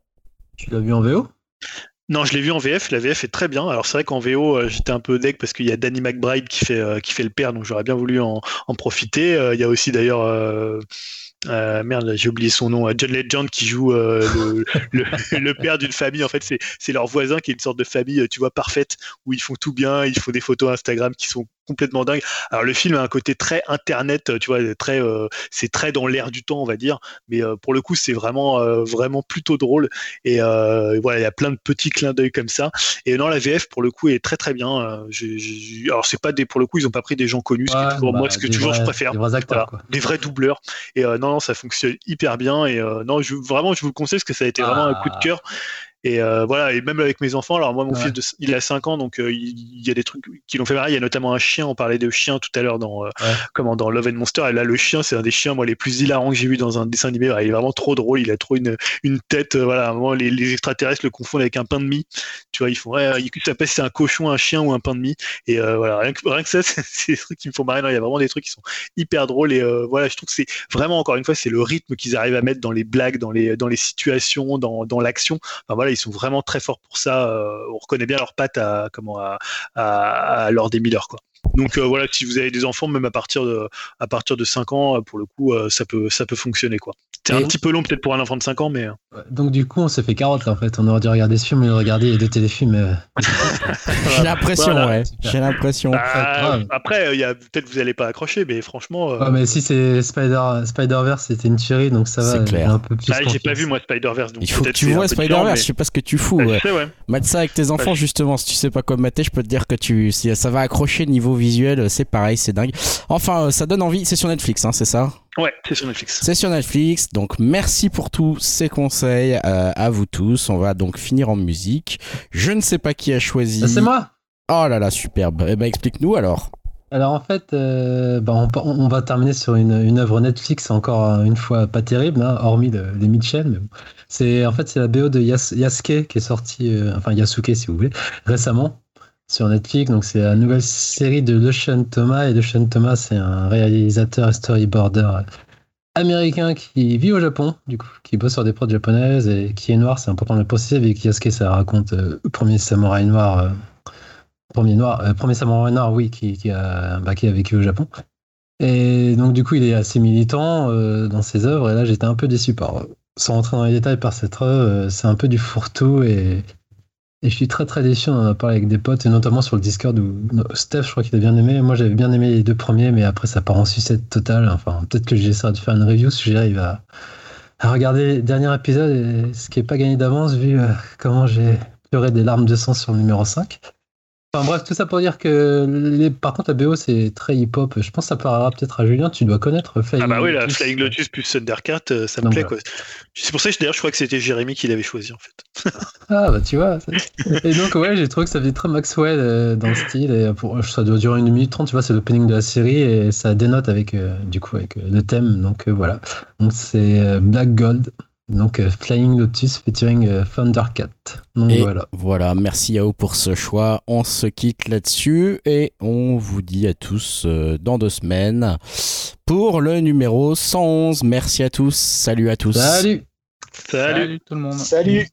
Tu l'as vu en VO Non, je l'ai vu en VF. La VF est très bien. Alors c'est vrai qu'en VO, euh, j'étais un peu deg parce qu'il y a Danny McBride qui fait euh, qui fait le père, donc j'aurais bien voulu en, profiter. Euh, Il y a aussi d'ailleurs. merde, j'ai oublié son nom. John Legend qui joue le, père d'une famille. En fait, c'est c'est leur voisin qui est une sorte de famille, tu vois, parfaite où ils font tout bien. Ils font des photos Instagram qui sont complètement dingues. Alors le film a un côté très internet, tu vois, très euh, c'est très dans l'air du temps, on va dire. Mais euh, pour le coup, c'est vraiment euh, vraiment plutôt drôle. Et voilà, il y a plein de petits clins d'œil comme ça. Et non, la VF pour le coup est très très bien. Alors c'est pas des pour le coup, ils ont pas pris des gens connus, ce qui est toujours bah, moi, ce que toujours je préfère. Des vrais acteurs, Voilà, quoi. des vrais doubleurs. Et non, non, ça fonctionne hyper bien. Et non, je, vraiment, je vous le conseille parce que ça a été vraiment un coup de Ah. cœur. Et euh, voilà, et même avec mes enfants, alors moi, mon Ouais. fils, de, il a 5 ans, donc euh, il, y a des trucs qui l'ont fait marrer. Il y a notamment un chien, on parlait de chien tout à l'heure dans, euh, Ouais. comment, dans Love and Monster. Et là, le chien, c'est un des chiens, moi, les plus hilarants que j'ai vu dans un dessin animé. Il est vraiment trop drôle. Il a trop une, une tête. voilà, à un moment, les, les extraterrestres le confondent avec un pain de mie. Tu vois, ils font, ouais, ils savent pas si c'est un cochon, un chien ou un pain de mie. Et voilà, rien que, rien que ça, c'est des trucs qui me font marrer. Non, il y a vraiment des trucs qui sont hyper drôles. Et voilà, je trouve que c'est vraiment, encore une fois, c'est le rythme qu'ils arrivent à mettre dans les blagues, dans les, dans les situations, dans, dans l'action. Enfin voilà, ils sont vraiment très forts pour ça. Euh, on reconnaît bien leurs pattes à, comment, à, à, des Miller, quoi. Donc euh, voilà, si vous avez des enfants, même à partir de, à partir de 5 ans, pour le coup, euh, ça, peut, peut fonctionner. quoi. C'est un Et- petit peu long peut-être pour un enfant de 5 ans, mais... euh, Donc du coup, on s'est fait carotte là en fait. On aurait dû regarder ce film et regarder les deux téléfilms. euh. J'ai l'impression, Voilà. ouais. J'ai l'impression. bah, grave. après, il y a peut-être vous allez pas accrocher, mais franchement... euh, Ouais, mais si c'est Spider Spider-Verse, c'était une tuerie, donc ça va. C'est clair. j'ai un peu plus ah, j'ai pas vu moi Spider-Verse, donc Il faut que tu vois Spider-Verse, mais- je sais pas ce que tu fous. Ouais, ouais. je sais, ouais. Mate ça avec tes enfants, Ouais. justement. Si tu sais pas quoi mater, je peux te dire que tu, si ça va accrocher niveau visuel, c'est pareil, c'est dingue. Enfin, ça donne envie. C'est sur Netflix, hein, c'est ça? Ouais, c'est sur Netflix. C'est sur Netflix. Donc, merci pour tous ces conseils euh, à vous tous. On va donc finir en musique. Je ne sais pas qui a choisi. Ah, c'est moi Oh là là, superbe. Eh ben, explique-nous alors. Alors en fait, euh, bah, on, on va terminer sur une, une œuvre Netflix encore euh, une fois pas terrible, hein, hormis le- les Mitchell. Mais bon. C'est en fait c'est la BO de Yas- Yasuke qui est sortie, euh, enfin Yasuke si vous voulez, récemment sur Netflix. Donc c'est la nouvelle série de Lucian Thomas et Lucian Thomas c'est un réalisateur et storyboarder américain qui vit au Japon, du coup, qui bosse sur des prods japonaises et qui est noir. C'est important de le préciser. Avec Yasuke, ça raconte euh, premier samouraï noir. euh, Premier noir, euh, premier samouraï noir, oui, qui, qui a, bah, qui a vécu au Japon. Et donc, du coup, il est assez militant euh, dans ses œuvres. Et là, j'étais un peu déçu par, sans rentrer dans les détails, par cette œuvre. c'est un peu du fourre-tout et, et je suis très très déçu. On en a parlé avec des potes et notamment sur le Discord où Steph, je crois qu'il a bien aimé. Moi, j'avais bien aimé les deux premiers, mais après, ça part en sucette totale. Enfin, peut-être que j'essaierai de faire une review si j'arrive à, regarder le dernier épisode, et ce qui est pas gagné d'avance vu euh, comment j'ai pleuré des larmes de sang sur le numéro 5. Enfin bref, tout ça pour dire que les... par contre la BO c'est très hip-hop. Je pense que ça parlera peut-être à Julien. Tu dois connaître Flying Ah bah oui, la Lotus. Flying Lotus plus Thundercat, euh, ça me plaît voilà. quoi. C'est pour ça que d'ailleurs je crois que c'était Jérémy qui l'avait choisi en fait. Ah bah tu vois. Et donc ouais, j'ai trouvé que ça faisait très Maxwell euh, dans le style et pour, ça doit durer une minute trente. Tu vois, c'est l'opening de la série et ça dénote avec euh, du coup avec euh, le thème. Donc voilà. Donc c'est Black Gold. Donc euh, Flying Lotus featuring euh, Thundercat. Donc Et voilà. voilà, merci Yao pour ce choix. On se quitte là-dessus et on vous dit à tous euh, dans deux semaines pour le numéro 111. Merci à tous. Salut à tous. Salut. Salut. Salut tout le monde. Salut